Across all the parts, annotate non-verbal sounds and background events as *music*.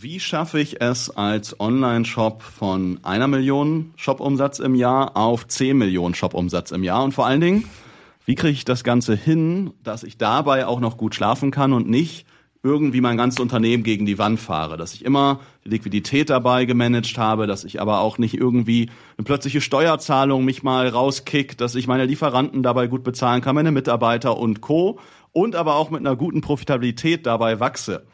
Wie schaffe ich es als Online-Shop von einer Million Shop-Umsatz im Jahr auf 10 Millionen Shop-Umsatz im Jahr? Und vor allen Dingen, wie kriege ich das Ganze hin, dass ich dabei auch noch gut schlafen kann und nicht irgendwie mein ganzes Unternehmen gegen die Wand fahre, dass ich immer die Liquidität dabei gemanagt habe, dass ich aber auch nicht irgendwie eine plötzliche Steuerzahlung mich mal rauskickt, dass ich meine Lieferanten dabei gut bezahlen kann, meine Mitarbeiter und Co. und aber auch mit einer guten Profitabilität dabei wachse.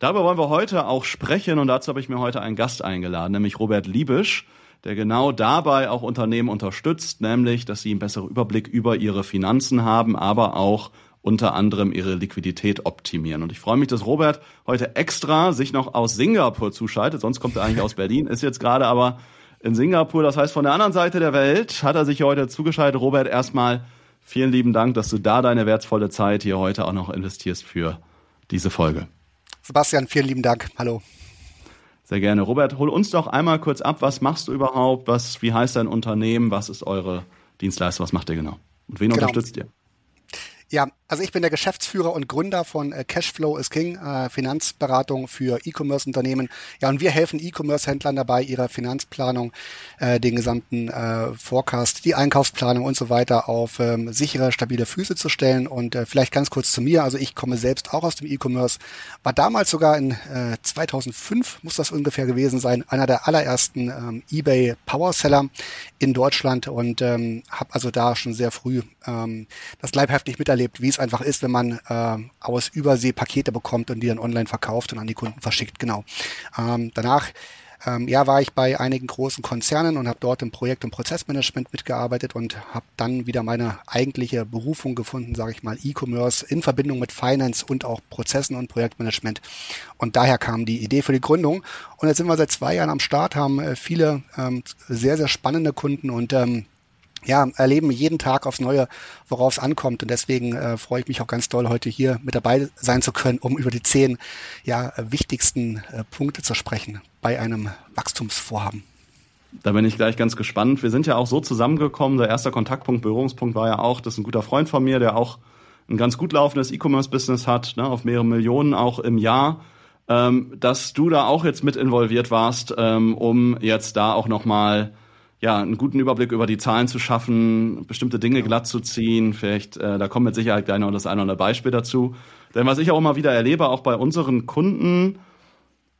Darüber wollen wir heute auch sprechen und dazu habe ich mir heute einen Gast eingeladen, nämlich Robert Liebisch, der genau dabei auch Unternehmen unterstützt, nämlich, dass sie einen besseren Überblick über ihre Finanzen haben, aber auch unter anderem ihre Liquidität optimieren. Und ich freue mich, dass Robert heute extra sich noch aus Singapur zuschaltet. Sonst kommt er eigentlich aus Berlin, ist jetzt gerade aber in Singapur. Das heißt, von der anderen Seite der Welt hat er sich heute zugeschaltet. Robert, erstmal vielen lieben Dank, dass du da deine wertvolle Zeit hier heute auch noch investierst für diese Folge. Sebastian, vielen lieben Dank. Hallo. Sehr gerne. Robert, hol uns doch einmal kurz ab. Was machst du überhaupt? Was, wie heißt dein Unternehmen? Was ist eure Dienstleistung? Was macht ihr genau? Und wen genau. unterstützt ihr? Ja, also ich bin der Geschäftsführer und Gründer von äh, Cashflow is King, äh, Finanzberatung für E-Commerce-Unternehmen. Ja, und wir helfen E-Commerce-Händlern dabei, ihre Finanzplanung, äh, den gesamten Forecast, die Einkaufsplanung und so weiter auf ähm, sichere, stabile Füße zu stellen. Und vielleicht ganz kurz zu mir. Also ich komme selbst auch aus dem E-Commerce, war damals sogar in äh, 2005, muss das ungefähr gewesen sein, einer der allerersten ähm, eBay Powerseller in Deutschland und ähm, habe also da schon sehr früh das leibhaftig miterlebt, wie es einfach ist, wenn man äh, aus Übersee Pakete bekommt und die dann online verkauft und an die Kunden verschickt. Genau. Ähm, danach ähm, ja, war ich bei einigen großen Konzernen und habe dort im Projekt- und Prozessmanagement mitgearbeitet und habe dann wieder meine eigentliche Berufung gefunden, sage ich mal, E-Commerce in Verbindung mit Finance und auch Prozessen und Projektmanagement. Und daher kam die Idee für die Gründung. Und jetzt sind wir seit zwei Jahren am Start, haben äh, viele ähm, sehr, sehr spannende Kunden und ähm, ja, erleben jeden Tag aufs Neue, worauf es ankommt. Und deswegen äh, freue ich mich auch ganz doll, heute hier mit dabei sein zu können, um über die zehn ja, wichtigsten äh, Punkte zu sprechen bei einem Wachstumsvorhaben. Da bin ich gleich ganz gespannt. Wir sind ja auch so zusammengekommen. Der erste Kontaktpunkt, Berührungspunkt war ja auch, das ist ein guter Freund von mir, der auch ein ganz gut laufendes E-Commerce-Business hat, ne, auf mehrere Millionen auch im Jahr, ähm, dass du da auch jetzt mit involviert warst, ähm, um jetzt da auch nochmal ja, einen guten Überblick über die Zahlen zu schaffen, bestimmte Dinge glatt zu ziehen. Vielleicht, äh, da kommt mit Sicherheit gleich noch das eine oder andere Beispiel dazu. Denn was ich auch immer wieder erlebe, auch bei unseren Kunden,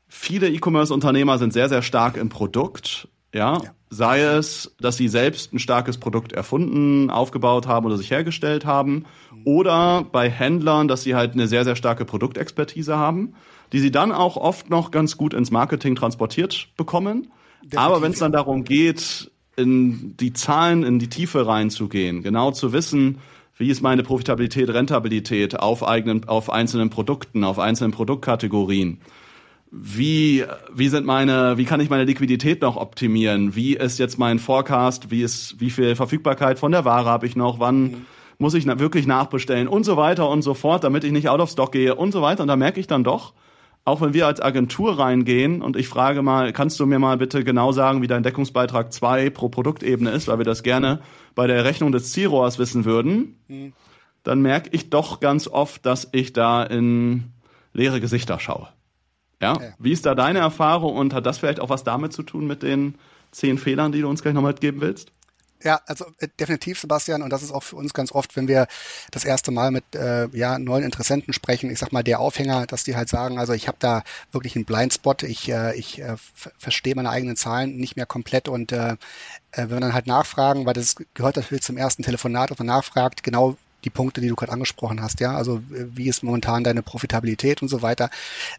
viele E-Commerce-Unternehmer sind sehr, sehr stark im Produkt. Ja? ja, sei es, dass sie selbst ein starkes Produkt erfunden, aufgebaut haben oder sich hergestellt haben, mhm. oder bei Händlern, dass sie halt eine sehr, sehr starke Produktexpertise haben, die sie dann auch oft noch ganz gut ins Marketing transportiert bekommen Definitiv. Aber wenn es dann darum geht, in die Zahlen, in die Tiefe reinzugehen, genau zu wissen, wie ist meine Profitabilität, Rentabilität auf eigenen, auf einzelnen Produkten, auf einzelnen Produktkategorien? Wie, wie sind meine, wie kann ich meine Liquidität noch optimieren? Wie ist jetzt mein Forecast? Wie ist, wie viel Verfügbarkeit von der Ware habe ich noch? Wann mhm. muss ich wirklich nachbestellen? Und so weiter und so fort, damit ich nicht out of stock gehe und so weiter. Und da merke ich dann doch, auch wenn wir als Agentur reingehen und ich frage mal, kannst du mir mal bitte genau sagen, wie dein Deckungsbeitrag 2 pro Produktebene ist, weil wir das gerne bei der Rechnung des Zielrohrs wissen würden, mhm. dann merke ich doch ganz oft, dass ich da in leere Gesichter schaue. Ja? ja? Wie ist da deine Erfahrung und hat das vielleicht auch was damit zu tun mit den zehn Fehlern, die du uns gleich nochmal mitgeben willst? Ja, also äh, definitiv, Sebastian, und das ist auch für uns ganz oft, wenn wir das erste Mal mit äh, ja, neuen Interessenten sprechen, ich sag mal, der Aufhänger, dass die halt sagen, also ich habe da wirklich einen Blindspot, ich, äh, ich äh, verstehe meine eigenen Zahlen nicht mehr komplett. Und äh, äh, wenn wir dann halt nachfragen, weil das gehört natürlich zum ersten Telefonat, dass man nachfragt, genau die Punkte, die du gerade angesprochen hast, ja, also wie ist momentan deine Profitabilität und so weiter,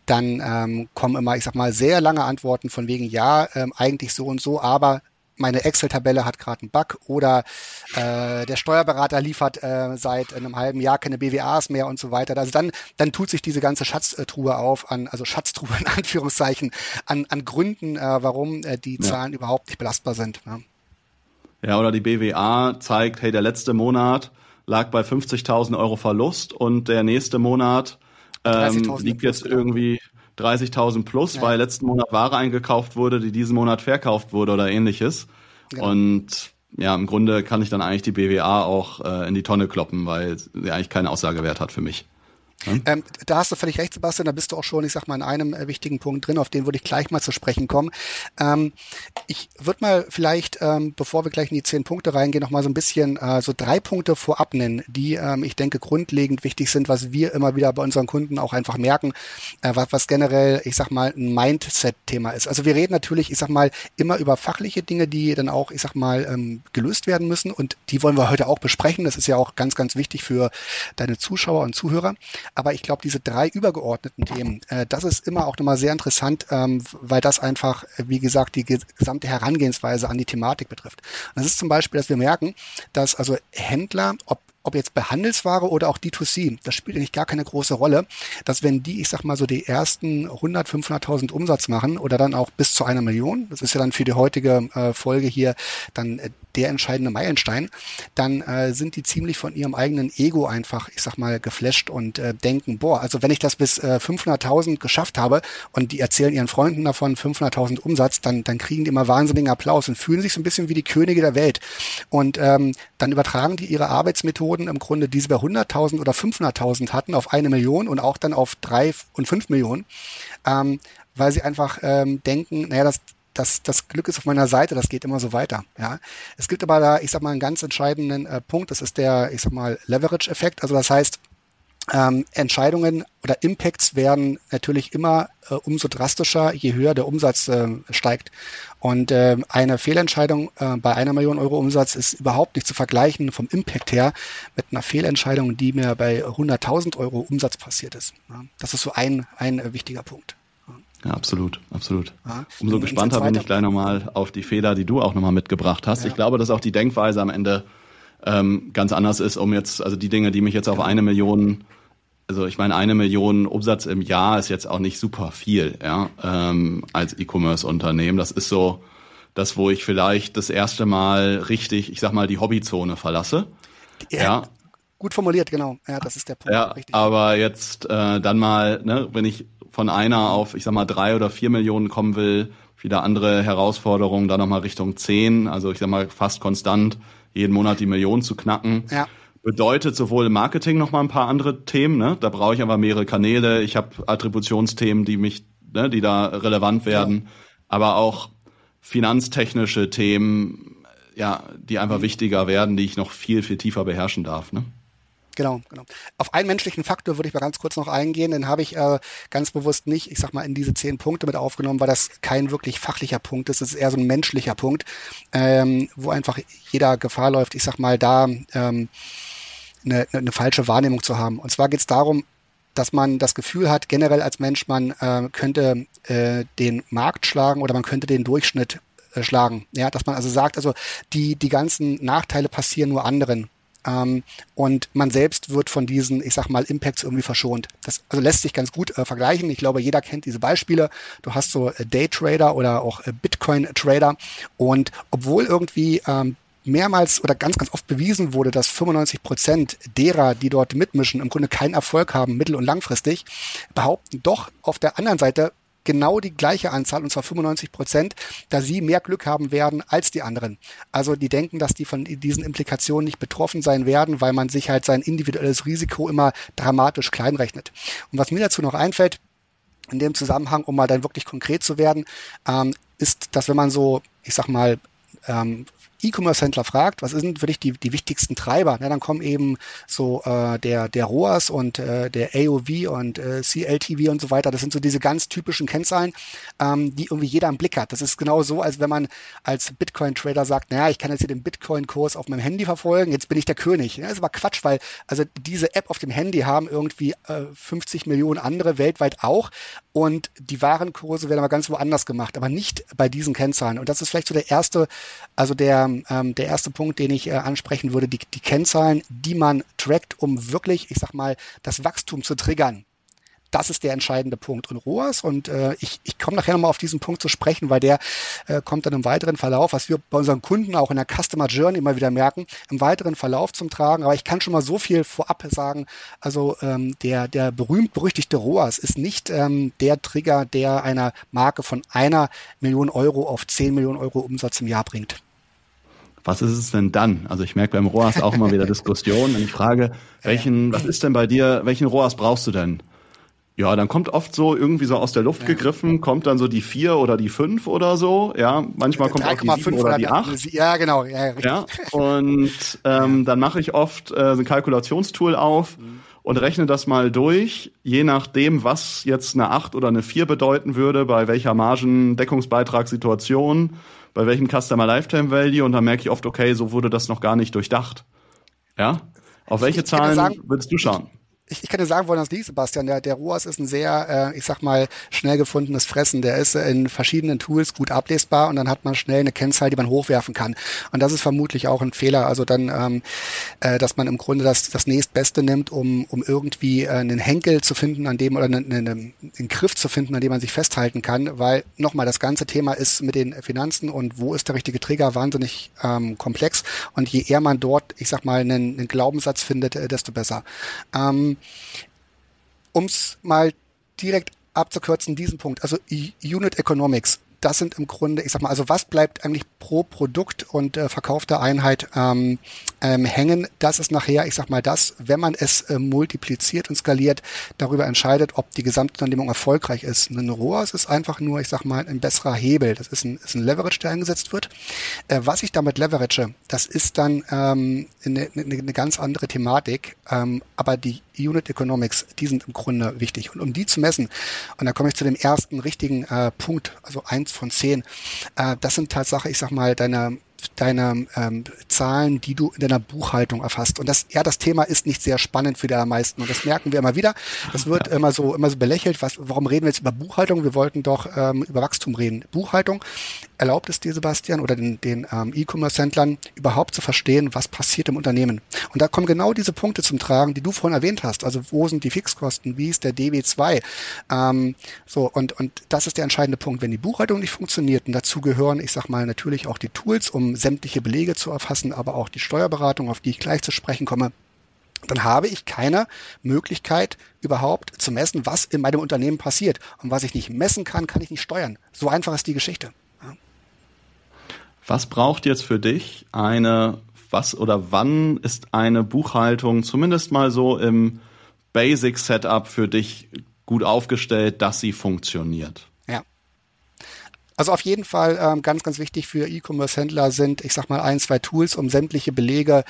dann ähm, kommen immer, ich sag mal, sehr lange Antworten von wegen, ja, ähm, eigentlich so und so, aber meine Excel-Tabelle hat gerade einen Bug oder äh, der Steuerberater liefert äh, seit einem halben Jahr keine BWAs mehr und so weiter. Also dann, dann tut sich diese ganze Schatztruhe auf an, also Schatztruhe in *laughs* Anführungszeichen, an, an Gründen, äh, warum äh, die Zahlen ja. überhaupt nicht belastbar sind. Ne? Ja, oder die BWA zeigt, hey, der letzte Monat lag bei 50.000 Euro Verlust und der nächste Monat ähm, liegt jetzt irgendwie 30.000 plus, ja. weil letzten Monat Ware eingekauft wurde, die diesen Monat verkauft wurde oder ähnliches. Genau. Und ja, im Grunde kann ich dann eigentlich die BWA auch äh, in die Tonne kloppen, weil sie eigentlich keine Aussagewert hat für mich. Hm? Ähm, da hast du völlig recht, Sebastian, da bist du auch schon, ich sag mal, in einem äh, wichtigen Punkt drin, auf den würde ich gleich mal zu sprechen kommen. Ähm, ich würde mal vielleicht, ähm, bevor wir gleich in die zehn Punkte reingehen, noch mal so ein bisschen äh, so drei Punkte vorab nennen, die ähm, ich denke grundlegend wichtig sind, was wir immer wieder bei unseren Kunden auch einfach merken, äh, was, was generell, ich sag mal, ein Mindset-Thema ist. Also wir reden natürlich, ich sag mal, immer über fachliche Dinge, die dann auch, ich sag mal, ähm, gelöst werden müssen und die wollen wir heute auch besprechen. Das ist ja auch ganz, ganz wichtig für deine Zuschauer und Zuhörer. Aber ich glaube, diese drei übergeordneten Themen, äh, das ist immer auch nochmal sehr interessant, ähm, weil das einfach, wie gesagt, die gesamte Herangehensweise an die Thematik betrifft. Und das ist zum Beispiel, dass wir merken, dass also Händler, ob ob jetzt bei Handelsware oder auch D2C, das spielt eigentlich gar keine große Rolle, dass wenn die, ich sag mal so, die ersten 100, 500.000 Umsatz machen oder dann auch bis zu einer Million, das ist ja dann für die heutige äh, Folge hier dann äh, der entscheidende Meilenstein, dann äh, sind die ziemlich von ihrem eigenen Ego einfach, ich sag mal, geflasht und äh, denken, boah, also wenn ich das bis äh, 500.000 geschafft habe und die erzählen ihren Freunden davon 500.000 Umsatz, dann, dann kriegen die immer wahnsinnigen Applaus und fühlen sich so ein bisschen wie die Könige der Welt. Und ähm, dann übertragen die ihre Arbeitsmethode Methoden im Grunde, die sie bei 100.000 oder 500.000 hatten, auf eine Million und auch dann auf drei und fünf Millionen, ähm, weil sie einfach ähm, denken, naja, das, das, das Glück ist auf meiner Seite, das geht immer so weiter. Ja. Es gibt aber da, ich sag mal, einen ganz entscheidenden äh, Punkt, das ist der, ich sag mal, Leverage-Effekt. Also das heißt, ähm, Entscheidungen oder Impacts werden natürlich immer äh, umso drastischer, je höher der Umsatz äh, steigt. Und äh, eine Fehlentscheidung äh, bei einer Million Euro Umsatz ist überhaupt nicht zu vergleichen vom Impact her mit einer Fehlentscheidung, die mir bei 100.000 Euro Umsatz passiert ist. Ja, das ist so ein, ein äh, wichtiger Punkt. Ja, absolut, absolut. Ja. Umso gespannter bin ich gleich nochmal auf die Fehler, die du auch nochmal mitgebracht hast. Ja. Ich glaube, dass auch die Denkweise am Ende ähm, ganz anders ist, um jetzt, also die Dinge, die mich jetzt auf genau. eine Million also ich meine, eine Million Umsatz im Jahr ist jetzt auch nicht super viel, ja, ähm, als E-Commerce-Unternehmen. Das ist so das, wo ich vielleicht das erste Mal richtig, ich sag mal, die Hobbyzone verlasse. Ja, ja. Gut formuliert, genau. Ja, das ist der Punkt. Ja, richtig. aber jetzt äh, dann mal, ne, wenn ich von einer auf, ich sag mal, drei oder vier Millionen kommen will, wieder andere Herausforderungen, dann nochmal Richtung zehn, also ich sag mal fast konstant jeden Monat die Million zu knacken. Ja bedeutet sowohl im Marketing noch mal ein paar andere Themen. Ne? Da brauche ich aber mehrere Kanäle. Ich habe Attributionsthemen, die mich, ne, die da relevant werden, ja. aber auch finanztechnische Themen, ja, die einfach mhm. wichtiger werden, die ich noch viel viel tiefer beherrschen darf. Ne? Genau, genau. Auf einen menschlichen Faktor würde ich mal ganz kurz noch eingehen. Den habe ich äh, ganz bewusst nicht, ich sag mal, in diese zehn Punkte mit aufgenommen, weil das kein wirklich fachlicher Punkt ist. Es ist eher so ein menschlicher Punkt, ähm, wo einfach jeder Gefahr läuft, ich sag mal, da ähm, eine, eine falsche Wahrnehmung zu haben. Und zwar geht es darum, dass man das Gefühl hat, generell als Mensch, man äh, könnte äh, den Markt schlagen oder man könnte den Durchschnitt äh, schlagen. Ja, dass man also sagt, also die, die ganzen Nachteile passieren nur anderen. Ähm, und man selbst wird von diesen, ich sag mal, Impacts irgendwie verschont. Das also lässt sich ganz gut äh, vergleichen. Ich glaube, jeder kennt diese Beispiele. Du hast so äh, Daytrader oder auch äh, Bitcoin-Trader. Und obwohl irgendwie ähm, mehrmals oder ganz, ganz oft bewiesen wurde, dass 95 Prozent derer, die dort mitmischen, im Grunde keinen Erfolg haben, mittel- und langfristig, behaupten doch auf der anderen Seite genau die gleiche Anzahl, und zwar 95 Prozent, da sie mehr Glück haben werden als die anderen. Also die denken, dass die von diesen Implikationen nicht betroffen sein werden, weil man sich halt sein individuelles Risiko immer dramatisch kleinrechnet. Und was mir dazu noch einfällt, in dem Zusammenhang, um mal dann wirklich konkret zu werden, ähm, ist, dass wenn man so, ich sag mal, ähm, E-Commerce-Händler fragt, was sind wirklich die, die wichtigsten Treiber, ja, dann kommen eben so äh, der, der ROAS und äh, der AOV und äh, CLTV und so weiter. Das sind so diese ganz typischen Kennzahlen, ähm, die irgendwie jeder im Blick hat. Das ist genau so, als wenn man als Bitcoin-Trader sagt, naja, ich kann jetzt hier den Bitcoin-Kurs auf meinem Handy verfolgen, jetzt bin ich der König. Ja, das ist aber Quatsch, weil also diese App auf dem Handy haben irgendwie äh, 50 Millionen andere weltweit auch und die Warenkurse werden aber ganz woanders gemacht, aber nicht bei diesen Kennzahlen. Und das ist vielleicht so der erste, also der, ähm, der erste Punkt, den ich äh, ansprechen würde, die, die Kennzahlen, die man trackt, um wirklich, ich sag mal, das Wachstum zu triggern das ist der entscheidende Punkt. Und ROAS, und äh, ich, ich komme nachher nochmal auf diesen Punkt zu sprechen, weil der äh, kommt dann im weiteren Verlauf, was wir bei unseren Kunden auch in der Customer Journey immer wieder merken, im weiteren Verlauf zum Tragen. Aber ich kann schon mal so viel vorab sagen. Also ähm, der, der berühmt-berüchtigte ROAS ist nicht ähm, der Trigger, der einer Marke von einer Million Euro auf zehn Millionen Euro Umsatz im Jahr bringt. Was ist es denn dann? Also ich merke beim ROAS auch immer wieder Diskussionen und ich frage, *laughs* welchen, was ist denn bei dir, welchen ROAS brauchst du denn? Ja, dann kommt oft so irgendwie so aus der Luft ja. gegriffen, kommt dann so die vier oder die fünf oder so. Ja, manchmal kommt auch die sieben oder die acht. Ja, genau. Ja, ja und *laughs* ähm, dann mache ich oft äh, ein Kalkulationstool auf mhm. und rechne das mal durch, je nachdem, was jetzt eine acht oder eine vier bedeuten würde, bei welcher Margendeckungsbeitragssituation, bei welchem Customer Lifetime Value und dann merke ich oft, okay, so wurde das noch gar nicht durchdacht. Ja? Auf welche Zahlen sagen, würdest du schauen? Ich, ich kann dir sagen, woran das liegt, Sebastian. Der, der ROAS ist ein sehr, äh, ich sag mal, schnell gefundenes Fressen. Der ist in verschiedenen Tools gut ablesbar und dann hat man schnell eine Kennzahl, die man hochwerfen kann. Und das ist vermutlich auch ein Fehler. Also dann, ähm, äh, dass man im Grunde das, das nächstbeste nimmt, um, um irgendwie äh, einen Henkel zu finden, an dem oder einen, einen, einen Griff zu finden, an dem man sich festhalten kann. Weil nochmal, das ganze Thema ist mit den Finanzen und wo ist der richtige Trigger wahnsinnig ähm, komplex. Und je eher man dort, ich sag mal, einen, einen Glaubenssatz findet, äh, desto besser. Ähm, um es mal direkt abzukürzen, diesen Punkt, also Unit Economics das sind im Grunde, ich sag mal, also was bleibt eigentlich pro Produkt und äh, verkaufter Einheit ähm, ähm, hängen? Das ist nachher, ich sag mal, das, wenn man es äh, multipliziert und skaliert, darüber entscheidet, ob die Gesamtunternehmung erfolgreich ist. Ein ROAS ist einfach nur, ich sag mal, ein besserer Hebel. Das ist ein, ist ein Leverage, der eingesetzt wird. Äh, was ich damit leverage, das ist dann ähm, eine, eine, eine ganz andere Thematik. Ähm, aber die Unit Economics, die sind im Grunde wichtig. Und um die zu messen, und da komme ich zu dem ersten richtigen äh, Punkt, also eins von zehn, äh, das sind Tatsache, ich sag mal, deine deine ähm, Zahlen, die du in deiner Buchhaltung erfasst. Und das, ja, das Thema ist nicht sehr spannend für die allermeisten. Und das merken wir immer wieder. Das wird ja. *laughs* immer so, immer so belächelt. Was, warum reden wir jetzt über Buchhaltung? Wir wollten doch ähm, über Wachstum reden. Buchhaltung erlaubt es dir, Sebastian, oder den, den ähm, E-Commerce-Händlern überhaupt zu verstehen, was passiert im Unternehmen. Und da kommen genau diese Punkte zum Tragen, die du vorhin erwähnt hast. Also wo sind die Fixkosten? Wie ist der DW2? Ähm, so, und, und das ist der entscheidende Punkt. Wenn die Buchhaltung nicht funktioniert, und dazu gehören, ich sag mal, natürlich auch die Tools, um sämtliche Belege zu erfassen, aber auch die Steuerberatung, auf die ich gleich zu sprechen komme, dann habe ich keine Möglichkeit überhaupt zu messen, was in meinem Unternehmen passiert. Und was ich nicht messen kann, kann ich nicht steuern. So einfach ist die Geschichte. Ja. Was braucht jetzt für dich eine, was oder wann ist eine Buchhaltung zumindest mal so im Basic Setup für dich gut aufgestellt, dass sie funktioniert? Also auf jeden Fall ähm, ganz, ganz wichtig für E-Commerce-Händler sind, ich sag mal, ein, zwei Tools, um sämtliche Belege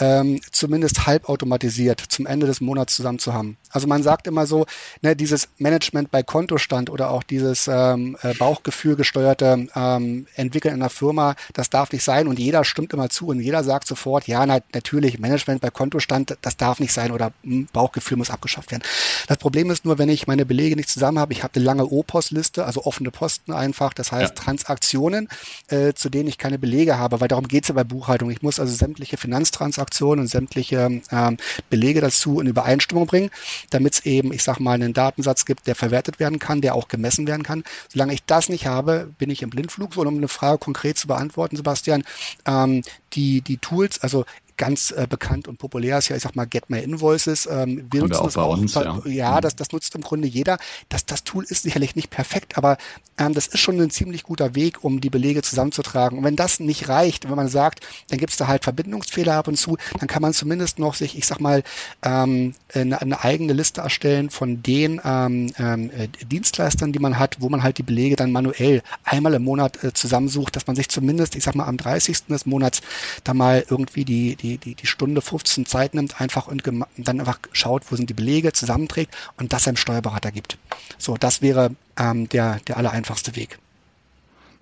ähm, zumindest halbautomatisiert zum Ende des Monats zusammen zu haben. Also man sagt immer so, ne, dieses Management bei Kontostand oder auch dieses ähm, äh, Bauchgefühl gesteuerte ähm, Entwickeln in einer Firma, das darf nicht sein und jeder stimmt immer zu und jeder sagt sofort, ja, na, natürlich, Management bei Kontostand, das darf nicht sein oder mh, hm, Bauchgefühl muss abgeschafft werden. Das Problem ist nur, wenn ich meine Belege nicht zusammen habe, ich habe eine lange O-Post-Liste, also offene Posten einfach, das heißt ja. Transaktionen, äh, zu denen ich keine Belege habe, weil darum geht es ja bei Buchhaltung. Ich muss also sämtliche Finanztransaktionen und sämtliche ähm, Belege dazu in Übereinstimmung bringen damit es eben, ich sag mal, einen Datensatz gibt, der verwertet werden kann, der auch gemessen werden kann. Solange ich das nicht habe, bin ich im Blindflug. Und um eine Frage konkret zu beantworten, Sebastian, ähm, die, die Tools, also ganz äh, bekannt und populär ist ja, ich sag mal, Get My Invoices. Ähm, wir nutzen das auch. Uns, ja, ja mhm. das, das nutzt im Grunde jeder. Das, das Tool ist sicherlich nicht perfekt, aber ähm, das ist schon ein ziemlich guter Weg, um die Belege zusammenzutragen. Und wenn das nicht reicht, wenn man sagt, dann gibt es da halt Verbindungsfehler ab und zu, dann kann man zumindest noch sich, ich sag mal, ähm, eine, eine eigene Liste erstellen von den ähm, ähm, äh, Dienstleistern, die man hat, wo man halt die Belege dann manuell einmal im Monat äh, zusammensucht, dass man sich zumindest, ich sag mal, am 30. des Monats da mal irgendwie die, die die, die, die Stunde 15 Zeit nimmt, einfach und dann einfach schaut, wo sind die Belege, zusammenträgt und das einem Steuerberater gibt. So, das wäre ähm, der, der allereinfachste Weg.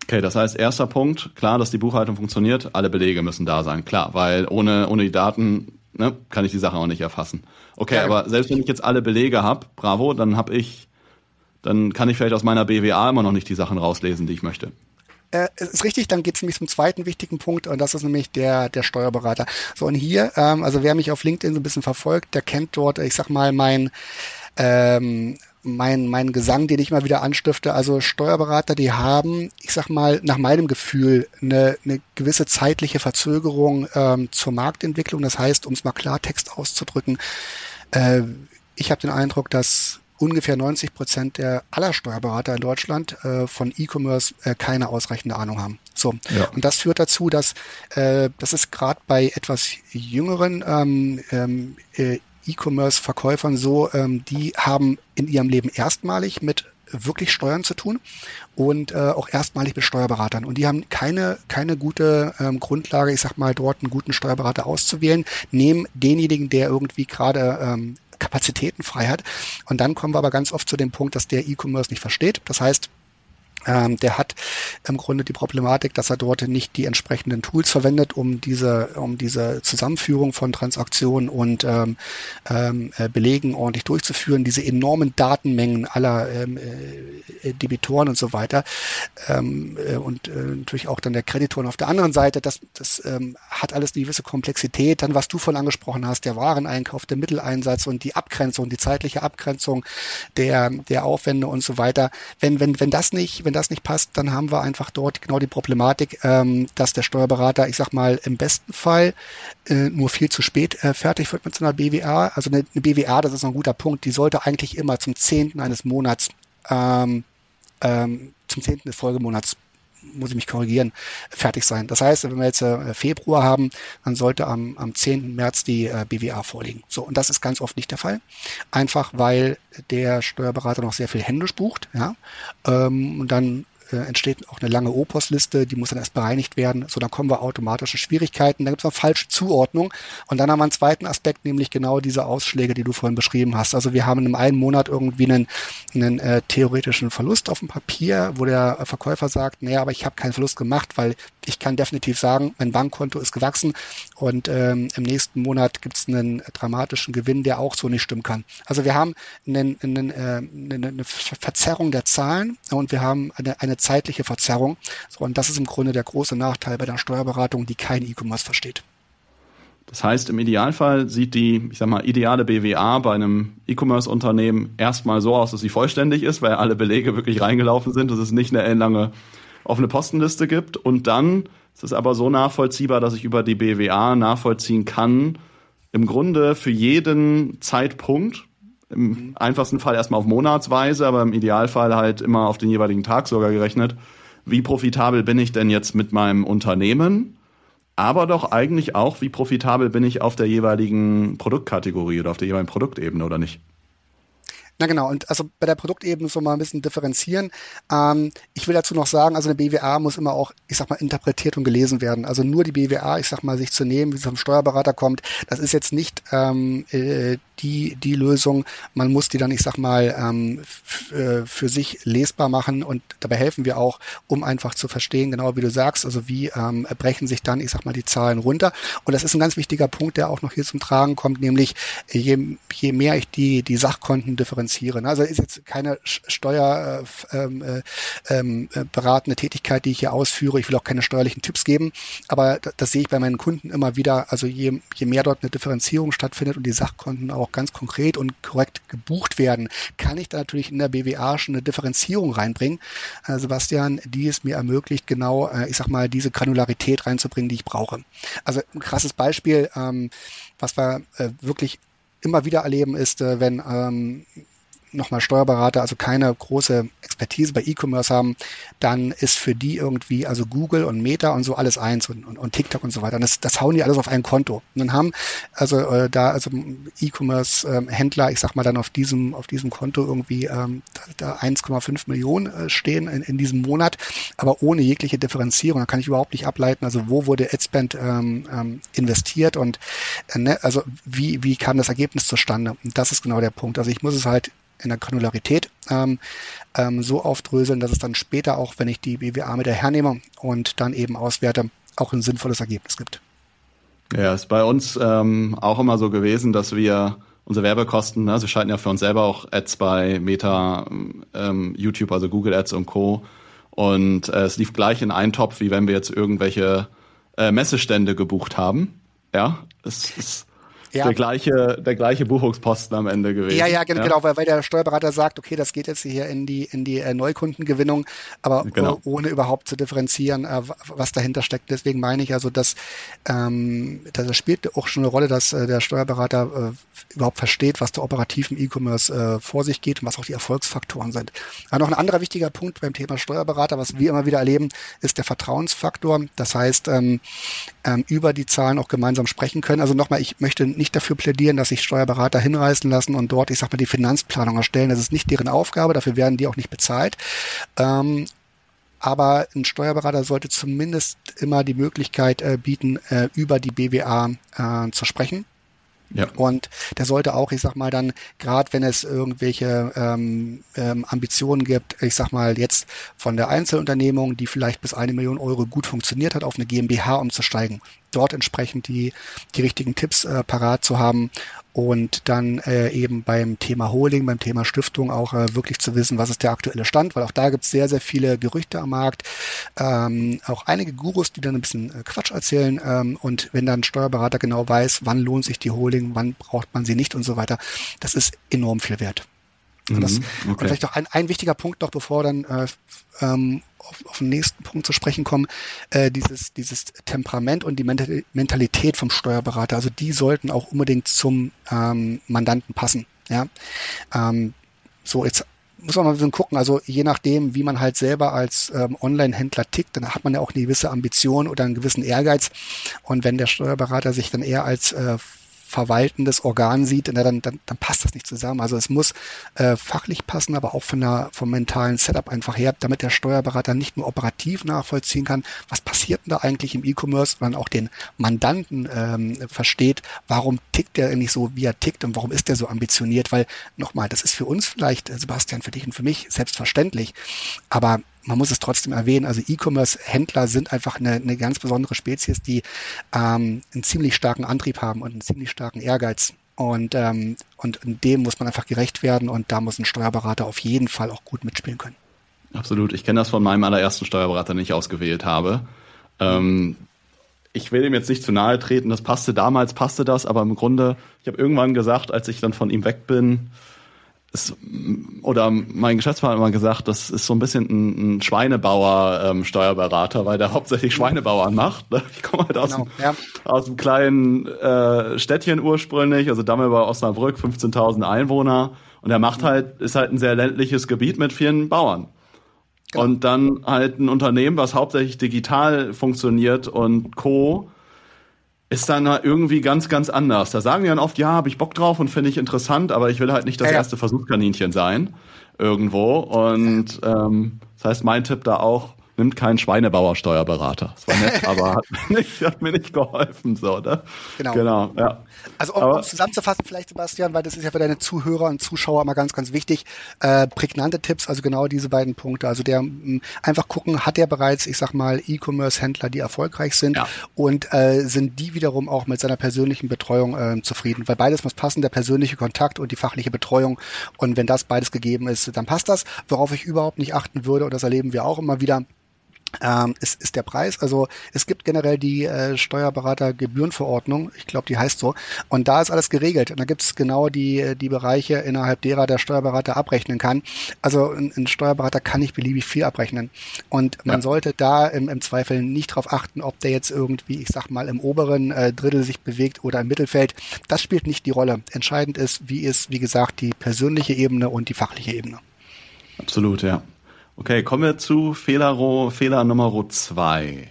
Okay, das heißt, erster Punkt, klar, dass die Buchhaltung funktioniert, alle Belege müssen da sein, klar, weil ohne, ohne die Daten ne, kann ich die Sache auch nicht erfassen. Okay, ja, aber selbst wenn ich jetzt alle Belege habe, bravo, dann habe ich, dann kann ich vielleicht aus meiner BWA immer noch nicht die Sachen rauslesen, die ich möchte äh, ist richtig, dann geht es nämlich zum zweiten wichtigen Punkt und das ist nämlich der, der Steuerberater. So, und hier, ähm, also wer mich auf LinkedIn so ein bisschen verfolgt, der kennt dort, ich sag mal, mein ähm, mein, mein Gesang, den ich mal wieder anstifte. Also Steuerberater, die haben, ich sag mal, nach meinem Gefühl eine, eine gewisse zeitliche Verzögerung ähm, zur Marktentwicklung. Das heißt, um es mal Klartext auszudrücken, äh, ich habe den Eindruck, dass ungefähr 90 Prozent der aller Steuerberater in Deutschland äh, von E-Commerce äh, keine ausreichende Ahnung haben. So. Ja. Und das führt dazu, dass äh, das ist gerade bei etwas jüngeren ähm, ähm, äh, E-Commerce-Verkäufern so, ähm, die haben in ihrem Leben erstmalig mit wirklich Steuern zu tun und äh, auch erstmalig mit Steuerberatern. Und die haben keine, keine gute ähm, Grundlage, ich sag mal, dort einen guten Steuerberater auszuwählen, nehmen denjenigen, der irgendwie gerade ähm, Kapazitäten frei hat. Und dann kommen wir aber ganz oft zu dem Punkt, dass der E-Commerce nicht versteht. Das heißt, ähm, der hat im Grunde die Problematik, dass er dort nicht die entsprechenden Tools verwendet, um diese, um diese Zusammenführung von Transaktionen und ähm, ähm, äh, Belegen ordentlich durchzuführen, diese enormen Datenmengen aller ähm, äh, Debitoren und so weiter ähm, äh, und äh, natürlich auch dann der Kreditoren auf der anderen Seite, das, das ähm, hat alles eine gewisse Komplexität. Dann, was du vorhin angesprochen hast, der Wareneinkauf, der Mitteleinsatz und die Abgrenzung, die zeitliche Abgrenzung der, der Aufwände und so weiter. Wenn, wenn, wenn das nicht, wenn das nicht passt, dann haben wir einfach dort genau die Problematik, ähm, dass der Steuerberater, ich sag mal, im besten Fall äh, nur viel zu spät äh, fertig wird mit so einer BWA. Also eine, eine BWA, das ist ein guter Punkt, die sollte eigentlich immer zum zehnten eines Monats, ähm, ähm, zum zehnten des Folgemonats muss ich mich korrigieren, fertig sein. Das heißt, wenn wir jetzt äh, Februar haben, dann sollte am, am 10. März die äh, BWA vorliegen. So, und das ist ganz oft nicht der Fall. Einfach weil der Steuerberater noch sehr viel händisch bucht, ja. Ähm, und dann äh, entsteht auch eine lange Opos-Liste, die muss dann erst bereinigt werden. So, dann kommen wir automatisch in Schwierigkeiten. Da gibt es noch falsche Zuordnung. Und dann haben wir einen zweiten Aspekt, nämlich genau diese Ausschläge, die du vorhin beschrieben hast. Also wir haben in einem Monat irgendwie einen, einen äh, theoretischen Verlust auf dem Papier, wo der Verkäufer sagt, naja, aber ich habe keinen Verlust gemacht, weil ich kann definitiv sagen, mein Bankkonto ist gewachsen und ähm, im nächsten Monat gibt es einen dramatischen Gewinn, der auch so nicht stimmen kann. Also wir haben einen, einen, äh, eine, Verzerrung der Zahlen und wir haben eine, eine zeitliche Verzerrung. So, und das ist im Grunde der große Nachteil bei der Steuerberatung, die kein E-Commerce versteht. Das heißt, im Idealfall sieht die, ich sag mal, ideale BWA bei einem E-Commerce-Unternehmen erstmal so aus, dass sie vollständig ist, weil alle Belege wirklich reingelaufen sind, dass es nicht eine ellenlange offene Postenliste gibt. Und dann ist es aber so nachvollziehbar, dass ich über die BWA nachvollziehen kann, im Grunde für jeden Zeitpunkt, im einfachsten Fall erstmal auf Monatsweise, aber im Idealfall halt immer auf den jeweiligen Tag sogar gerechnet. Wie profitabel bin ich denn jetzt mit meinem Unternehmen? Aber doch eigentlich auch, wie profitabel bin ich auf der jeweiligen Produktkategorie oder auf der jeweiligen Produktebene oder nicht? Na genau, und also bei der Produktebene so mal ein bisschen differenzieren. Ähm, ich will dazu noch sagen, also eine BWA muss immer auch, ich sag mal, interpretiert und gelesen werden. Also nur die BWA, ich sag mal, sich zu nehmen, wie es vom Steuerberater kommt, das ist jetzt nicht ähm, äh, die, die Lösung. Man muss die dann, ich sag mal, ähm, äh, für sich lesbar machen und dabei helfen wir auch, um einfach zu verstehen, genau wie du sagst, also wie ähm, brechen sich dann, ich sag mal, die Zahlen runter. Und das ist ein ganz wichtiger Punkt, der auch noch hier zum Tragen kommt, nämlich je, je mehr ich die, die Sachkonten differenziere, differenzieren. Also ist jetzt keine steuerberatende äh, ähm, äh, äh Tätigkeit, die ich hier ausführe. Ich will auch keine steuerlichen Tipps geben, aber das, das sehe ich bei meinen Kunden immer wieder. Also je, je mehr dort eine Differenzierung stattfindet und die Sachkonten auch ganz konkret und korrekt gebucht werden, kann ich da natürlich in der BWA schon eine Differenzierung reinbringen, äh, Sebastian, die es mir ermöglicht, genau, äh, ich sag mal, diese Granularität reinzubringen, die ich brauche. Also ein krasses Beispiel, ähm, was wir äh, wirklich immer wieder erleben, ist, äh, wenn ähm, nochmal Steuerberater, also keine große Expertise bei E-Commerce haben, dann ist für die irgendwie, also Google und Meta und so alles eins und, und, und TikTok und so weiter. Und das, das hauen die alles auf ein Konto. Und dann haben also äh, da also E-Commerce-Händler, ich sag mal dann auf diesem auf diesem Konto irgendwie ähm, da, da 1,5 Millionen äh, stehen in, in diesem Monat, aber ohne jegliche Differenzierung. Da kann ich überhaupt nicht ableiten, also wo wurde Adspend ähm, ähm, investiert und äh, ne, also wie wie kam das Ergebnis zustande? Und das ist genau der Punkt. Also ich muss es halt in der Granularität ähm, ähm, so aufdröseln, dass es dann später auch, wenn ich die BWA mit hernehme und dann eben auswerte, auch ein sinnvolles Ergebnis gibt. Ja, ist bei uns ähm, auch immer so gewesen, dass wir unsere Werbekosten, also wir schalten ja für uns selber auch Ads bei Meta, ähm, YouTube, also Google Ads und Co. Und äh, es lief gleich in einen Topf, wie wenn wir jetzt irgendwelche äh, Messestände gebucht haben. Ja, es ist ja. der gleiche, der gleiche Buchungsposten am Ende gewesen. Ja, ja, ja. genau, weil, weil der Steuerberater sagt, okay, das geht jetzt hier in die, in die äh, Neukundengewinnung, aber genau. ohne überhaupt zu differenzieren, äh, was dahinter steckt. Deswegen meine ich also, dass ähm, das spielt auch schon eine Rolle, dass äh, der Steuerberater äh, überhaupt versteht, was der operativen E-Commerce äh, vor sich geht und was auch die Erfolgsfaktoren sind. Aber noch ein anderer wichtiger Punkt beim Thema Steuerberater, was wir immer wieder erleben, ist der Vertrauensfaktor. Das heißt, ähm, ähm, über die Zahlen auch gemeinsam sprechen können. Also nochmal, ich möchte nicht dafür plädieren, dass sich Steuerberater hinreißen lassen und dort, ich sag mal, die Finanzplanung erstellen. Das ist nicht deren Aufgabe, dafür werden die auch nicht bezahlt. Ähm, aber ein Steuerberater sollte zumindest immer die Möglichkeit äh, bieten, äh, über die BWA äh, zu sprechen. Ja. Und der sollte auch, ich sag mal, dann, gerade wenn es irgendwelche ähm, ähm, Ambitionen gibt, ich sag mal, jetzt von der Einzelunternehmung, die vielleicht bis eine Million Euro gut funktioniert hat, auf eine GmbH umzusteigen, dort entsprechend die, die richtigen Tipps äh, parat zu haben und dann äh, eben beim Thema Holding, beim Thema Stiftung auch äh, wirklich zu wissen, was ist der aktuelle Stand, weil auch da gibt es sehr, sehr viele Gerüchte am Markt, ähm, auch einige Gurus, die dann ein bisschen äh, Quatsch erzählen ähm, und wenn dann ein Steuerberater genau weiß, wann lohnt sich die Holding, wann braucht man sie nicht und so weiter, das ist enorm viel wert. Mhm, das, okay. Und vielleicht auch ein, ein wichtiger Punkt noch, bevor dann äh, ähm, auf, auf den nächsten Punkt zu sprechen kommen, äh, dieses, dieses Temperament und die Mentalität vom Steuerberater, also die sollten auch unbedingt zum ähm, Mandanten passen. Ja? Ähm, so, jetzt muss man mal ein bisschen gucken, also je nachdem, wie man halt selber als ähm, Online-Händler tickt, dann hat man ja auch eine gewisse Ambition oder einen gewissen Ehrgeiz. Und wenn der Steuerberater sich dann eher als äh, verwaltendes Organ sieht, na, dann, dann, dann passt das nicht zusammen. Also es muss äh, fachlich passen, aber auch von der, vom mentalen Setup einfach her, damit der Steuerberater nicht nur operativ nachvollziehen kann, was passiert denn da eigentlich im E-Commerce, sondern auch den Mandanten ähm, versteht, warum tickt der nicht so, wie er tickt und warum ist der so ambitioniert, weil nochmal, das ist für uns vielleicht, äh, Sebastian, für dich und für mich selbstverständlich, aber man muss es trotzdem erwähnen, also E-Commerce-Händler sind einfach eine, eine ganz besondere Spezies, die ähm, einen ziemlich starken Antrieb haben und einen ziemlich starken Ehrgeiz. Und, ähm, und dem muss man einfach gerecht werden und da muss ein Steuerberater auf jeden Fall auch gut mitspielen können. Absolut. Ich kenne das von meinem allerersten Steuerberater, den ich ausgewählt habe. Ähm, ich will ihm jetzt nicht zu nahe treten, das passte damals, passte das, aber im Grunde, ich habe irgendwann gesagt, als ich dann von ihm weg bin, ist, oder mein Geschäftspartner hat mal gesagt, das ist so ein bisschen ein, ein Schweinebauer-Steuerberater, ähm, weil der hauptsächlich Schweinebauern macht. Ne? Ich komme halt aus, genau, dem, ja. aus einem kleinen äh, Städtchen ursprünglich, also damals bei Osnabrück, 15.000 Einwohner. Und er macht halt, ist halt ein sehr ländliches Gebiet mit vielen Bauern. Genau. Und dann halt ein Unternehmen, was hauptsächlich digital funktioniert und Co ist dann irgendwie ganz, ganz anders. Da sagen die dann oft, ja, habe ich Bock drauf und finde ich interessant, aber ich will halt nicht das ja, erste Versuchskaninchen sein irgendwo. Und ähm, das heißt, mein Tipp da auch, nimmt keinen Schweinebauer-Steuerberater. Das war nett, *laughs* aber hat mir, nicht, hat mir nicht geholfen, so, ne? Genau. Genau, ja. Also, um, um es zusammenzufassen, vielleicht, Sebastian, weil das ist ja für deine Zuhörer und Zuschauer immer ganz, ganz wichtig, äh, prägnante Tipps, also genau diese beiden Punkte. Also der mh, einfach gucken, hat er bereits, ich sag mal, E-Commerce-Händler, die erfolgreich sind ja. und äh, sind die wiederum auch mit seiner persönlichen Betreuung äh, zufrieden? Weil beides muss passen, der persönliche Kontakt und die fachliche Betreuung. Und wenn das beides gegeben ist, dann passt das. Worauf ich überhaupt nicht achten würde, und das erleben wir auch immer wieder, ähm, ist, ist der Preis. Also es gibt generell die äh, Steuerberatergebührenverordnung, ich glaube, die heißt so, und da ist alles geregelt. Und da gibt es genau die, die Bereiche, innerhalb derer der Steuerberater abrechnen kann. Also ein, ein Steuerberater kann nicht beliebig viel abrechnen. Und man ja. sollte da im, im Zweifel nicht darauf achten, ob der jetzt irgendwie, ich sag mal, im oberen äh, Drittel sich bewegt oder im Mittelfeld. Das spielt nicht die Rolle. Entscheidend ist, wie ist, wie gesagt, die persönliche Ebene und die fachliche Ebene. Absolut, ja. Okay, kommen wir zu Fehler, Fehler Nummer zwei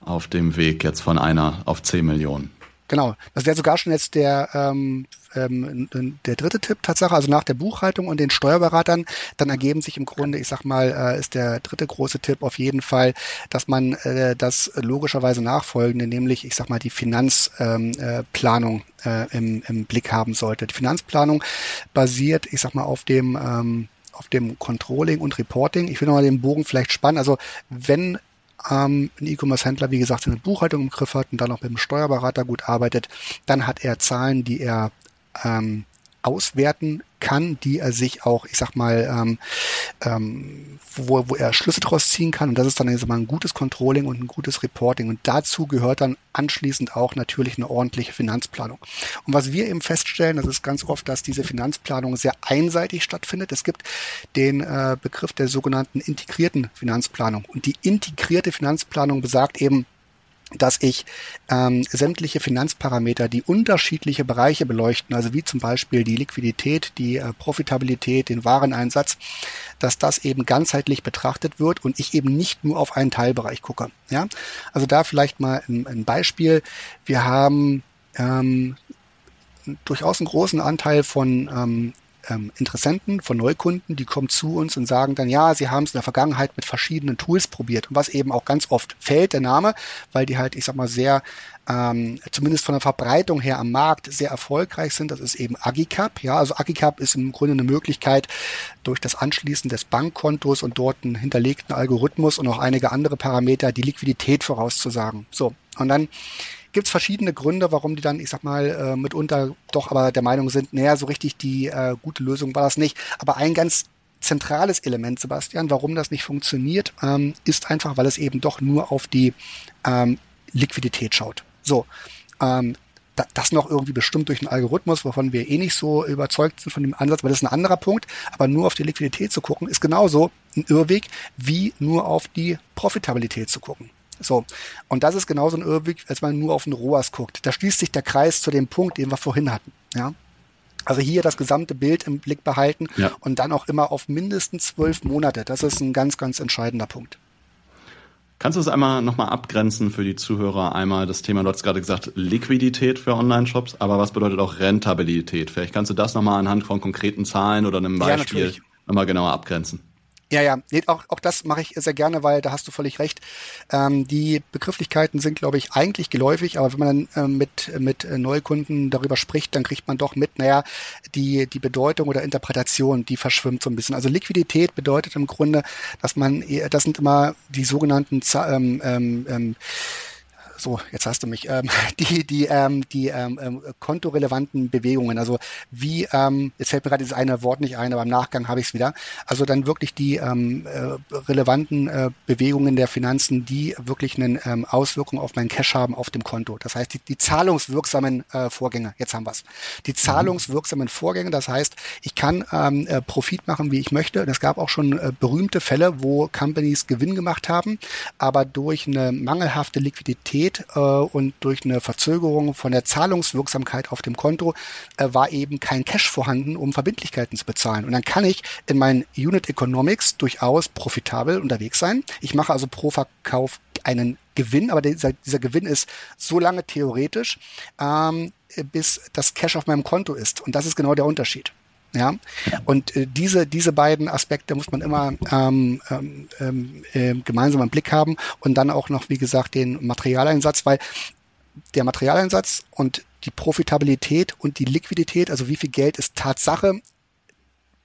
auf dem Weg jetzt von einer auf 10 Millionen. Genau, das wäre sogar schon jetzt der, ähm, ähm, der dritte Tipp Tatsache, also nach der Buchhaltung und den Steuerberatern, dann ergeben sich im Grunde, ich sag mal, äh, ist der dritte große Tipp auf jeden Fall, dass man äh, das logischerweise nachfolgende, nämlich ich sag mal die Finanzplanung ähm, äh, äh, im, im Blick haben sollte. Die Finanzplanung basiert, ich sag mal, auf dem ähm, auf dem Controlling und Reporting. Ich will nochmal den Bogen vielleicht spannen. Also wenn ähm, ein E-Commerce-Händler, wie gesagt, seine Buchhaltung im Griff hat und dann auch mit dem Steuerberater gut arbeitet, dann hat er Zahlen, die er ähm, auswerten kann, die er sich auch, ich sag mal, ähm, ähm, wo, wo er Schlüsse daraus ziehen kann. Und das ist dann jetzt mal ein gutes Controlling und ein gutes Reporting. Und dazu gehört dann anschließend auch natürlich eine ordentliche Finanzplanung. Und was wir eben feststellen, das ist ganz oft, dass diese Finanzplanung sehr einseitig stattfindet. Es gibt den äh, Begriff der sogenannten integrierten Finanzplanung. Und die integrierte Finanzplanung besagt eben, dass ich ähm, sämtliche Finanzparameter, die unterschiedliche Bereiche beleuchten, also wie zum Beispiel die Liquidität, die äh, Profitabilität, den Wareneinsatz, dass das eben ganzheitlich betrachtet wird und ich eben nicht nur auf einen Teilbereich gucke. Ja, also da vielleicht mal ein, ein Beispiel. Wir haben ähm, durchaus einen großen Anteil von ähm, ähm, Interessenten, von Neukunden, die kommen zu uns und sagen dann, ja, sie haben es in der Vergangenheit mit verschiedenen Tools probiert. Und was eben auch ganz oft fällt, der Name, weil die halt, ich sag mal, sehr ähm, zumindest von der Verbreitung her am Markt sehr erfolgreich sind. Das ist eben Agicap. Ja, also Agicap ist im Grunde eine Möglichkeit, durch das Anschließen des Bankkontos und dort einen hinterlegten Algorithmus und auch einige andere Parameter die Liquidität vorauszusagen. So. Und dann gibt es verschiedene Gründe, warum die dann, ich sag mal, äh, mitunter doch aber der Meinung sind, naja, so richtig die äh, gute Lösung war das nicht. Aber ein ganz zentrales Element, Sebastian, warum das nicht funktioniert, ähm, ist einfach, weil es eben doch nur auf die ähm, Liquidität schaut. So, ähm, das noch irgendwie bestimmt durch einen Algorithmus, wovon wir eh nicht so überzeugt sind von dem Ansatz, weil das ist ein anderer Punkt. Aber nur auf die Liquidität zu gucken, ist genauso ein Irrweg, wie nur auf die Profitabilität zu gucken. So. Und das ist genauso ein Irrweg, als man nur auf den ROAS guckt. Da schließt sich der Kreis zu dem Punkt, den wir vorhin hatten. Ja. Also hier das gesamte Bild im Blick behalten ja. und dann auch immer auf mindestens zwölf Monate. Das ist ein ganz, ganz entscheidender Punkt. Kannst du es einmal nochmal abgrenzen für die Zuhörer? Einmal das Thema, du hast gerade gesagt, Liquidität für Online-Shops, aber was bedeutet auch Rentabilität? Vielleicht kannst du das nochmal anhand von konkreten Zahlen oder einem Beispiel ja, nochmal genauer abgrenzen. Ja, ja, nee, auch, auch das mache ich sehr gerne, weil da hast du völlig recht. Ähm, die Begrifflichkeiten sind, glaube ich, eigentlich geläufig, aber wenn man dann äh, mit, mit Neukunden darüber spricht, dann kriegt man doch mit, naja, die, die Bedeutung oder Interpretation, die verschwimmt so ein bisschen. Also Liquidität bedeutet im Grunde, dass man, das sind immer die sogenannten ähm, ähm, ähm so, jetzt hast du mich, ähm, *laughs* die, die, ähm, die ähm, ähm, kontorelevanten Bewegungen, also wie, ähm, jetzt fällt mir gerade dieses eine Wort nicht ein, aber im Nachgang habe ich es wieder, also dann wirklich die ähm, äh, relevanten äh, Bewegungen der Finanzen, die wirklich eine ähm, Auswirkung auf meinen Cash haben auf dem Konto. Das heißt, die, die zahlungswirksamen äh, Vorgänge, jetzt haben wir es. Die mhm. zahlungswirksamen Vorgänge, das heißt, ich kann ähm, äh, Profit machen, wie ich möchte. Und es gab auch schon äh, berühmte Fälle, wo Companies Gewinn gemacht haben, aber durch eine mangelhafte Liquidität Liquidität äh, und durch eine Verzögerung von der Zahlungswirksamkeit auf dem Konto äh, war eben kein Cash vorhanden, um Verbindlichkeiten zu bezahlen. Und dann kann ich in meinen Unit Economics durchaus profitabel unterwegs sein. Ich mache also pro Verkauf einen Gewinn, aber dieser, dieser Gewinn ist so lange theoretisch, ähm, bis das Cash auf meinem Konto ist. Und das ist genau der Unterschied. Ja, und äh, diese, diese beiden Aspekte muss man immer ähm, ähm, äh, gemeinsam im Blick haben und dann auch noch, wie gesagt, den Materialeinsatz, weil der Materialeinsatz und die Profitabilität und die Liquidität, also wie viel Geld ist Tatsache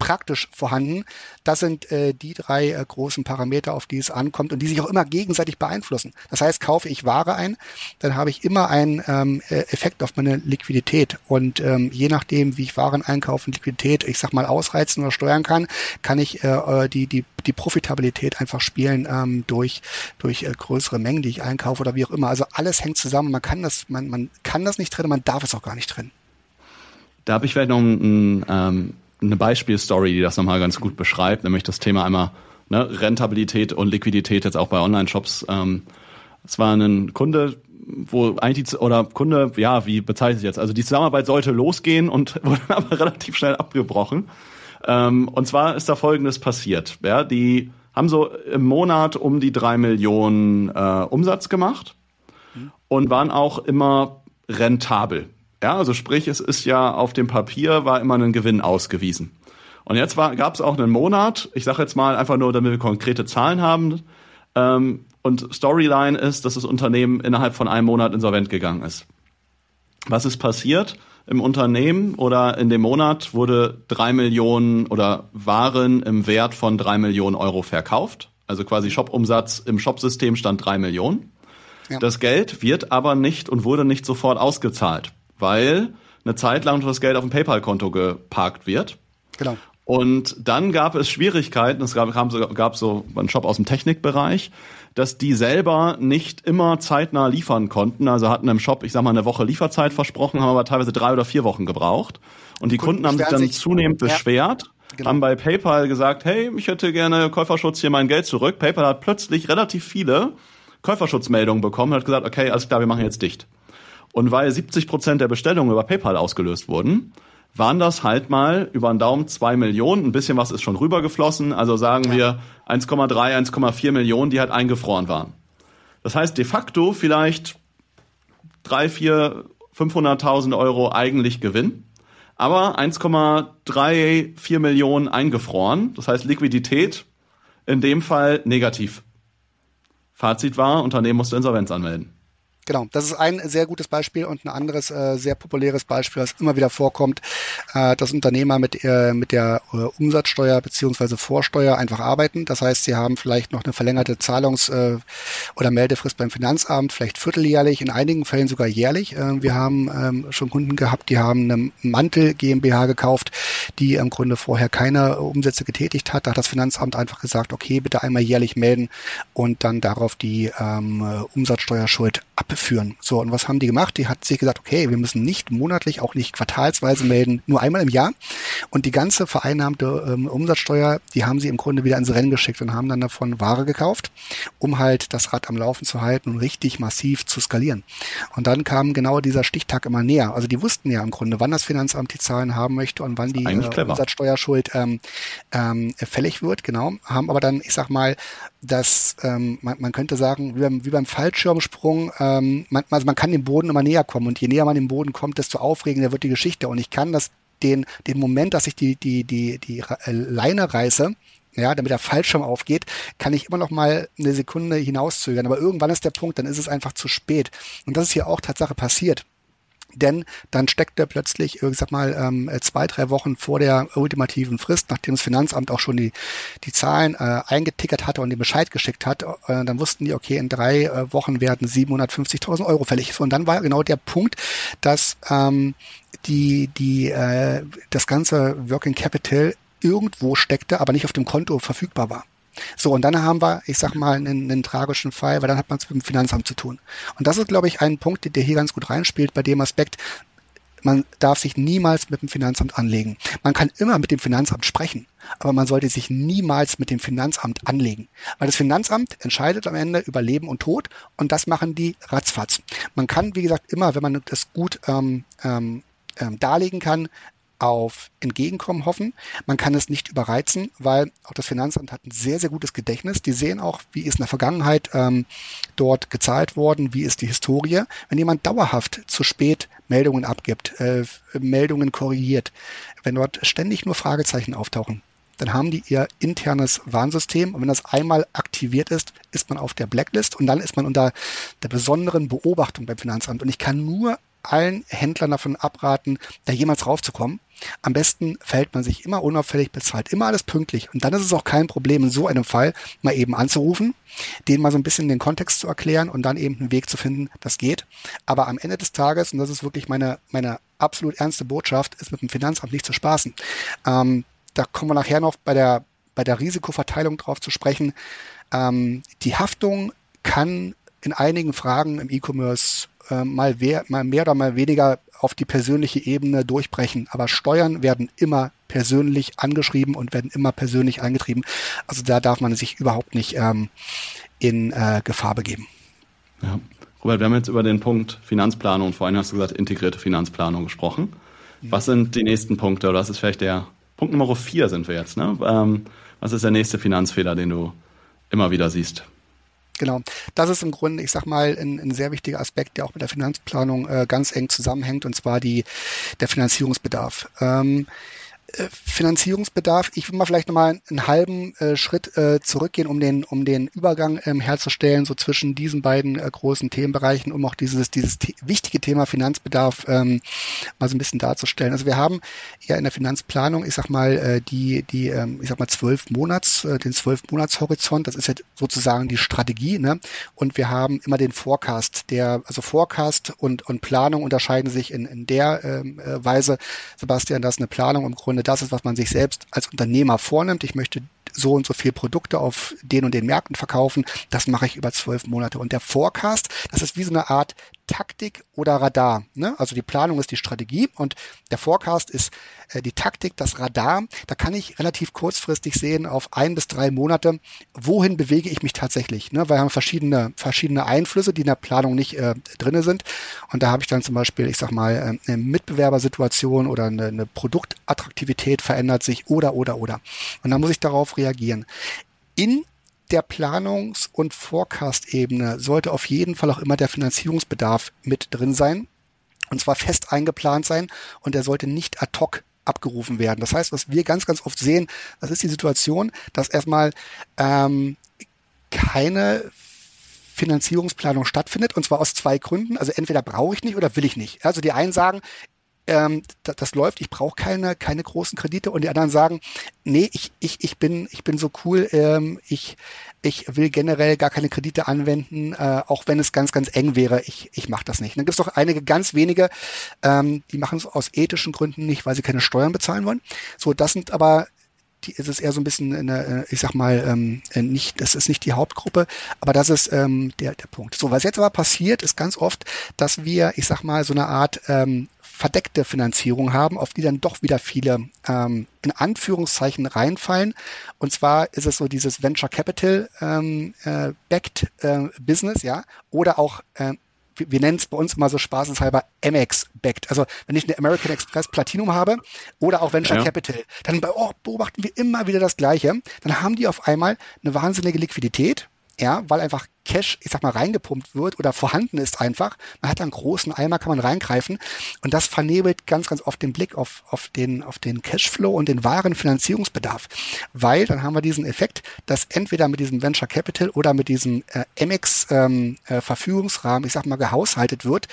praktisch vorhanden. Das sind äh, die drei äh, großen Parameter, auf die es ankommt und die sich auch immer gegenseitig beeinflussen. Das heißt, kaufe ich Ware ein, dann habe ich immer einen ähm, äh, Effekt auf meine Liquidität. Und ähm, je nachdem, wie ich Waren einkaufe und Liquidität, ich sag mal, ausreizen oder steuern kann, kann ich äh, äh, die, die, die Profitabilität einfach spielen ähm, durch, durch äh, größere Mengen, die ich einkaufe oder wie auch immer. Also alles hängt zusammen. Man kann das, man, man kann das nicht trennen, man darf es auch gar nicht trennen. Da habe ich vielleicht noch ein, ähm, eine Beispielstory, die das nochmal ganz gut beschreibt, nämlich das Thema einmal ne, Rentabilität und Liquidität jetzt auch bei Online-Shops. Ähm, es war ein Kunde, wo eigentlich die, oder Kunde, ja, wie bezeichnet sich jetzt? Also die Zusammenarbeit sollte losgehen und *laughs* wurde aber relativ schnell abgebrochen. Ähm, und zwar ist da Folgendes passiert. Ja, die haben so im Monat um die drei Millionen äh, Umsatz gemacht mhm. und waren auch immer rentabel. Ja, also sprich, es ist ja auf dem Papier war immer ein Gewinn ausgewiesen. Und jetzt gab es auch einen Monat, ich sage jetzt mal einfach nur, damit wir konkrete Zahlen haben. Ähm, und Storyline ist, dass das Unternehmen innerhalb von einem Monat insolvent gegangen ist. Was ist passiert? Im Unternehmen oder in dem Monat wurde drei Millionen oder Waren im Wert von drei Millionen Euro verkauft. Also quasi Shopumsatz im Shopsystem stand drei Millionen. Ja. Das Geld wird aber nicht und wurde nicht sofort ausgezahlt weil eine Zeit lang das Geld auf dem PayPal-Konto geparkt wird. Genau. Und dann gab es Schwierigkeiten, es gab, gab so einen Shop aus dem Technikbereich, dass die selber nicht immer zeitnah liefern konnten. Also hatten im Shop, ich sag mal, eine Woche Lieferzeit versprochen, haben aber teilweise drei oder vier Wochen gebraucht. Und die Kunden, Kunden haben sich dann sich, zunehmend beschwert. Genau. haben bei PayPal gesagt, hey, ich hätte gerne Käuferschutz hier mein Geld zurück. PayPal hat plötzlich relativ viele Käuferschutzmeldungen bekommen und hat gesagt, okay, alles klar, wir machen jetzt dicht. Und weil 70 Prozent der Bestellungen über PayPal ausgelöst wurden, waren das halt mal über den Daumen zwei Millionen. Ein bisschen was ist schon rübergeflossen. Also sagen wir 1,3, 1,4 Millionen, die halt eingefroren waren. Das heißt de facto vielleicht drei, vier, 500.000 Euro eigentlich Gewinn. Aber 1,34 Millionen eingefroren. Das heißt Liquidität in dem Fall negativ. Fazit war, Unternehmen musste Insolvenz anmelden. Genau, das ist ein sehr gutes Beispiel und ein anderes äh, sehr populäres Beispiel, was immer wieder vorkommt, äh, dass Unternehmer mit, äh, mit der äh, Umsatzsteuer beziehungsweise Vorsteuer einfach arbeiten. Das heißt, sie haben vielleicht noch eine verlängerte Zahlungs- äh, oder Meldefrist beim Finanzamt, vielleicht vierteljährlich, in einigen Fällen sogar jährlich. Äh, wir haben ähm, schon Kunden gehabt, die haben eine Mantel GmbH gekauft, die im Grunde vorher keine Umsätze getätigt hat. Da hat das Finanzamt einfach gesagt, okay, bitte einmal jährlich melden und dann darauf die ähm, Umsatzsteuerschuld ab führen. So, und was haben die gemacht? Die hat sich gesagt, okay, wir müssen nicht monatlich, auch nicht quartalsweise melden, nur einmal im Jahr. Und die ganze vereinnahmte ähm, Umsatzsteuer, die haben sie im Grunde wieder ins Rennen geschickt und haben dann davon Ware gekauft, um halt das Rad am Laufen zu halten und richtig massiv zu skalieren. Und dann kam genau dieser Stichtag immer näher. Also die wussten ja im Grunde, wann das Finanzamt die Zahlen haben möchte und wann die äh, Umsatzsteuerschuld ähm, ähm, fällig wird, genau. Haben aber dann, ich sag mal, dass ähm, man, man könnte sagen, wie beim, wie beim Fallschirmsprung, ähm, man, also man kann dem Boden immer näher kommen und je näher man dem Boden kommt, desto aufregender wird die Geschichte. Und ich kann das den, den Moment, dass ich die, die, die, die äh, Leine reiße, ja, damit der Fallschirm aufgeht, kann ich immer noch mal eine Sekunde hinauszögern. Aber irgendwann ist der Punkt, dann ist es einfach zu spät. Und das ist hier auch Tatsache passiert. Denn dann steckt er plötzlich, ich sag mal, ähm, zwei, drei Wochen vor der ultimativen Frist, nachdem das Finanzamt auch schon die, die Zahlen äh, eingetickert hatte und den Bescheid geschickt hat, äh, dann wussten die, okay, in drei äh, Wochen werden 750.000 Euro fällig. Und dann war genau der Punkt, dass ähm, die, die, äh, das ganze Working Capital irgendwo steckte, aber nicht auf dem Konto verfügbar war. So, und dann haben wir, ich sag mal, einen, einen tragischen Fall, weil dann hat man es mit dem Finanzamt zu tun. Und das ist, glaube ich, ein Punkt, der hier ganz gut reinspielt bei dem Aspekt, man darf sich niemals mit dem Finanzamt anlegen. Man kann immer mit dem Finanzamt sprechen, aber man sollte sich niemals mit dem Finanzamt anlegen. Weil das Finanzamt entscheidet am Ende über Leben und Tod und das machen die ratzfatz. Man kann, wie gesagt, immer, wenn man das gut ähm, ähm, ähm darlegen kann, auf Entgegenkommen hoffen. Man kann es nicht überreizen, weil auch das Finanzamt hat ein sehr, sehr gutes Gedächtnis. Die sehen auch, wie ist in der Vergangenheit ähm, dort gezahlt worden, wie ist die Historie. Wenn jemand dauerhaft zu spät Meldungen abgibt, äh, Meldungen korrigiert, wenn dort ständig nur Fragezeichen auftauchen, dann haben die ihr internes Warnsystem und wenn das einmal aktiviert ist, ist man auf der Blacklist und dann ist man unter der besonderen Beobachtung beim Finanzamt. Und ich kann nur allen Händlern davon abraten, da jemals raufzukommen. Am besten verhält man sich immer unauffällig, bezahlt immer alles pünktlich. Und dann ist es auch kein Problem, in so einem Fall mal eben anzurufen, denen mal so ein bisschen den Kontext zu erklären und dann eben einen Weg zu finden, das geht. Aber am Ende des Tages, und das ist wirklich meine, meine absolut ernste Botschaft, ist mit dem Finanzamt nicht zu spaßen. Ähm, da kommen wir nachher noch bei der, bei der Risikoverteilung drauf zu sprechen. Ähm, die Haftung kann in einigen Fragen im E-Commerce äh, mal, wer, mal mehr oder mal weniger auf die persönliche Ebene durchbrechen. Aber Steuern werden immer persönlich angeschrieben und werden immer persönlich eingetrieben. Also da darf man sich überhaupt nicht ähm, in äh, Gefahr begeben. Ja. Robert, wir haben jetzt über den Punkt Finanzplanung und vorhin hast du gesagt integrierte Finanzplanung gesprochen. Was sind die nächsten Punkte oder was ist vielleicht der Punkt Nummer vier sind wir jetzt? Ne? Ähm, was ist der nächste Finanzfehler, den du immer wieder siehst? Genau. Das ist im Grunde, ich sag mal, ein, ein sehr wichtiger Aspekt, der auch mit der Finanzplanung äh, ganz eng zusammenhängt, und zwar die, der Finanzierungsbedarf. Ähm, äh, Finanzierungsbedarf. Ich will mal vielleicht nochmal einen halben äh, Schritt äh, zurückgehen, um den, um den Übergang ähm, herzustellen, so zwischen diesen beiden äh, großen Themenbereichen, um auch dieses, dieses the wichtige Thema Finanzbedarf ähm, mal so ein bisschen darzustellen. Also wir haben ja in der Finanzplanung, ich sag mal, äh, die, die, ähm, ich sag mal, zwölf Monats, äh, den zwölf Monatshorizont, das ist ja sozusagen die Strategie, ne? Und wir haben immer den Forecast, der, also Forecast und, und Planung unterscheiden sich in, in der ähm, äh, Weise, Sebastian, dass eine Planung im Grunde Grunde das ist, was man sich selbst als Unternehmer vornimmt. Ich möchte so und so viel Produkte auf den und den Märkten verkaufen. Das mache ich über zwölf Monate. Und der Forecast, das ist wie so eine Art Taktik oder Radar. Ne? Also die Planung ist die Strategie und der Forecast ist äh, die Taktik, das Radar. Da kann ich relativ kurzfristig sehen, auf ein bis drei Monate, wohin bewege ich mich tatsächlich. Ne? Weil wir haben verschiedene, verschiedene Einflüsse, die in der Planung nicht äh, drinne sind. Und da habe ich dann zum Beispiel, ich sag mal, äh, eine Mitbewerbersituation oder eine, eine Produktattraktivität verändert sich oder, oder, oder. Und da muss ich darauf reagieren. In der Planungs- und Forecast-Ebene sollte auf jeden Fall auch immer der Finanzierungsbedarf mit drin sein. Und zwar fest eingeplant sein und der sollte nicht ad hoc abgerufen werden. Das heißt, was wir ganz, ganz oft sehen, das ist die Situation, dass erstmal ähm, keine Finanzierungsplanung stattfindet und zwar aus zwei Gründen. Also entweder brauche ich nicht oder will ich nicht. Also die einen sagen, ähm, das, läuft, ich brauche keine, keine großen Kredite und die anderen sagen, nee, ich, ich, ich, bin, ich bin so cool, ähm, ich, ich will generell gar keine Kredite anwenden, äh, auch wenn es ganz, ganz eng wäre, ich, ich mache das nicht. dann gibt es doch einige ganz wenige, ähm, die machen es aus ethischen Gründen nicht, weil sie keine Steuern bezahlen wollen. So, das sind aber die, es ist eher so ein bisschen eine, ich sag mal, ähm, nicht, das ist nicht die Hauptgruppe, aber das ist ähm, der, der Punkt. So, was jetzt aber passiert, ist ganz oft, dass wir, ich sag mal, so eine Art ähm, verdeckte Finanzierung haben, auf die dann doch wieder viele ähm, in Anführungszeichen reinfallen. Und zwar ist es so dieses Venture Capital ähm, äh, backed äh, Business, ja, oder auch äh, wir nennen es bei uns immer so spaßeshalber MX backed. Also wenn ich eine American Express Platinum habe oder auch Venture ja. Capital, dann oh, beobachten wir immer wieder das Gleiche. Dann haben die auf einmal eine wahnsinnige Liquidität ja, weil einfach Cash, ich sag mal, reingepumpt wird oder vorhanden ist einfach. Man hat einen großen Eimer, kann man reingreifen und das vernebelt ganz, ganz oft den Blick auf, auf den, auf den Cashflow und den wahren Finanzierungsbedarf, weil dann haben wir diesen Effekt, dass entweder mit diesem Venture Capital oder mit diesem äh, MX ähm, äh, Verfügungsrahmen, ich sag mal, gehaushaltet wird,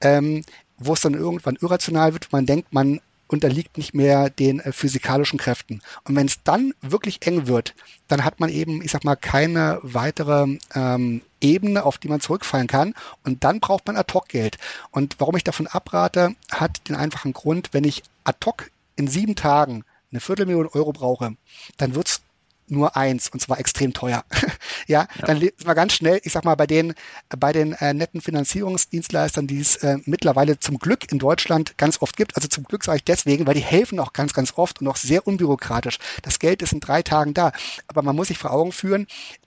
ähm, wo es dann irgendwann irrational wird, man denkt, man unterliegt nicht mehr den äh, physikalischen Kräften. Und wenn es dann wirklich eng wird, dann hat man eben, ich sag mal, keine weitere ähm, Ebene, auf die man zurückfallen kann. Und dann braucht man Ad-Hoc-Geld. Und warum ich davon abrate, hat den einfachen Grund, wenn ich Ad-Hoc in sieben Tagen eine Viertelmillion Euro brauche, dann wird's nur eins und zwar extrem teuer. *laughs* ja, ja, dann ist man ganz schnell, ich sag mal, bei den, bei den äh, netten Finanzierungsdienstleistern, die es äh, mittlerweile zum Glück in Deutschland ganz oft gibt. Also zum Glück sage ich deswegen, weil die helfen auch ganz, ganz oft und auch sehr unbürokratisch. Das Geld ist in drei Tagen da. Aber man muss sich vor Augen führen,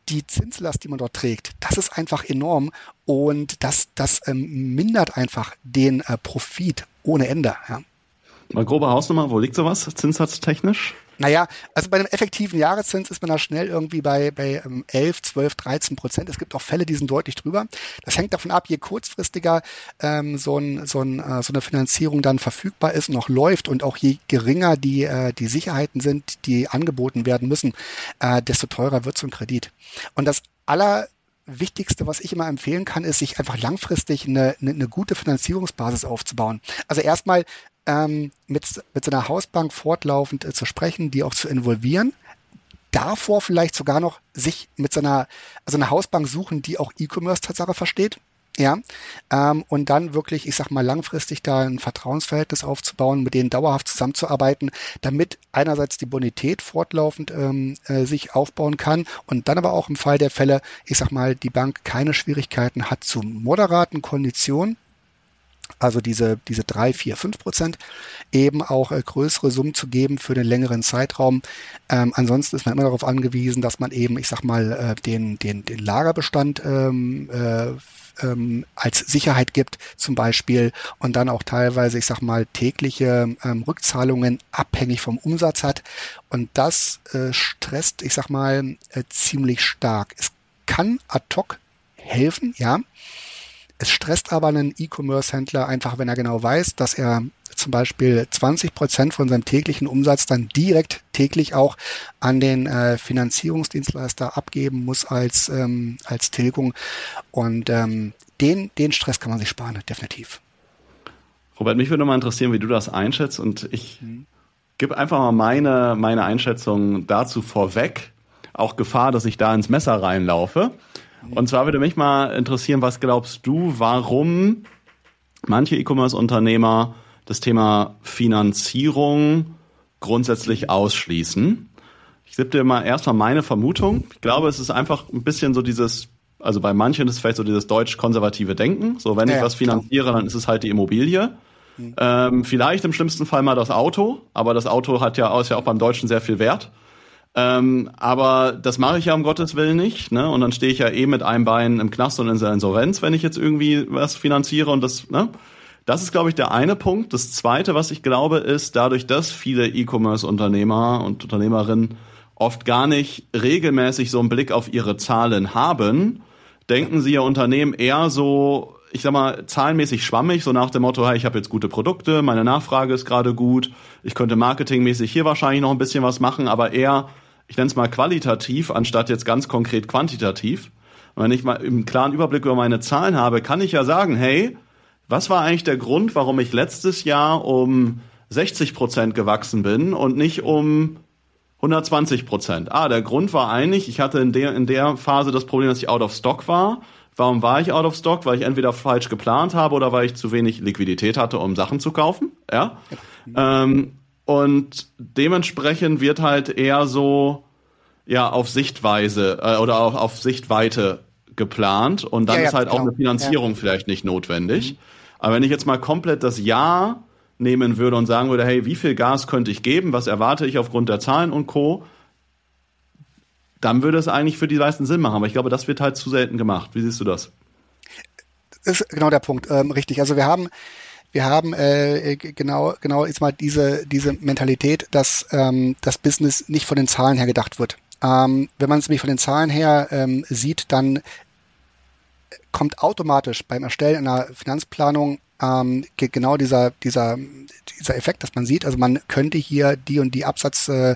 die Zinslast, die man dort trägt, das ist einfach enorm und das, das ähm, mindert einfach den äh, Profit ohne Ende. Ja. Mal grobe Hausnummer, wo liegt sowas zinssatztechnisch? Naja, also bei einem effektiven Jahreszins ist man da schnell irgendwie bei, bei 11, 12, 13 Prozent. Es gibt auch Fälle, die sind deutlich drüber. Das hängt davon ab, je kurzfristiger ähm, so, ein, so, ein, äh, so eine Finanzierung dann verfügbar ist und auch läuft und auch je geringer die, äh, die Sicherheiten sind, die angeboten werden müssen, äh, desto teurer wird so ein Kredit. Und das aller Wichtigste, was ich immer empfehlen kann, ist, sich einfach langfristig eine, eine, eine gute Finanzierungsbasis aufzubauen. Also erstmal ähm, mit, mit seiner Hausbank fortlaufend äh, zu sprechen, die auch zu involvieren. Davor vielleicht sogar noch sich mit seiner, also eine Hausbank suchen, die auch E-Commerce-Tatsache versteht. Ja, ähm, und dann wirklich, ich sag mal, langfristig da ein Vertrauensverhältnis aufzubauen, mit denen dauerhaft zusammenzuarbeiten, damit einerseits die Bonität fortlaufend ähm, äh, sich aufbauen kann und dann aber auch im Fall der Fälle, ich sag mal, die Bank keine Schwierigkeiten hat zu moderaten Konditionen, also diese, diese drei, vier, fünf Prozent, eben auch äh, größere Summen zu geben für den längeren Zeitraum. Ähm, ansonsten ist man immer darauf angewiesen, dass man eben, ich sag mal, äh, den, den, den Lagerbestand ähm, äh, ähm, als Sicherheit gibt, zum Beispiel, und dann auch teilweise, ich sag mal, tägliche ähm, Rückzahlungen abhängig vom Umsatz hat. Und das äh, stresst, ich sag mal, äh, ziemlich stark. Es kann ad hoc helfen, ja. Es stresst aber einen E-Commerce-Händler einfach, wenn er genau weiß, dass er zum Beispiel 20 Prozent von seinem täglichen Umsatz dann direkt täglich auch an den äh, Finanzierungsdienstleister abgeben muss als, ähm, als Tilgung. Und ähm, den, den Stress kann man sich sparen, definitiv. Robert, mich würde mal interessieren, wie du das einschätzt und ich mhm. gebe einfach mal meine, meine Einschätzung dazu vorweg. Auch Gefahr, dass ich da ins Messer reinlaufe. Und zwar würde mich mal interessieren, was glaubst du, warum manche E-Commerce-Unternehmer das Thema Finanzierung grundsätzlich ausschließen. Ich gebe dir mal erstmal meine Vermutung. Ich glaube, es ist einfach ein bisschen so dieses, also bei manchen ist es vielleicht so dieses deutsch-konservative Denken. So, wenn ja, ich was finanziere, dann ist es halt die Immobilie. Mhm. Ähm, vielleicht im schlimmsten Fall mal das Auto, aber das Auto hat ja, ist ja auch beim Deutschen sehr viel wert. Ähm, aber das mache ich ja um Gottes Willen nicht. Ne? Und dann stehe ich ja eh mit einem Bein im Knast und in der Insolvenz, wenn ich jetzt irgendwie was finanziere und das, ne? Das ist, glaube ich, der eine Punkt. Das zweite, was ich glaube, ist, dadurch, dass viele E-Commerce-Unternehmer und Unternehmerinnen oft gar nicht regelmäßig so einen Blick auf ihre Zahlen haben, denken sie ihr Unternehmen eher so, ich sag mal, zahlenmäßig schwammig, so nach dem Motto, hey, ich habe jetzt gute Produkte, meine Nachfrage ist gerade gut, ich könnte marketingmäßig hier wahrscheinlich noch ein bisschen was machen, aber eher, ich nenne es mal qualitativ, anstatt jetzt ganz konkret quantitativ. Und wenn ich mal einen klaren Überblick über meine Zahlen habe, kann ich ja sagen, hey, was war eigentlich der Grund, warum ich letztes Jahr um 60 Prozent gewachsen bin und nicht um 120 Prozent? Ah, der Grund war eigentlich, ich hatte in der, in der Phase das Problem, dass ich out of stock war. Warum war ich out of stock? Weil ich entweder falsch geplant habe oder weil ich zu wenig Liquidität hatte, um Sachen zu kaufen. Ja. Ähm, und dementsprechend wird halt eher so, ja, auf Sichtweise äh, oder auch auf Sichtweite geplant und dann ja, ja, ist halt genau. auch eine Finanzierung ja. vielleicht nicht notwendig. Mhm. Aber wenn ich jetzt mal komplett das Jahr nehmen würde und sagen würde, hey, wie viel Gas könnte ich geben, was erwarte ich aufgrund der Zahlen und Co., dann würde es eigentlich für die meisten Sinn machen. Aber ich glaube, das wird halt zu selten gemacht. Wie siehst du das? Das ist genau der Punkt, ähm, richtig. Also wir haben wir haben äh, genau genau jetzt mal diese diese Mentalität, dass ähm, das Business nicht von den Zahlen her gedacht wird. Ähm, wenn man es nämlich von den Zahlen her ähm, sieht, dann kommt automatisch beim Erstellen einer Finanzplanung ähm, genau dieser, dieser, dieser Effekt, dass man sieht, also man könnte hier die und die Absatz äh,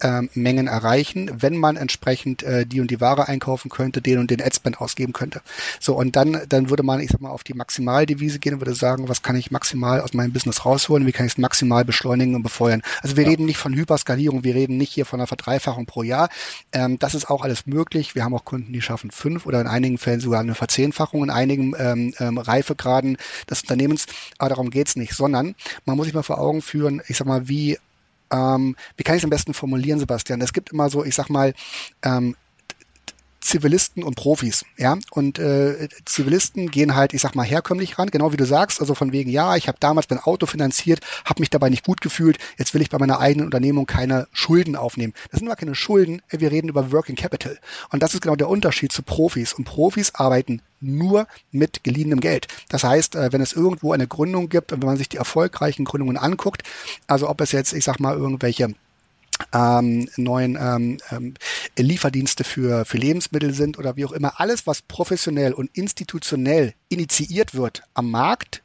äh, Mengen erreichen, wenn man entsprechend äh, die und die Ware einkaufen könnte, den und den Adspend ausgeben könnte. So, und dann, dann würde man, ich sag mal, auf die Maximaldevise gehen und würde sagen, was kann ich maximal aus meinem Business rausholen, wie kann ich es maximal beschleunigen und befeuern. Also wir ja. reden nicht von Hyperskalierung, wir reden nicht hier von einer Verdreifachung pro Jahr. Ähm, das ist auch alles möglich. Wir haben auch Kunden, die schaffen fünf oder in einigen Fällen sogar eine Verzehnfachung in einigen ähm, ähm, Reifegraden des Unternehmens. Aber darum geht's nicht, sondern man muss sich mal vor Augen führen, ich sag mal, wie ähm, wie kann ich es am besten formulieren, Sebastian? Es gibt immer so, ich sag mal, ähm, Zivilisten und Profis, ja. Und äh, Zivilisten gehen halt, ich sag mal, herkömmlich ran, genau wie du sagst, also von wegen, ja, ich habe damals mein Auto finanziert, habe mich dabei nicht gut gefühlt, jetzt will ich bei meiner eigenen Unternehmung keine Schulden aufnehmen. Das sind aber keine Schulden, wir reden über Working Capital. Und das ist genau der Unterschied zu Profis. Und Profis arbeiten nur mit geliehenem Geld. Das heißt, äh, wenn es irgendwo eine Gründung gibt und wenn man sich die erfolgreichen Gründungen anguckt, also ob es jetzt, ich sag mal, irgendwelche ähm, neuen ähm, ähm, Lieferdienste für, für Lebensmittel sind oder wie auch immer. Alles, was professionell und institutionell initiiert wird am Markt,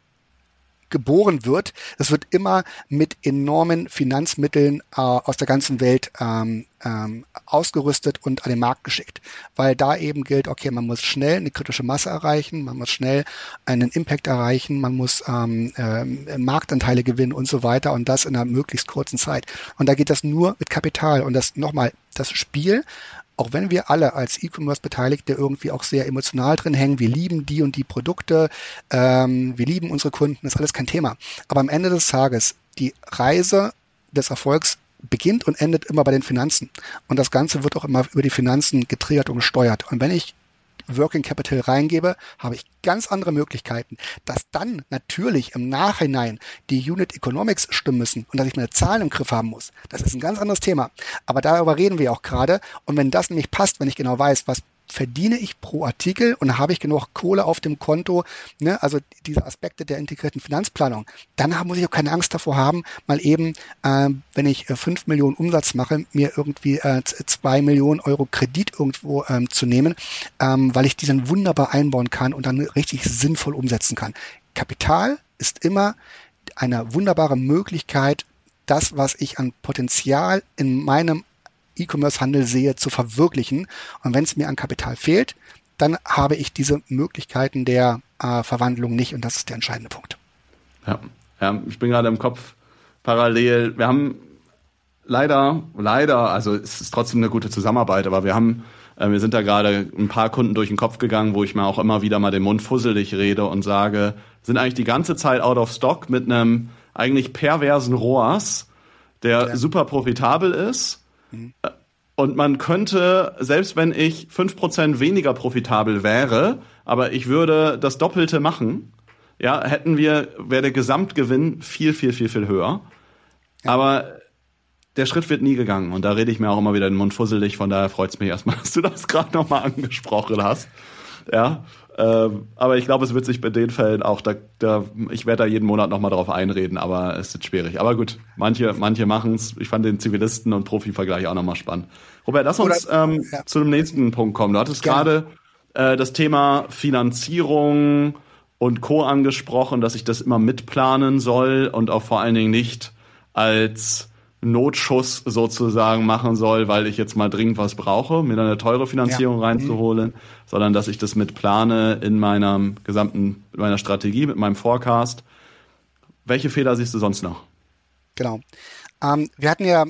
geboren wird, das wird immer mit enormen Finanzmitteln äh, aus der ganzen Welt ähm, ähm, ausgerüstet und an den Markt geschickt. Weil da eben gilt, okay, man muss schnell eine kritische Masse erreichen, man muss schnell einen Impact erreichen, man muss ähm, ähm, Marktanteile gewinnen und so weiter und das in einer möglichst kurzen Zeit. Und da geht das nur mit Kapital. Und das nochmal, das Spiel auch wenn wir alle als E-Commerce-Beteiligte irgendwie auch sehr emotional drin hängen, wir lieben die und die Produkte, ähm, wir lieben unsere Kunden, ist alles kein Thema. Aber am Ende des Tages, die Reise des Erfolgs beginnt und endet immer bei den Finanzen. Und das Ganze wird auch immer über die Finanzen getriggert und gesteuert. Und wenn ich Working Capital reingebe, habe ich ganz andere Möglichkeiten. Dass dann natürlich im Nachhinein die Unit Economics stimmen müssen und dass ich meine Zahlen im Griff haben muss, das ist ein ganz anderes Thema. Aber darüber reden wir auch gerade. Und wenn das nämlich passt, wenn ich genau weiß, was verdiene ich pro Artikel und habe ich genug Kohle auf dem Konto, ne, also diese Aspekte der integrierten Finanzplanung, dann muss ich auch keine Angst davor haben, mal eben, äh, wenn ich äh, 5 Millionen Umsatz mache, mir irgendwie äh, 2 Millionen Euro Kredit irgendwo ähm, zu nehmen, ähm, weil ich diesen wunderbar einbauen kann und dann richtig sinnvoll umsetzen kann. Kapital ist immer eine wunderbare Möglichkeit, das, was ich an Potenzial in meinem E-Commerce-Handel sehe, zu verwirklichen. Und wenn es mir an Kapital fehlt, dann habe ich diese Möglichkeiten der äh, Verwandlung nicht. Und das ist der entscheidende Punkt. Ja, ja ich bin gerade im Kopf parallel. Wir haben leider, leider, also es ist trotzdem eine gute Zusammenarbeit, aber wir haben, äh, wir sind da gerade ein paar Kunden durch den Kopf gegangen, wo ich mir auch immer wieder mal den Mund fusselig rede und sage, sind eigentlich die ganze Zeit out of stock mit einem eigentlich perversen ROAS, der ja. super profitabel ist. Mhm. Und man könnte, selbst wenn ich 5% weniger profitabel wäre, aber ich würde das Doppelte machen, ja, hätten wir, wäre der Gesamtgewinn viel, viel, viel, viel höher. Ja. Aber der Schritt wird nie gegangen und da rede ich mir auch immer wieder den Mund fusselig, von daher freut es mich erstmal, *laughs* dass du das gerade nochmal angesprochen hast. Ja, ähm, aber ich glaube, es wird sich bei den Fällen auch, da, da, ich werde da jeden Monat nochmal drauf einreden, aber es ist schwierig. Aber gut, manche, manche machen es. Ich fand den Zivilisten- und Profi-Vergleich auch nochmal spannend. Robert, lass uns Oder, ähm, ja. zu dem nächsten Punkt kommen. Du hattest gerade äh, das Thema Finanzierung und Co. angesprochen, dass ich das immer mitplanen soll und auch vor allen Dingen nicht als Notschuss sozusagen machen soll, weil ich jetzt mal dringend was brauche, mir dann eine teure Finanzierung ja. reinzuholen, mhm. Sondern dass ich das mit plane in meiner gesamten, in meiner Strategie, mit meinem Forecast. Welche Fehler siehst du sonst noch? Genau. Ähm, wir hatten ja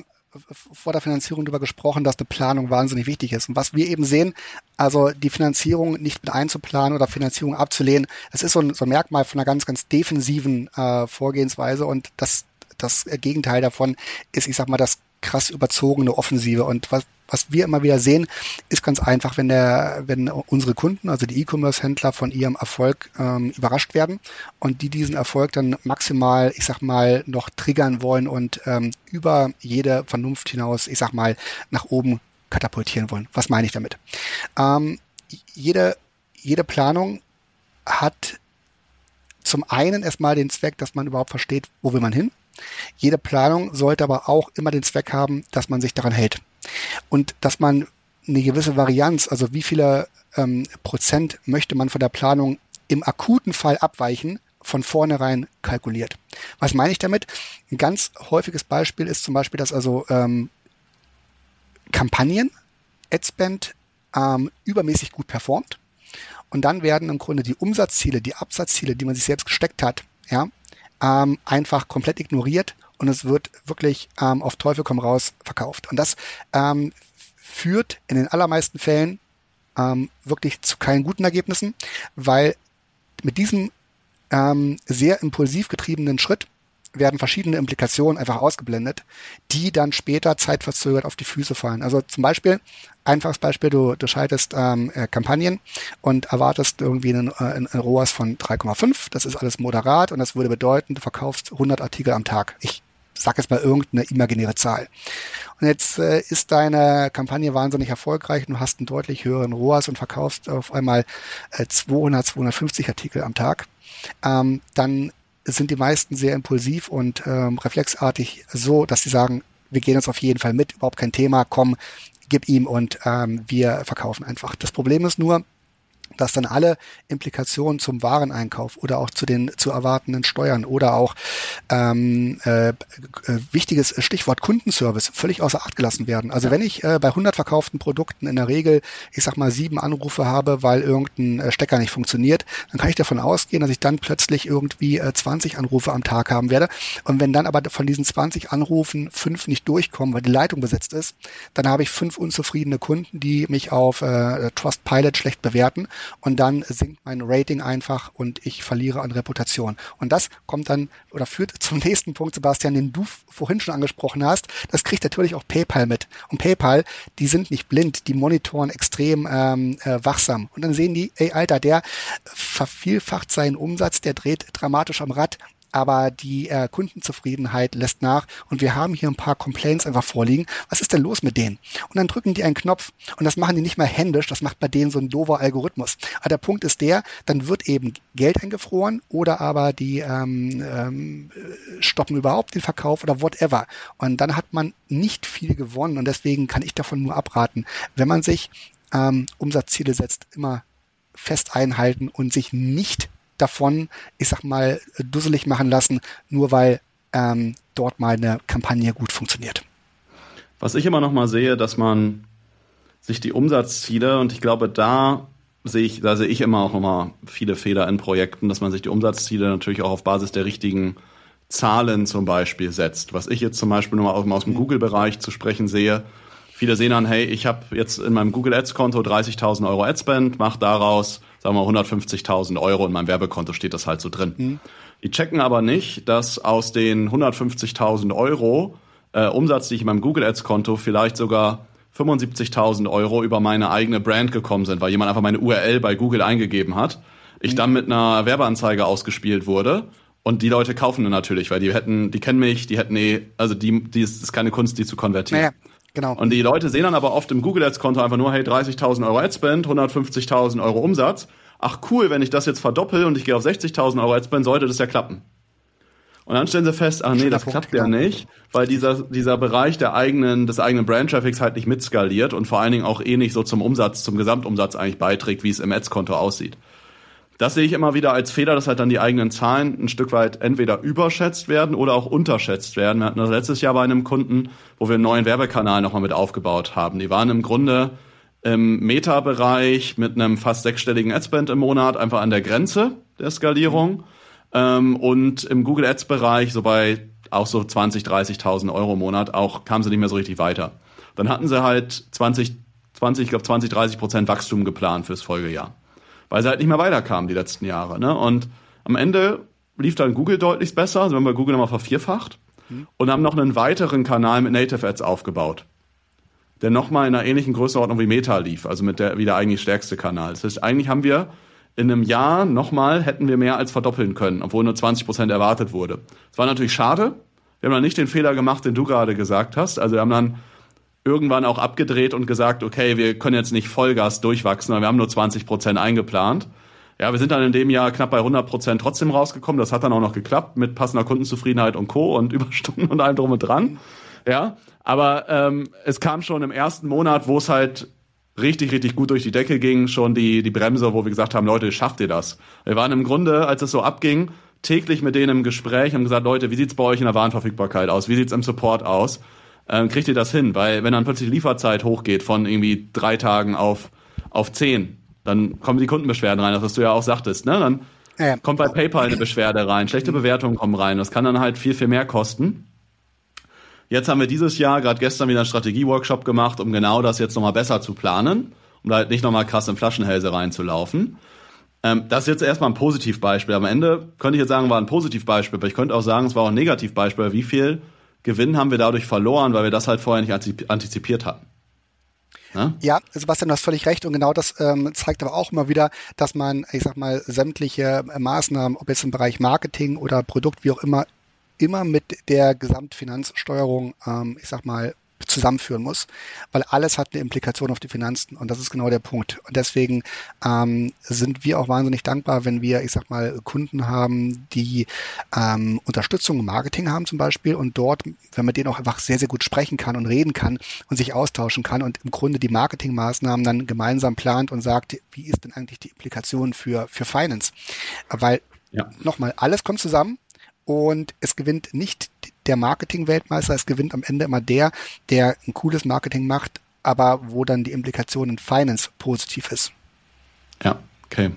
vor der Finanzierung darüber gesprochen, dass eine Planung wahnsinnig wichtig ist. Und was wir eben sehen, also die Finanzierung nicht mit einzuplanen oder Finanzierung abzulehnen, das ist so ein, so ein Merkmal von einer ganz, ganz defensiven äh, Vorgehensweise und das das Gegenteil davon ist, ich sag mal, das krass überzogene Offensive. Und was, was wir immer wieder sehen, ist ganz einfach, wenn der, wenn unsere Kunden, also die E-Commerce-Händler von ihrem Erfolg ähm, überrascht werden und die diesen Erfolg dann maximal, ich sag mal, noch triggern wollen und ähm, über jede Vernunft hinaus, ich sag mal, nach oben katapultieren wollen. Was meine ich damit? Ähm, jede, jede Planung hat zum einen erstmal den Zweck, dass man überhaupt versteht, wo will man hin. Jede Planung sollte aber auch immer den Zweck haben, dass man sich daran hält. Und dass man eine gewisse Varianz, also wie viele ähm, Prozent möchte man von der Planung im akuten Fall abweichen, von vornherein kalkuliert. Was meine ich damit? Ein ganz häufiges Beispiel ist zum Beispiel, dass also ähm, Kampagnen, Adspend ähm, übermäßig gut performt. Und dann werden im Grunde die Umsatzziele, die Absatzziele, die man sich selbst gesteckt hat, ja, ähm, einfach komplett ignoriert und es wird wirklich ähm, auf Teufel komm raus verkauft. Und das ähm, führt in den allermeisten Fällen ähm, wirklich zu keinen guten Ergebnissen, weil mit diesem ähm, sehr impulsiv getriebenen Schritt werden verschiedene Implikationen einfach ausgeblendet, die dann später zeitverzögert auf die Füße fallen. Also zum Beispiel, einfaches Beispiel, du, du schaltest ähm, äh, Kampagnen und erwartest irgendwie einen, äh, einen ROAS von 3,5. Das ist alles moderat und das würde bedeuten, du verkaufst 100 Artikel am Tag. Ich sag jetzt mal irgendeine imaginäre Zahl. Und jetzt äh, ist deine Kampagne wahnsinnig erfolgreich, du hast einen deutlich höheren ROAS und verkaufst auf einmal äh, 200, 250 Artikel am Tag. Ähm, dann sind die meisten sehr impulsiv und ähm, reflexartig so, dass sie sagen, wir gehen jetzt auf jeden Fall mit, überhaupt kein Thema, komm, gib ihm und ähm, wir verkaufen einfach. Das Problem ist nur, dass dann alle Implikationen zum Wareneinkauf oder auch zu den zu erwartenden Steuern oder auch ähm, äh, äh, wichtiges Stichwort Kundenservice völlig außer Acht gelassen werden. Also wenn ich äh, bei 100 verkauften Produkten in der Regel, ich sag mal, sieben Anrufe habe, weil irgendein äh, Stecker nicht funktioniert, dann kann ich davon ausgehen, dass ich dann plötzlich irgendwie äh, 20 Anrufe am Tag haben werde. Und wenn dann aber von diesen 20 Anrufen fünf nicht durchkommen, weil die Leitung besetzt ist, dann habe ich fünf unzufriedene Kunden, die mich auf äh, Trustpilot schlecht bewerten und dann sinkt mein Rating einfach und ich verliere an Reputation. Und das kommt dann oder führt *laughs* zum nächsten Punkt, Sebastian, den du vorhin schon angesprochen hast. Das kriegt natürlich auch PayPal mit. Und PayPal, die sind nicht blind, die monitoren extrem ähm, äh, wachsam. Und dann sehen die, ey Alter, der vervielfacht seinen Umsatz, der dreht dramatisch am Rad aber die äh, Kundenzufriedenheit lässt nach und wir haben hier ein paar Complaints einfach vorliegen. Was ist denn los mit denen? Und dann drücken die einen Knopf und das machen die nicht mal händisch, das macht bei denen so ein dover Algorithmus. Aber der Punkt ist der, dann wird eben Geld eingefroren oder aber die ähm, ähm, stoppen überhaupt den Verkauf oder whatever. Und dann hat man nicht viel gewonnen und deswegen kann ich davon nur abraten, wenn man sich ähm, Umsatzziele setzt, immer fest einhalten und sich nicht davon, ich sag mal, dusselig machen lassen, nur weil ähm, dort mal eine Kampagne gut funktioniert. Was ich immer noch mal sehe, dass man sich die Umsatzziele und ich glaube, da sehe ich, da sehe ich immer auch immer viele Fehler in Projekten, dass man sich die Umsatzziele natürlich auch auf Basis der richtigen Zahlen zum Beispiel setzt. Was ich jetzt zum Beispiel nur mal aus dem mhm. Google-Bereich zu sprechen sehe, viele sehen dann, hey, ich habe jetzt in meinem Google Ads-Konto 30.000 Euro Adspend, mache daraus sagen wir 150.000 Euro in meinem Werbekonto steht das halt so drin. Mhm. Die checken aber nicht, dass aus den 150.000 Euro äh, Umsatz, die ich in meinem Google Ads Konto vielleicht sogar 75.000 Euro über meine eigene Brand gekommen sind, weil jemand einfach meine URL bei Google eingegeben hat. Ich dann mit einer Werbeanzeige ausgespielt wurde und die Leute kaufen dann natürlich, weil die hätten, die kennen mich, die hätten eh, also die, die ist, ist keine Kunst, die zu konvertieren. Naja, genau. Und die Leute sehen dann aber oft im Google Ads Konto einfach nur, hey, 30.000 Euro Adspend, 150.000 Euro Umsatz. Ach cool, wenn ich das jetzt verdoppel und ich gehe auf 60.000 Euro Adspend, sollte das ja klappen. Und dann stellen sie fest, ach nee, das klappt ja nicht, weil dieser, dieser Bereich der eigenen, des eigenen Brand-Traffics halt nicht mitskaliert und vor allen Dingen auch eh nicht so zum Umsatz, zum Gesamtumsatz eigentlich beiträgt, wie es im Ads-Konto aussieht. Das sehe ich immer wieder als Fehler, dass halt dann die eigenen Zahlen ein Stück weit entweder überschätzt werden oder auch unterschätzt werden. Wir hatten das letztes Jahr bei einem Kunden, wo wir einen neuen Werbekanal nochmal mit aufgebaut haben. Die waren im Grunde im Meta-Bereich mit einem fast sechsstelligen Adspend im Monat einfach an der Grenze der Skalierung. Ähm, und im Google Ads Bereich so bei auch so 20, 30.000 Euro im Monat auch kamen sie nicht mehr so richtig weiter. Dann hatten sie halt 20, 20, ich glaube 20, 30 Prozent Wachstum geplant fürs Folgejahr, weil sie halt nicht mehr weiterkamen die letzten Jahre. Ne? Und am Ende lief dann Google deutlich besser, also wir haben bei Google nochmal vervierfacht mhm. und haben noch einen weiteren Kanal mit Native Ads aufgebaut, der nochmal in einer ähnlichen Größenordnung wie Meta lief, also mit der wieder eigentlich stärkste Kanal. Das heißt, eigentlich haben wir in einem Jahr nochmal hätten wir mehr als verdoppeln können, obwohl nur 20 Prozent erwartet wurde. Es war natürlich schade. Wir haben dann nicht den Fehler gemacht, den du gerade gesagt hast. Also wir haben dann irgendwann auch abgedreht und gesagt, okay, wir können jetzt nicht Vollgas durchwachsen, aber wir haben nur 20 Prozent eingeplant. Ja, wir sind dann in dem Jahr knapp bei 100 Prozent trotzdem rausgekommen. Das hat dann auch noch geklappt mit passender Kundenzufriedenheit und Co. und *laughs* Überstunden und allem drum und dran. Ja, aber ähm, es kam schon im ersten Monat, wo es halt richtig, richtig gut durch die Decke ging, schon die, die Bremse, wo wir gesagt haben, Leute, schafft ihr das? Wir waren im Grunde, als es so abging, täglich mit denen im Gespräch und gesagt, Leute, wie sieht's bei euch in der Warenverfügbarkeit aus? Wie sieht's im Support aus? Ähm, kriegt ihr das hin? Weil wenn dann plötzlich Lieferzeit hochgeht von irgendwie drei Tagen auf, auf zehn, dann kommen die Kundenbeschwerden rein, das was du ja auch sagtest, ne? Dann ja. kommt bei PayPal eine Beschwerde rein, schlechte Bewertungen kommen rein, das kann dann halt viel, viel mehr kosten. Jetzt haben wir dieses Jahr gerade gestern wieder einen Strategie-Workshop gemacht, um genau das jetzt nochmal besser zu planen, um da halt nicht nochmal krass in Flaschenhälse reinzulaufen. Ähm, das ist jetzt erstmal ein Positivbeispiel. Am Ende könnte ich jetzt sagen, war ein Positivbeispiel, aber ich könnte auch sagen, es war auch ein Negativbeispiel. Wie viel Gewinn haben wir dadurch verloren, weil wir das halt vorher nicht antizipiert hatten? Ja? ja, Sebastian, du hast völlig recht und genau das ähm, zeigt aber auch immer wieder, dass man, ich sag mal, sämtliche Maßnahmen, ob jetzt im Bereich Marketing oder Produkt, wie auch immer, immer mit der Gesamtfinanzsteuerung, ähm, ich sag mal, zusammenführen muss, weil alles hat eine Implikation auf die Finanzen und das ist genau der Punkt. Und deswegen ähm, sind wir auch wahnsinnig dankbar, wenn wir, ich sag mal, Kunden haben, die ähm, Unterstützung im Marketing haben zum Beispiel und dort, wenn man denen auch einfach sehr, sehr gut sprechen kann und reden kann und sich austauschen kann und im Grunde die Marketingmaßnahmen dann gemeinsam plant und sagt, wie ist denn eigentlich die Implikation für, für Finance? Weil ja. nochmal, alles kommt zusammen und es gewinnt nicht der Marketing-Weltmeister, es gewinnt am Ende immer der, der ein cooles Marketing macht, aber wo dann die Implikation in Finance positiv ist. Ja, okay.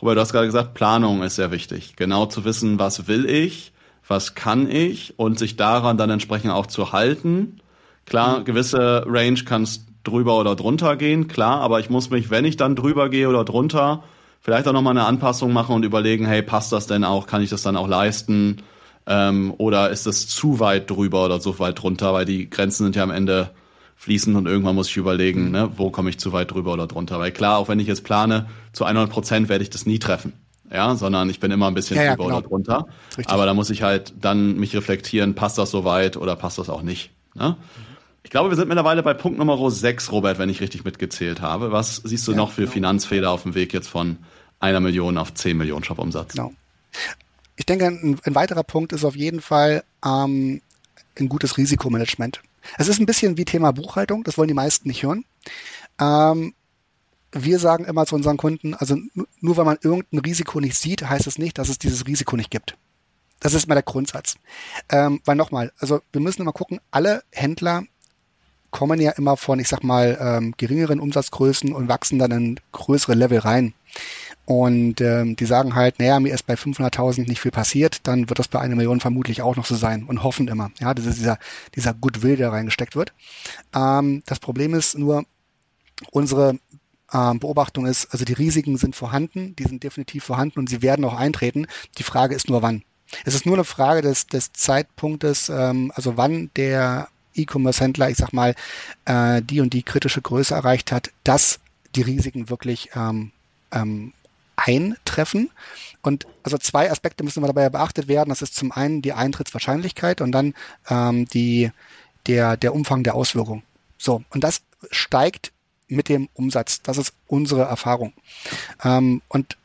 Robert, du hast gerade gesagt, Planung ist sehr wichtig. Genau zu wissen, was will ich, was kann ich und sich daran dann entsprechend auch zu halten. Klar, mhm. gewisse Range kann es drüber oder drunter gehen, klar, aber ich muss mich, wenn ich dann drüber gehe oder drunter, vielleicht auch nochmal eine Anpassung machen und überlegen, hey, passt das denn auch? Kann ich das dann auch leisten? Ähm, oder ist das zu weit drüber oder so weit drunter? Weil die Grenzen sind ja am Ende fließend und irgendwann muss ich überlegen, mhm. ne, wo komme ich zu weit drüber oder drunter? Weil klar, auch wenn ich jetzt plane, zu 100 Prozent werde ich das nie treffen. Ja, sondern ich bin immer ein bisschen ja, ja, drüber genau. oder drunter. Aber da muss ich halt dann mich reflektieren, passt das so weit oder passt das auch nicht? Ne? Mhm. Ich glaube, wir sind mittlerweile bei Punkt Nummer 6, Robert, wenn ich richtig mitgezählt habe. Was siehst du ja, noch für genau. Finanzfehler auf dem Weg jetzt von einer Million auf 10 Millionen Shop-Umsatz? Genau. Ich denke, ein, ein, weiterer Punkt ist auf jeden Fall ähm, ein gutes Risikomanagement. Es ist ein bisschen wie Thema Buchhaltung, das wollen die meisten nicht hören. Ähm, wir sagen immer zu unseren Kunden, also nur weil man irgendein Risiko nicht sieht, heißt es das nicht, dass es dieses Risiko nicht gibt. Das ist mal der Grundsatz. Ähm, weil nochmal, also wir müssen immer gucken, alle Händler kommen ja immer von, ich sag mal, ähm, geringeren Umsatzgrößen und wachsen dann in größere Level rein. Und ähm, die sagen halt, naja, mir ist bei 500.000 nicht viel passiert, dann wird das bei einer Million vermutlich auch noch so sein und hoffen immer. Ja, das ist dieser, dieser Goodwill, der reingesteckt wird. Ähm, das Problem ist nur, unsere ähm, Beobachtung ist, also die Risiken sind vorhanden, die sind definitiv vorhanden und sie werden auch eintreten. Die Frage ist nur wann. Es ist nur eine Frage des, des Zeitpunktes, ähm, also wann der E-Commerce-Händler, ich sag mal, äh, die und die kritische Größe erreicht hat, dass die Risiken wirklich ähm, ähm, eintreffen. Und also zwei Aspekte müssen dabei beachtet werden. Das ist zum einen die Eintrittswahrscheinlichkeit und dann ähm, die, der, der Umfang der Auswirkung. So, und das steigt mit dem Umsatz. Das ist unsere Erfahrung. Ähm, und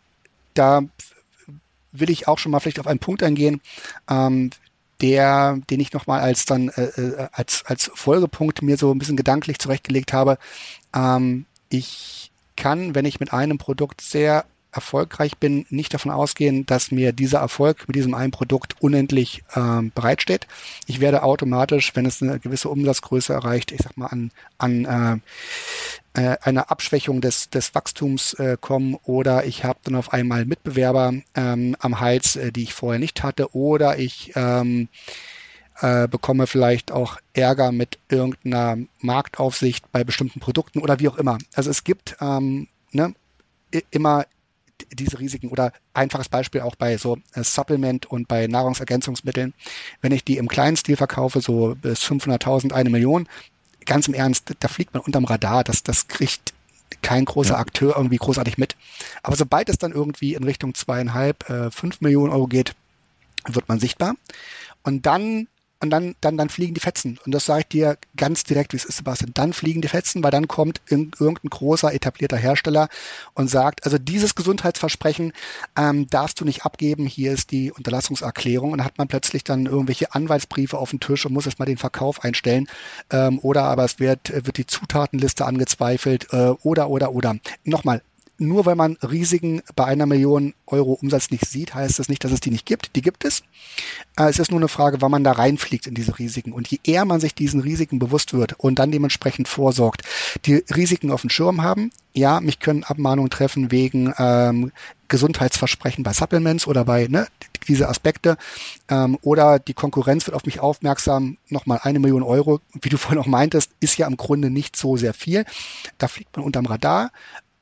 da will ich auch schon mal vielleicht auf einen Punkt eingehen, ähm, der, den ich nochmal als dann äh, äh, als, als Folgepunkt mir so ein bisschen gedanklich zurechtgelegt habe. Ähm, ich kann, wenn ich mit einem Produkt sehr erfolgreich bin, nicht davon ausgehen, dass mir dieser Erfolg mit diesem einen Produkt unendlich ähm, bereitsteht. Ich werde automatisch, wenn es eine gewisse Umsatzgröße erreicht, ich sag mal an, an äh, äh, einer Abschwächung des, des Wachstums äh, kommen oder ich habe dann auf einmal Mitbewerber ähm, am Hals, äh, die ich vorher nicht hatte oder ich ähm, äh, bekomme vielleicht auch Ärger mit irgendeiner Marktaufsicht bei bestimmten Produkten oder wie auch immer. Also es gibt ähm, ne, immer diese Risiken oder einfaches Beispiel auch bei so äh, Supplement und bei Nahrungsergänzungsmitteln. Wenn ich die im kleinen Stil verkaufe, so bis 500.000, eine Million, ganz im Ernst, da fliegt man unterm Radar. Das, das kriegt kein großer ja. Akteur irgendwie großartig mit. Aber sobald es dann irgendwie in Richtung zweieinhalb, äh, fünf Millionen Euro geht, wird man sichtbar. Und dann und dann, dann, dann fliegen die Fetzen. Und das sage ich dir ganz direkt, wie es ist, Sebastian. Dann fliegen die Fetzen, weil dann kommt irgendein großer etablierter Hersteller und sagt, also dieses Gesundheitsversprechen ähm, darfst du nicht abgeben, hier ist die Unterlassungserklärung. Und dann hat man plötzlich dann irgendwelche Anwaltsbriefe auf dem Tisch und muss erstmal den Verkauf einstellen. Ähm, oder aber es wird, wird die Zutatenliste angezweifelt äh, oder, oder, oder. Nochmal, nur weil man Risiken bei einer Million Euro Umsatz nicht sieht, heißt das nicht, dass es die nicht gibt. Die gibt es. Äh, es ist nur eine Frage, wann man da reinfliegt in diese Risiken. Und je eher man sich diesen Risiken bewusst wird und dann dementsprechend vorsorgt, die Risiken auf dem Schirm haben, ja, mich können Abmahnungen treffen wegen ähm, Gesundheitsversprechen bei Supplements oder bei ne, diese Aspekte. Ähm, oder die Konkurrenz wird auf mich aufmerksam, nochmal eine Million Euro, wie du vorhin auch meintest, ist ja im Grunde nicht so sehr viel. Da fliegt man unterm Radar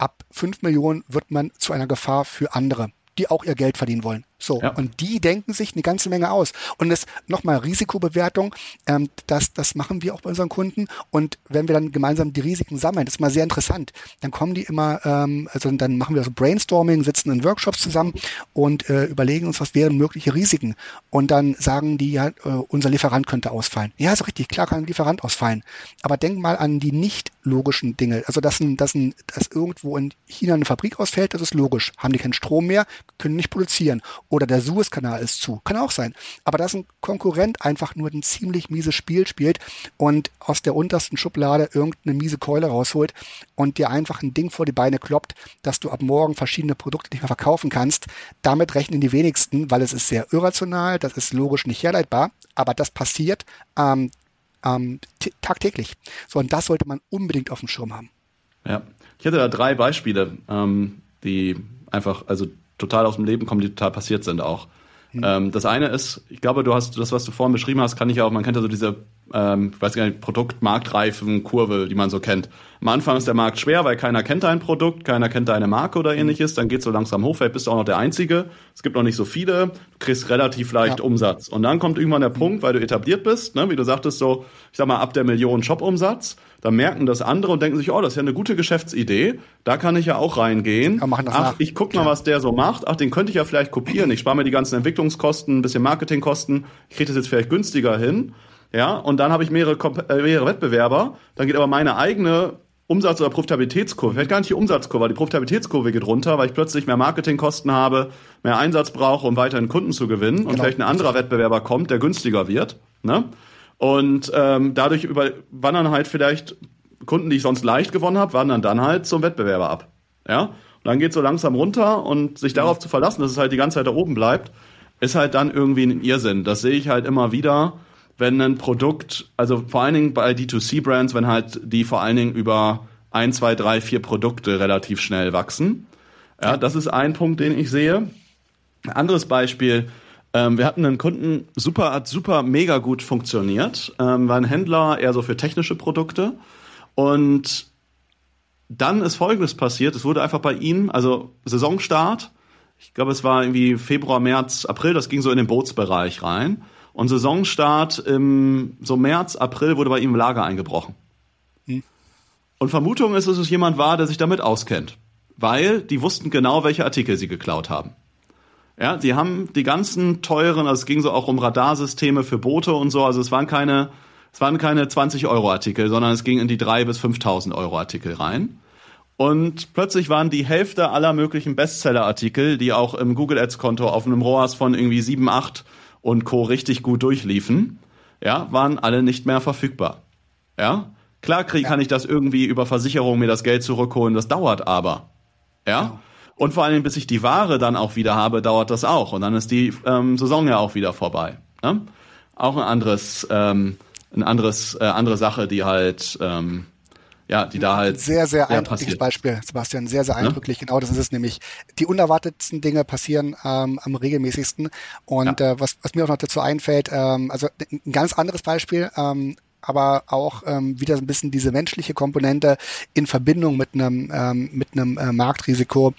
ab 5 Millionen wird man zu einer Gefahr für andere, die auch ihr Geld verdienen wollen. So, ja. und die denken sich eine ganze Menge aus. Und das nochmal Risikobewertung, ähm, das, das machen wir auch bei unseren Kunden. Und wenn wir dann gemeinsam die Risiken sammeln, das ist mal sehr interessant, dann kommen die immer, ähm, also dann machen wir so Brainstorming, sitzen in Workshops zusammen und äh, überlegen uns, was wären mögliche Risiken. Und dann sagen die, ja, äh, unser Lieferant könnte ausfallen. Ja, ist richtig, klar kann ein Lieferant ausfallen. Aber denk mal an die nicht logischen Dinge. Also dass, ein, dass, ein, dass irgendwo in China eine Fabrik ausfällt, das ist logisch. Haben die keinen Strom mehr, können nicht produzieren oder der Suezkanal ist zu. Kann auch sein. Aber dass ein Konkurrent einfach nur ein ziemlich mieses Spiel spielt und aus der untersten Schublade irgendeine miese Keule rausholt und dir einfach ein Ding vor die Beine kloppt, dass du ab morgen verschiedene Produkte nicht mehr verkaufen kannst, damit rechnen die wenigsten, weil es ist sehr irrational, das ist logisch nicht herleitbar, aber das passiert ähm, ähm, tagtäglich. So, und das sollte man unbedingt auf dem Schirm haben. Ja, ich hätte da drei Beispiele, ähm, die einfach, also total aus dem Leben kommen, die total passiert sind auch. Mhm. Ähm, das eine ist, ich glaube, du hast das, was du vorhin beschrieben hast, kann ich auch, man kennt ja so diese, ähm, ich weiß gar nicht, Produkt-Marktreifen-Kurve, die man so kennt. Am Anfang ist der Markt schwer, weil keiner kennt dein Produkt, keiner kennt deine Marke oder ähnliches. Dann geht so langsam hoch, vielleicht bist du auch noch der Einzige. Es gibt noch nicht so viele. Du kriegst relativ leicht ja. Umsatz. Und dann kommt irgendwann der Punkt, weil du etabliert bist, ne, wie du sagtest, so, ich sag mal, ab der Million Shop-Umsatz. Dann merken das andere und denken sich, oh, das ist ja eine gute Geschäftsidee. Da kann ich ja auch reingehen. Ja, Ach, nach. ich guck mal, was der so macht. Ach, den könnte ich ja vielleicht kopieren. Ich spare mir die ganzen Entwicklungskosten, ein bisschen Marketingkosten. Ich kriege das jetzt vielleicht günstiger hin. Ja, und dann habe ich mehrere, äh, mehrere Wettbewerber. Dann geht aber meine eigene Umsatz- oder Profitabilitätskurve, vielleicht gar nicht die Umsatzkurve, die Profitabilitätskurve geht runter, weil ich plötzlich mehr Marketingkosten habe, mehr Einsatz brauche, um weiterhin Kunden zu gewinnen genau. und vielleicht ein anderer Wettbewerber kommt, der günstiger wird. Ne? Und ähm, dadurch über, wandern halt vielleicht Kunden, die ich sonst leicht gewonnen habe, wandern dann halt zum Wettbewerber ab. Ja? Und dann geht so langsam runter und sich darauf zu verlassen, dass es halt die ganze Zeit da oben bleibt, ist halt dann irgendwie ein Irrsinn. Das sehe ich halt immer wieder wenn ein Produkt, also vor allen Dingen bei D2C-Brands, wenn halt die vor allen Dingen über ein, zwei, drei, vier Produkte relativ schnell wachsen. Ja, das ist ein Punkt, den ich sehe. Ein anderes Beispiel, ähm, wir hatten einen Kunden, super, hat super mega gut funktioniert, ähm, war ein Händler eher so für technische Produkte und dann ist Folgendes passiert, es wurde einfach bei ihm, also Saisonstart, ich glaube, es war irgendwie Februar, März, April, das ging so in den Bootsbereich rein. Und Saisonstart im so März, April wurde bei ihm im Lager eingebrochen. Hm. Und Vermutung ist, dass es jemand war, der sich damit auskennt. Weil die wussten genau, welche Artikel sie geklaut haben. Ja, die haben die ganzen teuren, also es ging so auch um Radarsysteme für Boote und so, also es waren keine, es waren keine 20 Euro Artikel, sondern es ging in die 3 bis 5.000 Euro Artikel rein. Und plötzlich waren die Hälfte aller möglichen Bestseller-Artikel, die auch im Google Ads-Konto auf einem ROAS von irgendwie 7, 8 und Co. richtig gut durchliefen, ja, waren alle nicht mehr verfügbar. Ja, klar krieg, kann ich das irgendwie über Versicherung mir das Geld zurückholen, das dauert aber. Ja. ja. Und vor allem, bis ich die Ware dann auch wieder habe, dauert das auch. Und dann ist die ähm, Saison ja auch wieder vorbei. Ne? Auch ein anderes, ähm, ein anderes, äh, andere Sache, die halt ähm, ja, die da halt. Sehr, sehr eindrückliches Beispiel, Sebastian. Sehr, sehr eindrücklich. Ja? Genau, das ist es nämlich. Die unerwartetsten Dinge passieren ähm, am regelmäßigsten. Und ja. äh, was, was mir auch noch dazu einfällt, ähm, also ein ganz anderes Beispiel, ähm, aber auch ähm, wieder so ein bisschen diese menschliche Komponente in Verbindung mit einem ähm, mit einem äh, Marktrisiko.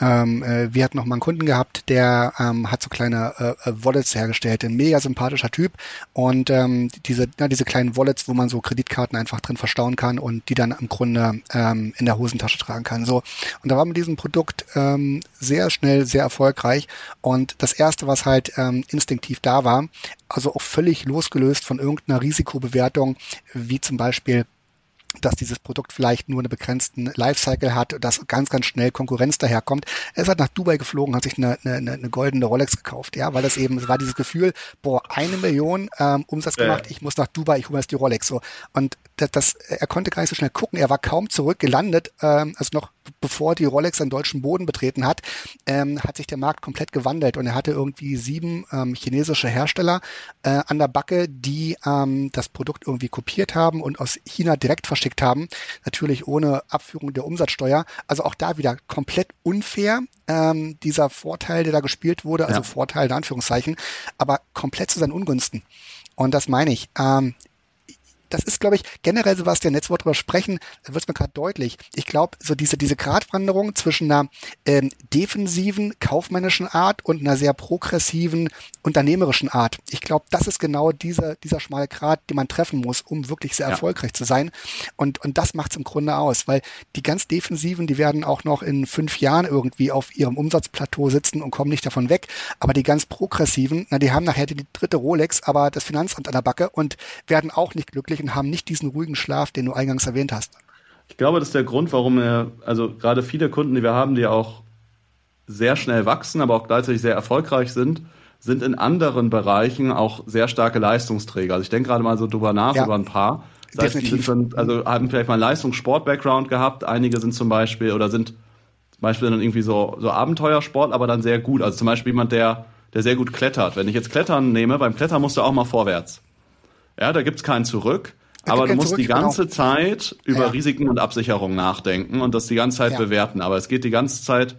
Ähm, äh, wir hatten noch mal einen Kunden gehabt, der ähm, hat so kleine äh, äh, Wallets hergestellt, ein mega sympathischer Typ und ähm, diese na, diese kleinen Wallets, wo man so Kreditkarten einfach drin verstauen kann und die dann im Grunde ähm, in der Hosentasche tragen kann. So und da war mit diesem Produkt ähm, sehr schnell sehr erfolgreich und das erste, was halt ähm, instinktiv da war, also auch völlig losgelöst von irgendeiner Risikobewertung, wie zum Beispiel dass dieses Produkt vielleicht nur einen begrenzten Lifecycle hat, dass ganz, ganz schnell Konkurrenz daherkommt. Er ist halt nach Dubai geflogen, hat sich eine, eine, eine goldene Rolex gekauft, ja, weil das eben, es war dieses Gefühl, boah, eine Million ähm, Umsatz gemacht, ich muss nach Dubai, ich hole mir jetzt die Rolex so. Und das, das, er konnte gar nicht so schnell gucken, er war kaum zurückgelandet, ähm, also noch bevor die Rolex den deutschen Boden betreten hat, ähm, hat sich der Markt komplett gewandelt und er hatte irgendwie sieben ähm, chinesische Hersteller äh, an der Backe, die ähm, das Produkt irgendwie kopiert haben und aus China direkt verschickt haben, natürlich ohne Abführung der Umsatzsteuer. Also auch da wieder komplett unfair, ähm, dieser Vorteil, der da gespielt wurde, also ja. Vorteil in Anführungszeichen, aber komplett zu seinen Ungunsten. Und das meine ich. Ähm, das ist, glaube ich, generell, Sebastian, jetzt drüber sprechen, wird es mir gerade deutlich. Ich glaube, so diese, diese Gratwanderung zwischen einer ähm, defensiven, kaufmännischen Art und einer sehr progressiven, unternehmerischen Art. Ich glaube, das ist genau dieser, dieser schmale Grat, den man treffen muss, um wirklich sehr ja. erfolgreich zu sein. Und, und das macht es im Grunde aus, weil die ganz Defensiven, die werden auch noch in fünf Jahren irgendwie auf ihrem Umsatzplateau sitzen und kommen nicht davon weg. Aber die ganz progressiven, na, die haben nachher die dritte Rolex, aber das Finanzamt an der Backe und werden auch nicht glücklich und haben nicht diesen ruhigen Schlaf, den du eingangs erwähnt hast. Ich glaube, das ist der Grund, warum er, also gerade viele Kunden, die wir haben, die auch sehr schnell wachsen, aber auch gleichzeitig sehr erfolgreich sind, sind in anderen Bereichen auch sehr starke Leistungsträger. Also ich denke gerade mal so drüber nach ja, über ein paar. Das heißt, die sind schon, also haben vielleicht mal einen Leistungssport-Background gehabt. Einige sind zum Beispiel oder sind zum Beispiel dann irgendwie so, so Abenteuersport, aber dann sehr gut. Also zum Beispiel jemand, der, der sehr gut klettert. Wenn ich jetzt Klettern nehme, beim Klettern musst du auch mal vorwärts. Ja, da gibt's kein Zurück. aber du musst zurück, die ganze genau. Zeit über ja. Risiken und Absicherung nachdenken und das die ganze Zeit ja. bewerten. Aber es geht die ganze Zeit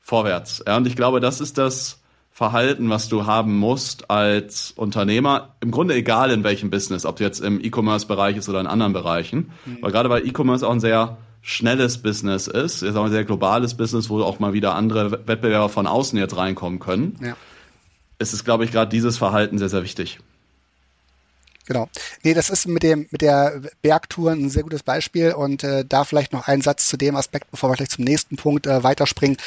vorwärts. Ja, und ich glaube, das ist das Verhalten, was du haben musst als Unternehmer. Im Grunde egal in welchem Business, ob jetzt im E-Commerce-Bereich ist oder in anderen Bereichen. Mhm. Weil gerade weil E-Commerce auch ein sehr schnelles Business ist, ist auch ein sehr globales Business, wo auch mal wieder andere Wettbewerber von außen jetzt reinkommen können. Ja. Es ist, glaube ich, gerade dieses Verhalten sehr, sehr wichtig. Genau. Nee, das ist mit dem mit der Bergtour ein sehr gutes Beispiel und äh, da vielleicht noch ein Satz zu dem Aspekt, bevor wir gleich zum nächsten Punkt äh, weiterspringen.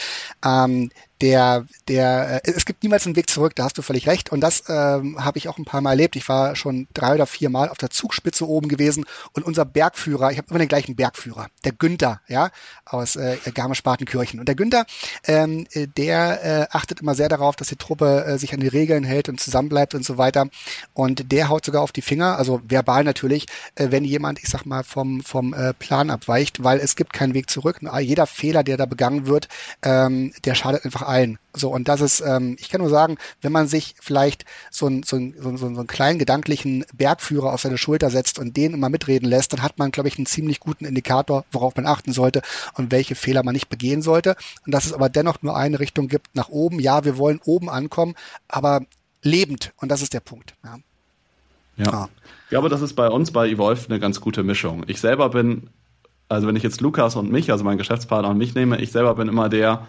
Ähm, der, der, äh, es gibt niemals einen Weg zurück, da hast du völlig recht. Und das ähm, habe ich auch ein paar Mal erlebt. Ich war schon drei oder vier Mal auf der Zugspitze oben gewesen und unser Bergführer, ich habe immer den gleichen Bergführer, der Günther, ja, aus äh, Garmisch-Partenkirchen. Und der Günther, ähm, äh, der äh, achtet immer sehr darauf, dass die Truppe äh, sich an die Regeln hält und zusammenbleibt und so weiter. Und der haut sogar auf die Finger, also verbal natürlich, äh, wenn jemand, ich sag mal, vom, vom äh, Plan abweicht, weil es gibt keinen Weg zurück. Jeder Fehler, der da begangen wird, ähm, der schadet einfach allen. So, und das ist, ähm, ich kann nur sagen, wenn man sich vielleicht so, ein, so, ein, so, ein, so einen kleinen gedanklichen Bergführer auf seine Schulter setzt und den immer mitreden lässt, dann hat man, glaube ich, einen ziemlich guten Indikator, worauf man achten sollte und welche Fehler man nicht begehen sollte. Und dass es aber dennoch nur eine Richtung gibt nach oben. Ja, wir wollen oben ankommen, aber lebend. Und das ist der Punkt. Ja. Ja. Ah. Ich glaube, das ist bei uns bei Evolve eine ganz gute Mischung. Ich selber bin, also wenn ich jetzt Lukas und mich, also meinen Geschäftspartner und mich nehme, ich selber bin immer der,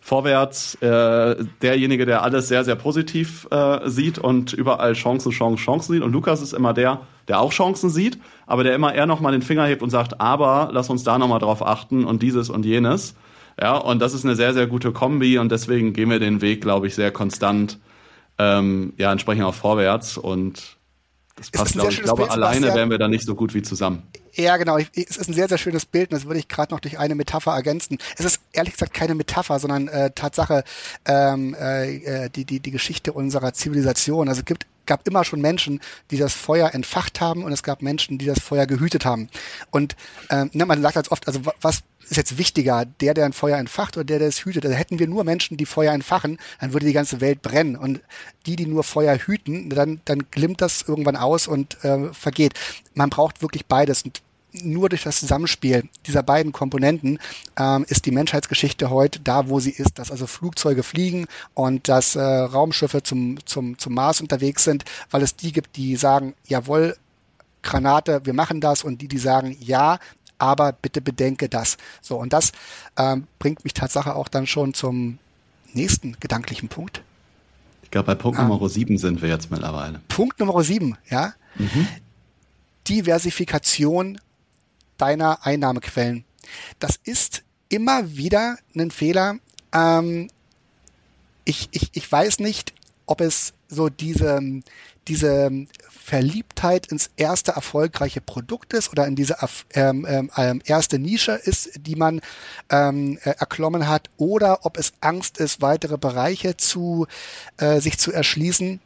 vorwärts äh, derjenige, der alles sehr, sehr positiv äh, sieht und überall Chancen, Chancen, Chancen sieht. Und Lukas ist immer der, der auch Chancen sieht, aber der immer eher nochmal den Finger hebt und sagt, aber lass uns da nochmal drauf achten und dieses und jenes. Ja, und das ist eine sehr, sehr gute Kombi und deswegen gehen wir den Weg, glaube ich, sehr konstant, ähm, ja, entsprechend auch vorwärts und das passt, glaube ich. Ich glaube, alleine wären wir da nicht so gut wie zusammen. Ja, genau. es ist ein sehr, sehr schönes Bild und das würde ich gerade noch durch eine Metapher ergänzen. Es ist ehrlich gesagt keine Metapher, sondern äh, Tatsache ähm, äh, äh, die, die, die Geschichte unserer Zivilisation. Also es gibt, gab immer schon Menschen, die das Feuer entfacht haben und es gab Menschen, die das Feuer gehütet haben. Und ähm, ne, man sagt als oft, also was ist jetzt wichtiger, der, der ein Feuer entfacht oder der, der es hütet? Also hätten wir nur Menschen, die Feuer entfachen, dann würde die ganze Welt brennen. Und die, die nur Feuer hüten, dann, dann glimmt das irgendwann aus und äh, vergeht. Man braucht wirklich beides. Und nur durch das Zusammenspiel dieser beiden Komponenten ähm, ist die Menschheitsgeschichte heute da, wo sie ist, dass also Flugzeuge fliegen und dass äh, Raumschiffe zum, zum, zum Mars unterwegs sind, weil es die gibt, die sagen, jawohl, Granate, wir machen das und die, die sagen, ja, aber bitte bedenke das. So, und das ähm, bringt mich Tatsache auch dann schon zum nächsten gedanklichen Punkt. Ich glaube, bei Punkt ähm, Nummer 7 sind wir jetzt mittlerweile. Punkt Nummer 7, ja. Mhm. Diversifikation deiner Einnahmequellen. Das ist immer wieder ein Fehler. Ähm, ich, ich, ich weiß nicht, ob es so diese, diese Verliebtheit ins erste erfolgreiche Produkt ist oder in diese ähm, ähm, ähm, erste Nische ist, die man ähm, äh, erklommen hat, oder ob es Angst ist, weitere Bereiche zu äh, sich zu erschließen.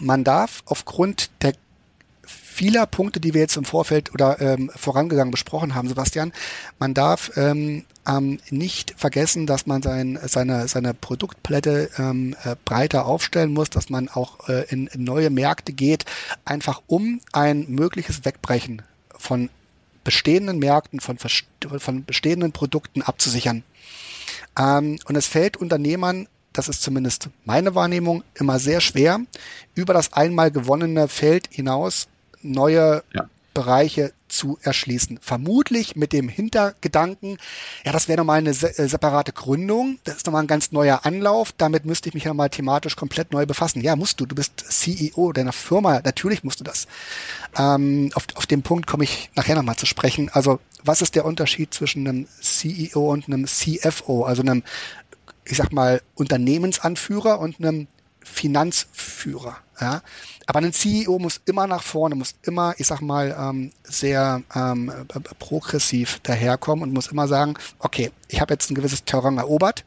Man darf aufgrund der vieler Punkte, die wir jetzt im Vorfeld oder ähm, vorangegangen besprochen haben, Sebastian, man darf ähm, ähm, nicht vergessen, dass man sein, seine, seine Produktpalette ähm, äh, breiter aufstellen muss, dass man auch äh, in, in neue Märkte geht, einfach um ein mögliches Wegbrechen von bestehenden Märkten, von, von bestehenden Produkten abzusichern. Ähm, und es fällt Unternehmern das ist zumindest meine Wahrnehmung, immer sehr schwer, über das einmal gewonnene Feld hinaus neue ja. Bereiche zu erschließen. Vermutlich mit dem Hintergedanken, ja, das wäre nochmal eine se äh, separate Gründung, das ist nochmal ein ganz neuer Anlauf, damit müsste ich mich ja mal thematisch komplett neu befassen. Ja, musst du, du bist CEO deiner Firma, natürlich musst du das. Ähm, auf, auf den Punkt komme ich nachher nochmal zu sprechen. Also, was ist der Unterschied zwischen einem CEO und einem CFO, also einem, ich sag mal, Unternehmensanführer und einem Finanzführer? Ja? Aber ein CEO muss immer nach vorne, muss immer, ich sag mal, ähm, sehr ähm, progressiv daherkommen und muss immer sagen, okay, ich habe jetzt ein gewisses Terrain erobert.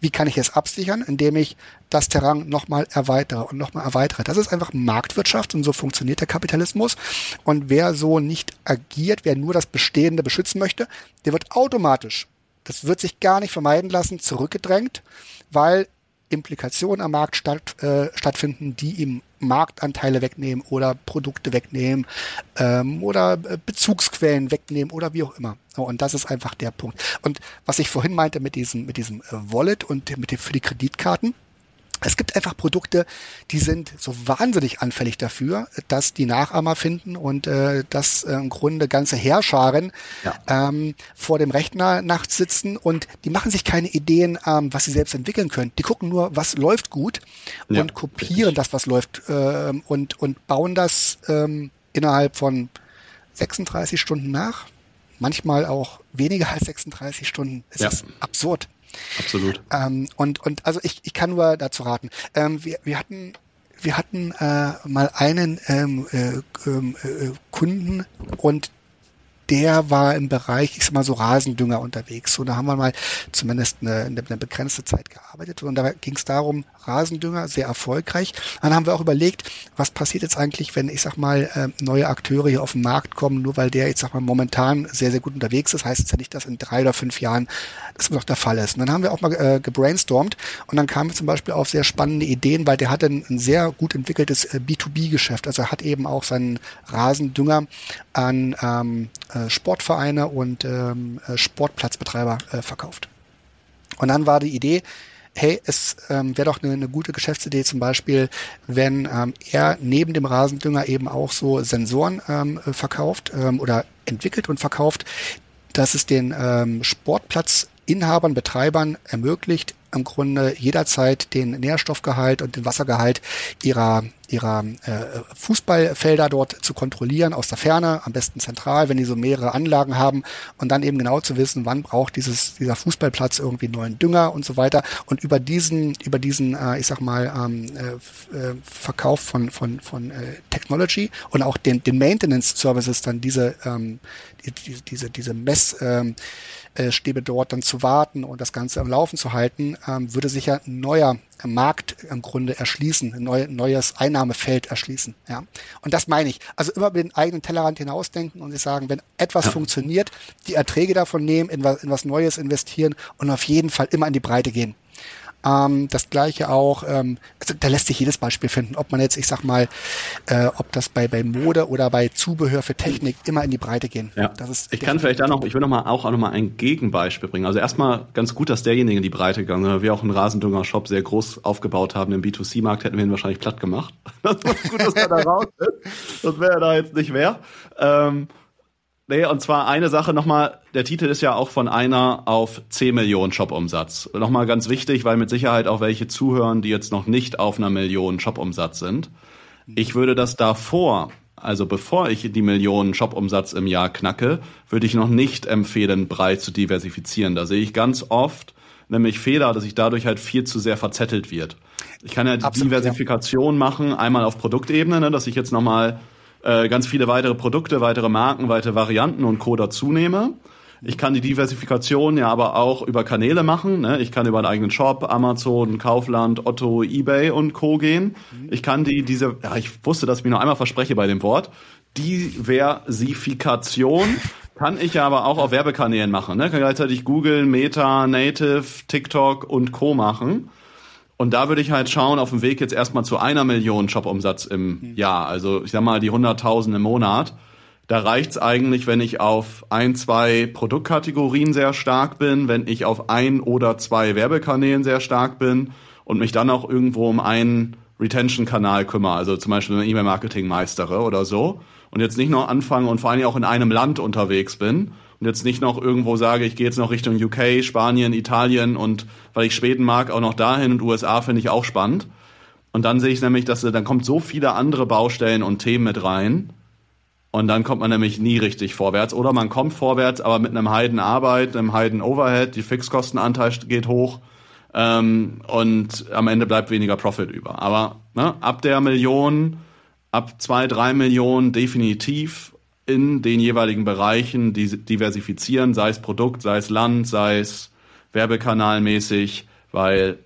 Wie kann ich es absichern, indem ich das Terrain nochmal erweitere und nochmal erweitere? Das ist einfach Marktwirtschaft und so funktioniert der Kapitalismus. Und wer so nicht agiert, wer nur das Bestehende beschützen möchte, der wird automatisch, das wird sich gar nicht vermeiden lassen, zurückgedrängt, weil Implikationen am Markt statt, äh, stattfinden, die ihm Marktanteile wegnehmen oder Produkte wegnehmen ähm, oder äh, Bezugsquellen wegnehmen oder wie auch immer. Und das ist einfach der Punkt. Und was ich vorhin meinte mit diesem, mit diesem äh, Wallet und mit dem für die Kreditkarten, es gibt einfach Produkte, die sind so wahnsinnig anfällig dafür, dass die Nachahmer finden und äh, dass äh, im Grunde ganze Heerscharen ja. ähm, vor dem Rechner nachts sitzen und die machen sich keine Ideen, ähm, was sie selbst entwickeln können. Die gucken nur, was läuft gut ja, und kopieren richtig. das, was läuft äh, und, und bauen das ähm, innerhalb von 36 Stunden nach. Manchmal auch weniger als 36 Stunden. Es ja. ist absurd. Absolut. Ähm, und, und also ich, ich kann nur dazu raten. Ähm, wir, wir hatten wir hatten äh, mal einen ähm, äh, ähm, äh, Kunden und der war im Bereich, ich sag mal so Rasendünger unterwegs. Und da haben wir mal zumindest eine, eine begrenzte Zeit gearbeitet. Und da ging es darum, Rasendünger, sehr erfolgreich. Dann haben wir auch überlegt, was passiert jetzt eigentlich, wenn, ich sag mal, äh, neue Akteure hier auf den Markt kommen, nur weil der, ich sag mal, momentan sehr, sehr gut unterwegs ist, heißt es ja nicht, dass in drei oder fünf Jahren das noch der Fall ist. Und dann haben wir auch mal äh, gebrainstormt und dann kamen wir zum Beispiel auf sehr spannende Ideen, weil der hatte ein, ein sehr gut entwickeltes äh, B2B-Geschäft. Also er hat eben auch seinen Rasendünger an ähm, äh, Sportvereine und ähm, äh, Sportplatzbetreiber äh, verkauft. Und dann war die Idee, hey, es ähm, wäre doch eine, eine gute Geschäftsidee zum Beispiel, wenn ähm, er neben dem Rasendünger eben auch so Sensoren ähm, verkauft ähm, oder entwickelt und verkauft, dass es den ähm, Sportplatzinhabern, Betreibern ermöglicht, im Grunde jederzeit den Nährstoffgehalt und den Wassergehalt ihrer ihrer äh, Fußballfelder dort zu kontrollieren aus der Ferne, am besten zentral, wenn die so mehrere Anlagen haben. Und dann eben genau zu wissen, wann braucht dieses dieser Fußballplatz irgendwie neuen Dünger und so weiter. Und über diesen über diesen äh, ich sag mal ähm, äh, äh Verkauf von von von äh, Technology und auch den den Maintenance Services dann diese ähm, die, diese diese Mess ähm, äh, Stäbe dort dann zu warten und das Ganze am Laufen zu halten, ähm, würde sich ja ein neuer Markt im Grunde erschließen, ein neu, neues Einnahmefeld erschließen. Ja. Und das meine ich. Also immer über den eigenen Tellerrand hinausdenken und sich sagen, wenn etwas ja. funktioniert, die Erträge davon nehmen, in was, in was Neues investieren und auf jeden Fall immer in die Breite gehen. Ähm, das gleiche auch, ähm, also da lässt sich jedes Beispiel finden, ob man jetzt, ich sag mal, äh, ob das bei, bei Mode oder bei Zubehör für Technik immer in die Breite gehen. Ja. Das ist ich kann vielleicht da noch, ich will noch mal auch, auch noch mal ein Gegenbeispiel bringen. Also erstmal ganz gut, dass derjenige in die Breite gegangen ist. Wir auch einen Rasendünger-Shop sehr groß aufgebaut haben im B2C-Markt, hätten wir ihn wahrscheinlich platt gemacht. *laughs* Das ist gut, dass er da raus ist. Das wäre da jetzt nicht mehr. Ähm, Nee, und zwar eine Sache nochmal, der Titel ist ja auch von einer auf 10 Millionen Shop-Umsatz. Nochmal ganz wichtig, weil mit Sicherheit auch welche zuhören, die jetzt noch nicht auf einer Million Shop-Umsatz sind. Ich würde das davor, also bevor ich die Millionen Shop-Umsatz im Jahr knacke, würde ich noch nicht empfehlen, breit zu diversifizieren. Da sehe ich ganz oft nämlich Fehler, dass sich dadurch halt viel zu sehr verzettelt wird. Ich kann ja die Absolut, Diversifikation ja. machen, einmal auf Produktebene, ne, dass ich jetzt nochmal äh, ganz viele weitere Produkte, weitere Marken, weitere Varianten und Co. dazu nehme. Ich kann die Diversifikation ja aber auch über Kanäle machen. Ne? Ich kann über einen eigenen Shop, Amazon, Kaufland, Otto, eBay und Co. gehen. Ich kann die, diese, ja, ich wusste, dass ich mich noch einmal verspreche bei dem Wort. Diversifikation kann ich ja aber auch auf Werbekanälen machen. Ne? Kann gleichzeitig Google, Meta, Native, TikTok und Co. machen. Und da würde ich halt schauen, auf dem Weg jetzt erstmal zu einer Million Shop-Umsatz im mhm. Jahr. Also ich sag mal die 100.000 im Monat. Da reicht's eigentlich, wenn ich auf ein, zwei Produktkategorien sehr stark bin, wenn ich auf ein oder zwei Werbekanälen sehr stark bin und mich dann auch irgendwo um einen Retention-Kanal kümmere, also zum Beispiel eine E-Mail-Marketing meistere oder so. Und jetzt nicht noch anfange und vor allem auch in einem Land unterwegs bin und jetzt nicht noch irgendwo sage, ich gehe jetzt noch Richtung UK, Spanien, Italien und weil ich Schweden mag, auch noch dahin und USA finde ich auch spannend. Und dann sehe ich nämlich, dass dann kommt so viele andere Baustellen und Themen mit rein. Und dann kommt man nämlich nie richtig vorwärts. Oder man kommt vorwärts, aber mit einem Heiden Arbeit, einem Heiden Overhead, die Fixkostenanteil geht hoch ähm, und am Ende bleibt weniger Profit über. Aber ne, ab der Million, ab zwei, drei Millionen definitiv in den jeweiligen Bereichen diversifizieren, sei es Produkt, sei es Land, sei es Werbekanalmäßig, weil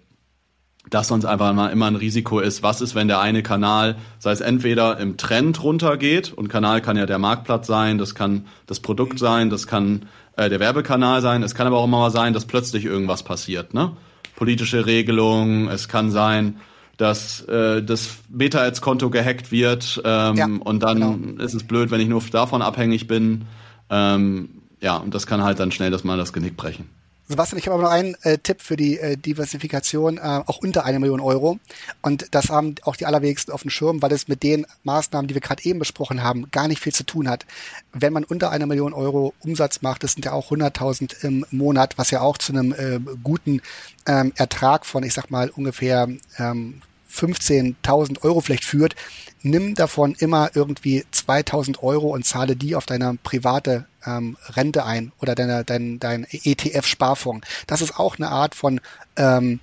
das sonst einfach mal immer ein Risiko ist. Was ist, wenn der eine Kanal, sei es entweder im Trend runtergeht und Kanal kann ja der Marktplatz sein, das kann das Produkt sein, das kann äh, der Werbekanal sein, es kann aber auch immer mal sein, dass plötzlich irgendwas passiert, ne? Politische Regelungen, es kann sein, dass äh, das Meta-Ads-Konto gehackt wird ähm, ja, und dann genau. ist es blöd, wenn ich nur davon abhängig bin. Ähm, ja, und das kann halt dann schnell das mal das Genick brechen. Sebastian, ich habe aber noch einen äh, Tipp für die äh, Diversifikation, äh, auch unter eine Million Euro. Und das haben auch die allerwenigsten auf dem Schirm, weil es mit den Maßnahmen, die wir gerade eben besprochen haben, gar nicht viel zu tun hat. Wenn man unter eine Million Euro Umsatz macht, das sind ja auch 100.000 im Monat, was ja auch zu einem äh, guten ähm, Ertrag von, ich sag mal, ungefähr ähm, 15.000 Euro vielleicht führt, nimm davon immer irgendwie 2.000 Euro und zahle die auf deine private ähm, Rente ein oder deine, dein, dein ETF-Sparfonds. Das ist auch eine Art von ähm,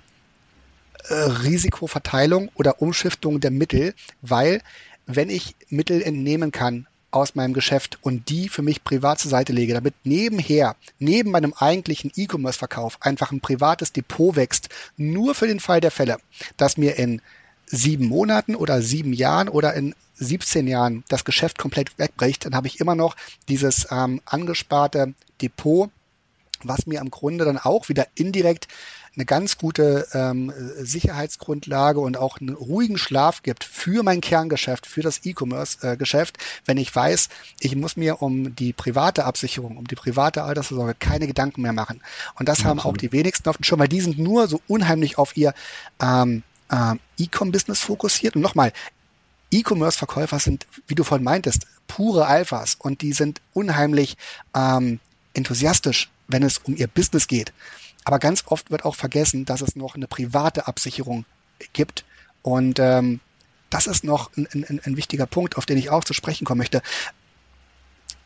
äh, Risikoverteilung oder Umschiftung der Mittel, weil wenn ich Mittel entnehmen kann aus meinem Geschäft und die für mich privat zur Seite lege, damit nebenher, neben meinem eigentlichen E-Commerce-Verkauf einfach ein privates Depot wächst, nur für den Fall der Fälle, dass mir in sieben Monaten oder sieben Jahren oder in 17 Jahren das Geschäft komplett wegbricht, dann habe ich immer noch dieses ähm, angesparte Depot, was mir im Grunde dann auch wieder indirekt eine ganz gute ähm, Sicherheitsgrundlage und auch einen ruhigen Schlaf gibt für mein Kerngeschäft, für das E-Commerce-Geschäft, wenn ich weiß, ich muss mir um die private Absicherung, um die private Altersvorsorge keine Gedanken mehr machen. Und das ja, haben absolut. auch die wenigsten auf dem Schirm, weil die sind nur so unheimlich auf ihr ähm, äh, E-Com-Business fokussiert. Und nochmal, E-Commerce-Verkäufer sind, wie du vorhin meintest, pure Alphas und die sind unheimlich ähm, enthusiastisch, wenn es um ihr Business geht. Aber ganz oft wird auch vergessen, dass es noch eine private Absicherung gibt. Und ähm, das ist noch ein, ein, ein wichtiger Punkt, auf den ich auch zu sprechen kommen möchte.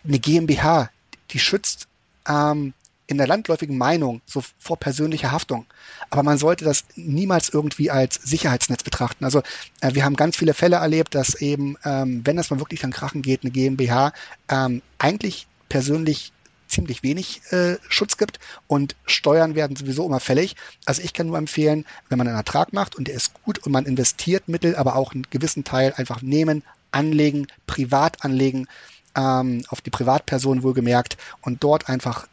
Eine GmbH, die schützt ähm, in der landläufigen Meinung so vor persönlicher Haftung. Aber man sollte das niemals irgendwie als Sicherheitsnetz betrachten. Also äh, wir haben ganz viele Fälle erlebt, dass eben, ähm, wenn es mal wirklich an Krachen geht, eine GmbH ähm, eigentlich persönlich ziemlich wenig äh, Schutz gibt und Steuern werden sowieso immer fällig. Also ich kann nur empfehlen, wenn man einen Ertrag macht und der ist gut und man investiert Mittel, aber auch einen gewissen Teil einfach nehmen, anlegen, privat anlegen, ähm, auf die Privatperson wohlgemerkt und dort einfach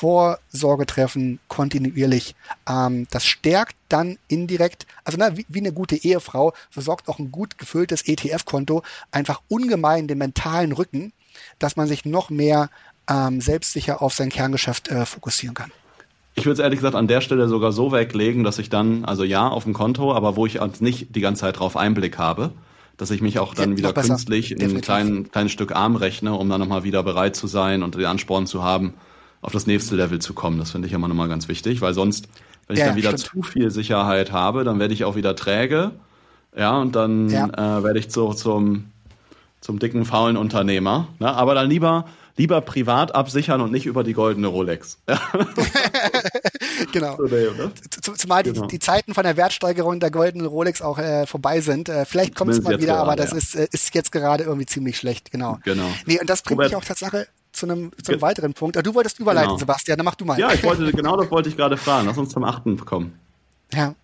Vorsorge treffen, kontinuierlich. Ähm, das stärkt dann indirekt, also na, wie, wie eine gute Ehefrau, versorgt auch ein gut gefülltes ETF-Konto einfach ungemein den mentalen Rücken, dass man sich noch mehr ähm, selbstsicher auf sein Kerngeschäft äh, fokussieren kann. Ich würde es ehrlich gesagt an der Stelle sogar so weglegen, dass ich dann, also ja, auf dem Konto, aber wo ich nicht die ganze Zeit drauf Einblick habe, dass ich mich auch dann ja, wieder künstlich in ein klein, kleines Stück arm rechne, um dann nochmal wieder bereit zu sein und den Ansporn zu haben, auf das nächste Level zu kommen. Das finde ich immer nochmal ganz wichtig, weil sonst, wenn ich ja, dann wieder stimmt. zu viel Sicherheit habe, dann werde ich auch wieder träge. Ja, und dann ja. äh, werde ich zu, zum, zum dicken, faulen Unternehmer. Ne? Aber dann lieber lieber privat absichern und nicht über die goldene Rolex. *laughs* genau. Zumal genau. Die, die, Zeiten von der Wertsteigerung der goldenen Rolex auch äh, vorbei sind. Äh, vielleicht kommt es mal wieder, gerade, aber das ja. ist, äh, ist jetzt gerade irgendwie ziemlich schlecht. Genau. genau. Nee, und das bringt Robert, mich auch Tatsache zu einem, zu einem weiteren Punkt. Du wolltest überleiten, genau. Sebastian, dann mach du mal. Ja, ich wollte, *laughs* genau das wollte ich gerade fragen. Lass uns zum achten kommen. Ja,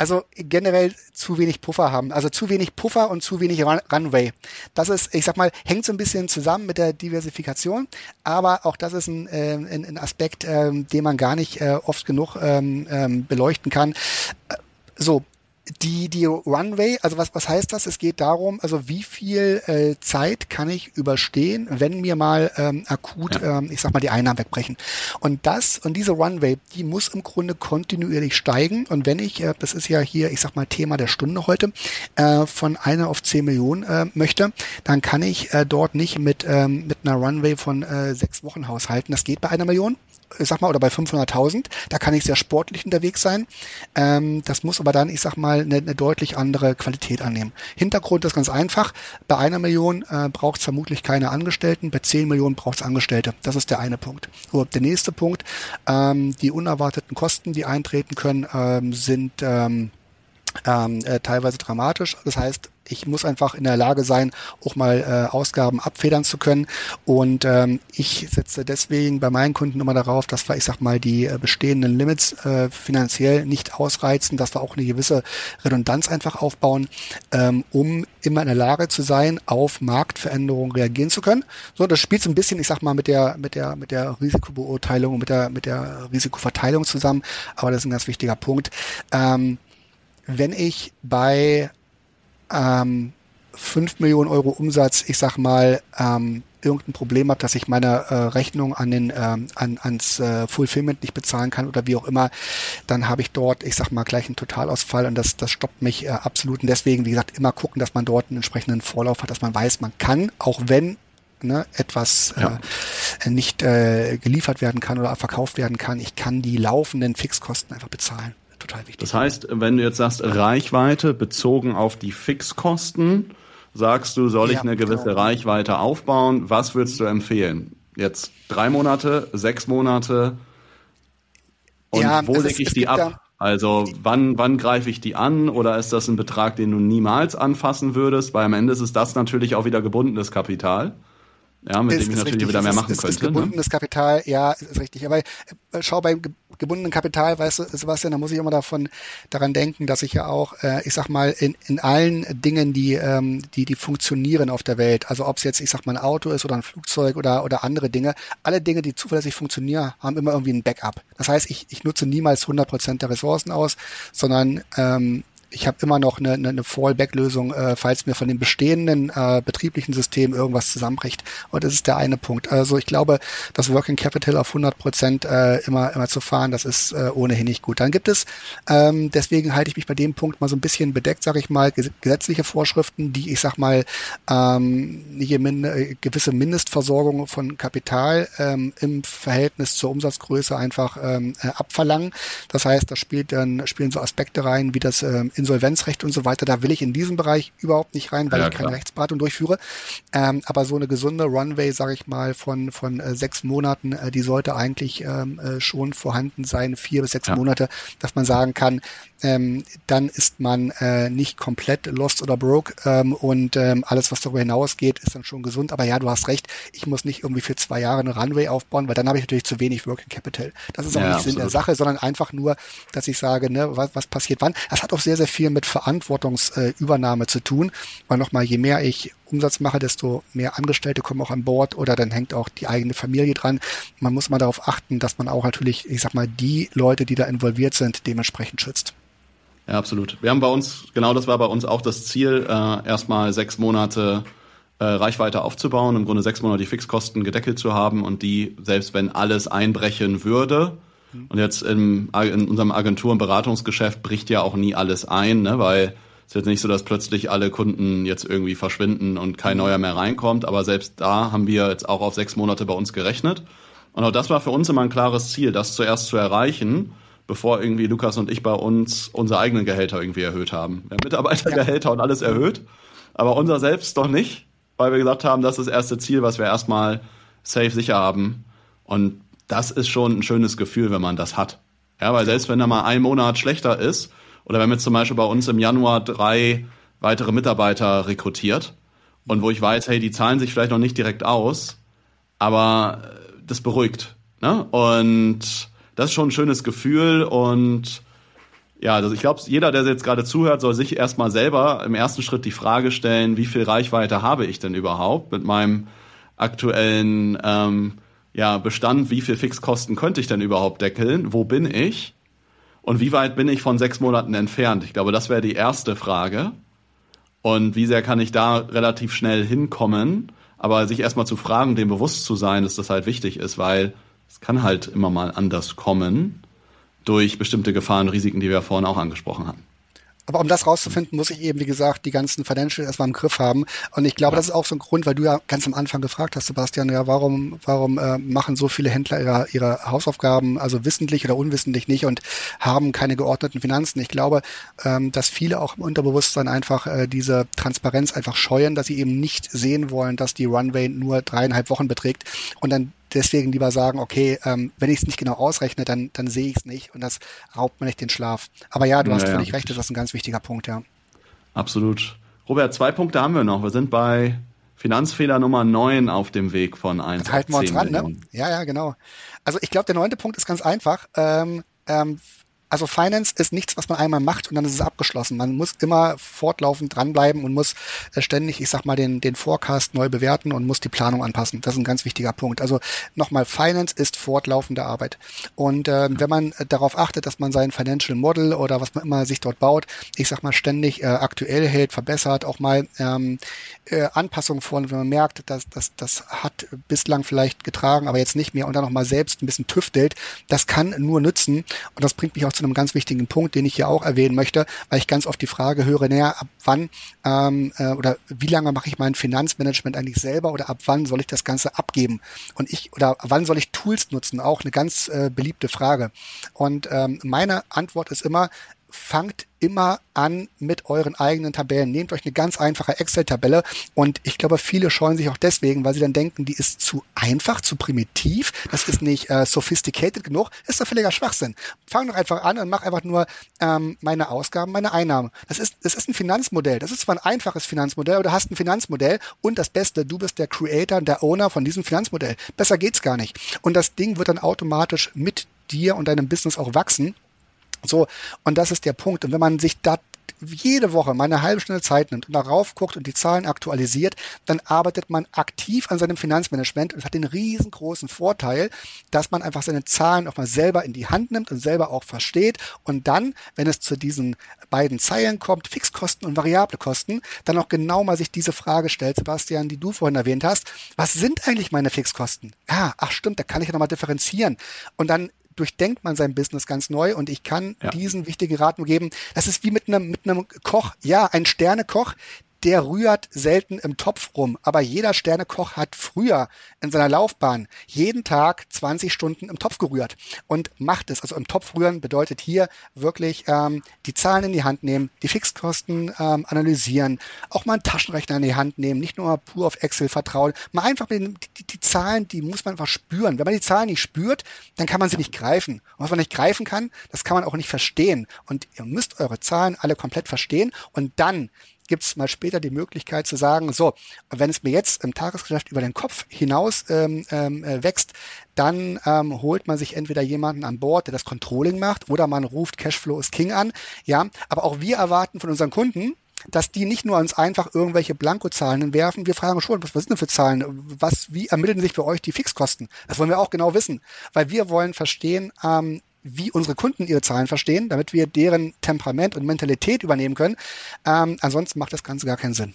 also generell zu wenig Puffer haben. Also zu wenig Puffer und zu wenig Run Runway. Das ist, ich sag mal, hängt so ein bisschen zusammen mit der Diversifikation, aber auch das ist ein, äh, ein, ein Aspekt, äh, den man gar nicht äh, oft genug ähm, ähm, beleuchten kann. Äh, so, die, die Runway, also was, was heißt das? Es geht darum, also wie viel äh, Zeit kann ich überstehen, wenn mir mal ähm, akut, ja. ähm, ich sag mal, die Einnahmen wegbrechen. Und das und diese Runway, die muss im Grunde kontinuierlich steigen. Und wenn ich, äh, das ist ja hier, ich sag mal, Thema der Stunde heute, äh, von einer auf zehn Millionen äh, möchte, dann kann ich äh, dort nicht mit, ähm, mit einer Runway von äh, sechs Wochen haushalten. Das geht bei einer Million sag mal, oder bei 500.000, da kann ich sehr sportlich unterwegs sein. Ähm, das muss aber dann, ich sag mal, eine, eine deutlich andere Qualität annehmen. Hintergrund ist ganz einfach. Bei einer Million äh, braucht es vermutlich keine Angestellten, bei 10 Millionen braucht es Angestellte. Das ist der eine Punkt. So, der nächste Punkt, ähm, die unerwarteten Kosten, die eintreten können, ähm, sind ähm, ähm, äh, teilweise dramatisch. Das heißt, ich muss einfach in der Lage sein, auch mal äh, Ausgaben abfedern zu können. Und ähm, ich setze deswegen bei meinen Kunden immer darauf, dass wir, ich sag mal, die äh, bestehenden Limits äh, finanziell nicht ausreizen, dass wir auch eine gewisse Redundanz einfach aufbauen, ähm, um immer in der Lage zu sein, auf Marktveränderungen reagieren zu können. So, das spielt so ein bisschen, ich sag mal, mit der, mit der, mit der Risikobeurteilung und mit der, mit der Risikoverteilung zusammen. Aber das ist ein ganz wichtiger Punkt. Ähm, wenn ich bei ähm, 5 Millionen Euro Umsatz, ich sag mal, ähm, irgendein Problem habe, dass ich meine äh, Rechnung an den ähm, an, ans äh, Fulfillment nicht bezahlen kann oder wie auch immer, dann habe ich dort, ich sag mal, gleich einen Totalausfall und das, das stoppt mich äh, absolut. Und deswegen, wie gesagt, immer gucken, dass man dort einen entsprechenden Vorlauf hat, dass man weiß, man kann, auch wenn ne, etwas ja. äh, nicht äh, geliefert werden kann oder verkauft werden kann, ich kann die laufenden Fixkosten einfach bezahlen total wichtig. Das heißt, wenn du jetzt sagst, Reichweite bezogen auf die Fixkosten, sagst du, soll ich ja, eine gewisse genau. Reichweite aufbauen? Was würdest du empfehlen? Jetzt drei Monate, sechs Monate? Und ja, wo lege ich die ab? Also wann, wann greife ich die an oder ist das ein Betrag, den du niemals anfassen würdest? Weil am Ende ist es das natürlich auch wieder gebundenes Kapital. Ja, mit ist, dem ich natürlich richtig. wieder mehr machen ist, könnte. Ist ne? gebundenes ne? Kapital, ja, ist, ist richtig. Aber äh, schau beim gebundenen Kapital, weißt du, Sebastian, da muss ich immer davon daran denken, dass ich ja auch, äh, ich sag mal, in, in allen Dingen, die, ähm, die, die funktionieren auf der Welt, also ob es jetzt, ich sag mal, ein Auto ist oder ein Flugzeug oder, oder andere Dinge, alle Dinge, die zuverlässig funktionieren, haben immer irgendwie ein Backup. Das heißt, ich, ich nutze niemals 100 Prozent der Ressourcen aus, sondern ähm, ich habe immer noch eine, eine Fallback-Lösung, äh, falls mir von dem bestehenden äh, betrieblichen System irgendwas zusammenbricht. Und das ist der eine Punkt. Also ich glaube, das Working Capital auf 100 Prozent äh, immer, immer zu fahren, das ist äh, ohnehin nicht gut. Dann gibt es, ähm, deswegen halte ich mich bei dem Punkt mal so ein bisschen bedeckt, sage ich mal, gesetzliche Vorschriften, die, ich sag mal, ähm, eine gewisse Mindestversorgung von Kapital ähm, im Verhältnis zur Umsatzgröße einfach ähm, äh, abverlangen. Das heißt, da spielt dann spielen so Aspekte rein, wie das ähm, Insolvenzrecht und so weiter. Da will ich in diesem Bereich überhaupt nicht rein, weil ja, ich keine klar. Rechtsberatung durchführe. Ähm, aber so eine gesunde Runway, sage ich mal, von von äh, sechs Monaten, äh, die sollte eigentlich ähm, äh, schon vorhanden sein, vier bis sechs ja. Monate, dass man sagen kann, ähm, dann ist man äh, nicht komplett lost oder broke ähm, und ähm, alles, was darüber hinausgeht, ist dann schon gesund. Aber ja, du hast recht, ich muss nicht irgendwie für zwei Jahre eine Runway aufbauen, weil dann habe ich natürlich zu wenig Working Capital. Das ist auch ja, nicht absolut. Sinn der Sache, sondern einfach nur, dass ich sage, ne, was, was passiert wann. Das hat auch sehr, sehr viel mit Verantwortungsübernahme äh, zu tun, weil nochmal, je mehr ich Umsatz mache, desto mehr Angestellte kommen auch an Bord oder dann hängt auch die eigene Familie dran. Man muss mal darauf achten, dass man auch natürlich, ich sag mal, die Leute, die da involviert sind, dementsprechend schützt. Ja, absolut. Wir haben bei uns, genau das war bei uns auch das Ziel, äh, erstmal sechs Monate äh, Reichweite aufzubauen, im Grunde sechs Monate die Fixkosten gedeckelt zu haben und die, selbst wenn alles einbrechen würde. Und jetzt im, in unserem Agentur- und Beratungsgeschäft bricht ja auch nie alles ein, ne, weil es ist jetzt nicht so, dass plötzlich alle Kunden jetzt irgendwie verschwinden und kein mhm. neuer mehr reinkommt, aber selbst da haben wir jetzt auch auf sechs Monate bei uns gerechnet. Und auch das war für uns immer ein klares Ziel, das zuerst zu erreichen bevor irgendwie Lukas und ich bei uns unsere eigenen Gehälter irgendwie erhöht haben. Wir haben Mitarbeitergehälter und alles erhöht, aber unser selbst doch nicht, weil wir gesagt haben, das ist das erste Ziel, was wir erstmal safe sicher haben. Und das ist schon ein schönes Gefühl, wenn man das hat. Ja, weil selbst wenn da mal ein Monat schlechter ist, oder wenn wir zum Beispiel bei uns im Januar drei weitere Mitarbeiter rekrutiert und wo ich weiß, hey, die zahlen sich vielleicht noch nicht direkt aus, aber das beruhigt. Ne? Und das ist schon ein schönes Gefühl und ja, also ich glaube, jeder, der jetzt gerade zuhört, soll sich erstmal selber im ersten Schritt die Frage stellen, wie viel Reichweite habe ich denn überhaupt mit meinem aktuellen ähm, ja, Bestand, wie viel Fixkosten könnte ich denn überhaupt deckeln, wo bin ich und wie weit bin ich von sechs Monaten entfernt? Ich glaube, das wäre die erste Frage. Und wie sehr kann ich da relativ schnell hinkommen? Aber sich erstmal zu fragen, dem bewusst zu sein, dass das halt wichtig ist, weil es kann halt immer mal anders kommen durch bestimmte Gefahren und Risiken, die wir vorhin auch angesprochen haben. Aber um das rauszufinden, muss ich eben, wie gesagt, die ganzen Financials erstmal im Griff haben. Und ich glaube, ja. das ist auch so ein Grund, weil du ja ganz am Anfang gefragt hast, Sebastian, ja, warum, warum äh, machen so viele Händler ihre, ihre Hausaufgaben, also wissentlich oder unwissentlich nicht und haben keine geordneten Finanzen. Ich glaube, ähm, dass viele auch im Unterbewusstsein einfach äh, diese Transparenz einfach scheuen, dass sie eben nicht sehen wollen, dass die Runway nur dreieinhalb Wochen beträgt und dann deswegen lieber sagen, okay, ähm, wenn ich es nicht genau ausrechne, dann, dann sehe ich es nicht und das raubt mir nicht den Schlaf. Aber ja, du hast ja, völlig ja. recht, das ist ein ganz wichtiger Punkt, ja. Absolut. Robert, zwei Punkte haben wir noch. Wir sind bei Finanzfehler Nummer 9 auf dem Weg von 1 Dann halten wir uns ran, ne? Ja, ja, genau. Also ich glaube, der neunte Punkt ist ganz einfach. Ähm, ähm, also Finance ist nichts, was man einmal macht und dann ist es abgeschlossen. Man muss immer fortlaufend dranbleiben und muss äh, ständig, ich sag mal, den, den Forecast neu bewerten und muss die Planung anpassen. Das ist ein ganz wichtiger Punkt. Also nochmal, Finance ist fortlaufende Arbeit. Und äh, wenn man darauf achtet, dass man sein Financial Model oder was man immer sich dort baut, ich sag mal, ständig äh, aktuell hält, verbessert, auch mal ähm, äh, Anpassungen vornimmt, wenn man merkt, dass das, das hat bislang vielleicht getragen, aber jetzt nicht mehr und dann nochmal selbst ein bisschen tüftelt, das kann nur nützen. Und das bringt mich auch zu einem ganz wichtigen Punkt, den ich hier auch erwähnen möchte, weil ich ganz oft die Frage höre, naja, ab wann ähm, äh, oder wie lange mache ich mein Finanzmanagement eigentlich selber oder ab wann soll ich das Ganze abgeben? Und ich oder wann soll ich Tools nutzen? Auch eine ganz äh, beliebte Frage. Und ähm, meine Antwort ist immer, fangt immer an mit euren eigenen Tabellen. Nehmt euch eine ganz einfache Excel-Tabelle und ich glaube, viele scheuen sich auch deswegen, weil sie dann denken, die ist zu einfach, zu primitiv, das ist nicht äh, sophisticated genug, ist doch völliger Schwachsinn. Fang doch einfach an und mach einfach nur ähm, meine Ausgaben, meine Einnahmen. Das ist, das ist ein Finanzmodell. Das ist zwar ein einfaches Finanzmodell, aber du hast ein Finanzmodell und das Beste, du bist der Creator, der Owner von diesem Finanzmodell. Besser geht's gar nicht. Und das Ding wird dann automatisch mit dir und deinem Business auch wachsen so, und das ist der Punkt. Und wenn man sich da jede Woche mal eine halbe Stunde Zeit nimmt und darauf guckt und die Zahlen aktualisiert, dann arbeitet man aktiv an seinem Finanzmanagement und hat den riesengroßen Vorteil, dass man einfach seine Zahlen auch mal selber in die Hand nimmt und selber auch versteht und dann, wenn es zu diesen beiden Zeilen kommt, Fixkosten und variable Kosten, dann auch genau mal sich diese Frage stellt, Sebastian, die du vorhin erwähnt hast, was sind eigentlich meine Fixkosten? Ja, ach stimmt, da kann ich ja nochmal differenzieren. Und dann durchdenkt man sein Business ganz neu und ich kann ja. diesen wichtigen Rat nur geben. Das ist wie mit einem, mit einem Koch. Ja, ein Sternekoch, der rührt selten im Topf rum. Aber jeder Sternekoch hat früher in seiner Laufbahn jeden Tag 20 Stunden im Topf gerührt und macht es. Also im Topf rühren bedeutet hier wirklich ähm, die Zahlen in die Hand nehmen, die Fixkosten ähm, analysieren, auch mal einen Taschenrechner in die Hand nehmen, nicht nur pur auf Excel vertrauen. Mal einfach mit den, die, die Zahlen, die muss man einfach spüren. Wenn man die Zahlen nicht spürt, dann kann man sie nicht greifen. Und was man nicht greifen kann, das kann man auch nicht verstehen. Und ihr müsst eure Zahlen alle komplett verstehen und dann gibt es mal später die Möglichkeit zu sagen, so, wenn es mir jetzt im Tagesgeschäft über den Kopf hinaus ähm, ähm, äh, wächst, dann ähm, holt man sich entweder jemanden an Bord, der das Controlling macht, oder man ruft Cashflow is King an. Ja, aber auch wir erwarten von unseren Kunden, dass die nicht nur uns einfach irgendwelche Blankozahlen werfen. Wir fragen schon, was, was sind denn für Zahlen? Was, wie ermitteln sich für euch die Fixkosten? Das wollen wir auch genau wissen, weil wir wollen verstehen, ähm, wie unsere Kunden ihre Zahlen verstehen, damit wir deren Temperament und Mentalität übernehmen können. Ähm, ansonsten macht das Ganze gar keinen Sinn.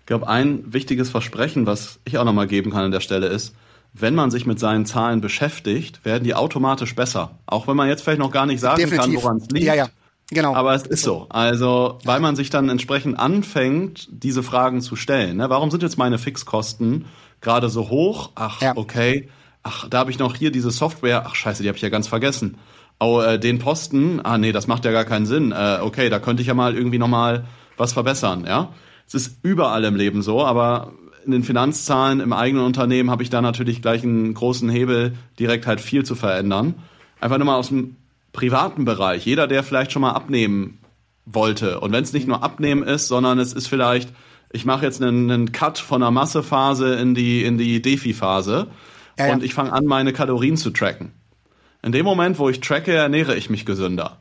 Ich glaube, ein wichtiges Versprechen, was ich auch nochmal geben kann an der Stelle ist, wenn man sich mit seinen Zahlen beschäftigt, werden die automatisch besser. Auch wenn man jetzt vielleicht noch gar nicht sagen Definitiv. kann, woran es liegt. Ja, ja. Genau. Aber es ist, so. Also, weil man sich dann entsprechend anfängt, diese Fragen zu stellen. Ne? Warum sind jetzt meine Fixkosten gerade so hoch? Ach, ja. okay ach, da habe ich noch hier diese Software, ach scheiße, die habe ich ja ganz vergessen. Oh, äh, den Posten, ah nee, das macht ja gar keinen Sinn. Äh, okay, da könnte ich ja mal irgendwie nochmal was verbessern, ja. Es ist überall im Leben so, aber in den Finanzzahlen im eigenen Unternehmen habe ich da natürlich gleich einen großen Hebel, direkt halt viel zu verändern. Einfach nur mal aus dem privaten Bereich. Jeder, der vielleicht schon mal abnehmen wollte. Und wenn es nicht nur abnehmen ist, sondern es ist vielleicht, ich mache jetzt einen, einen Cut von der Massephase in die, in die Defi-Phase ja, und ich fange an, meine Kalorien zu tracken. In dem Moment, wo ich tracke, ernähre ich mich gesünder.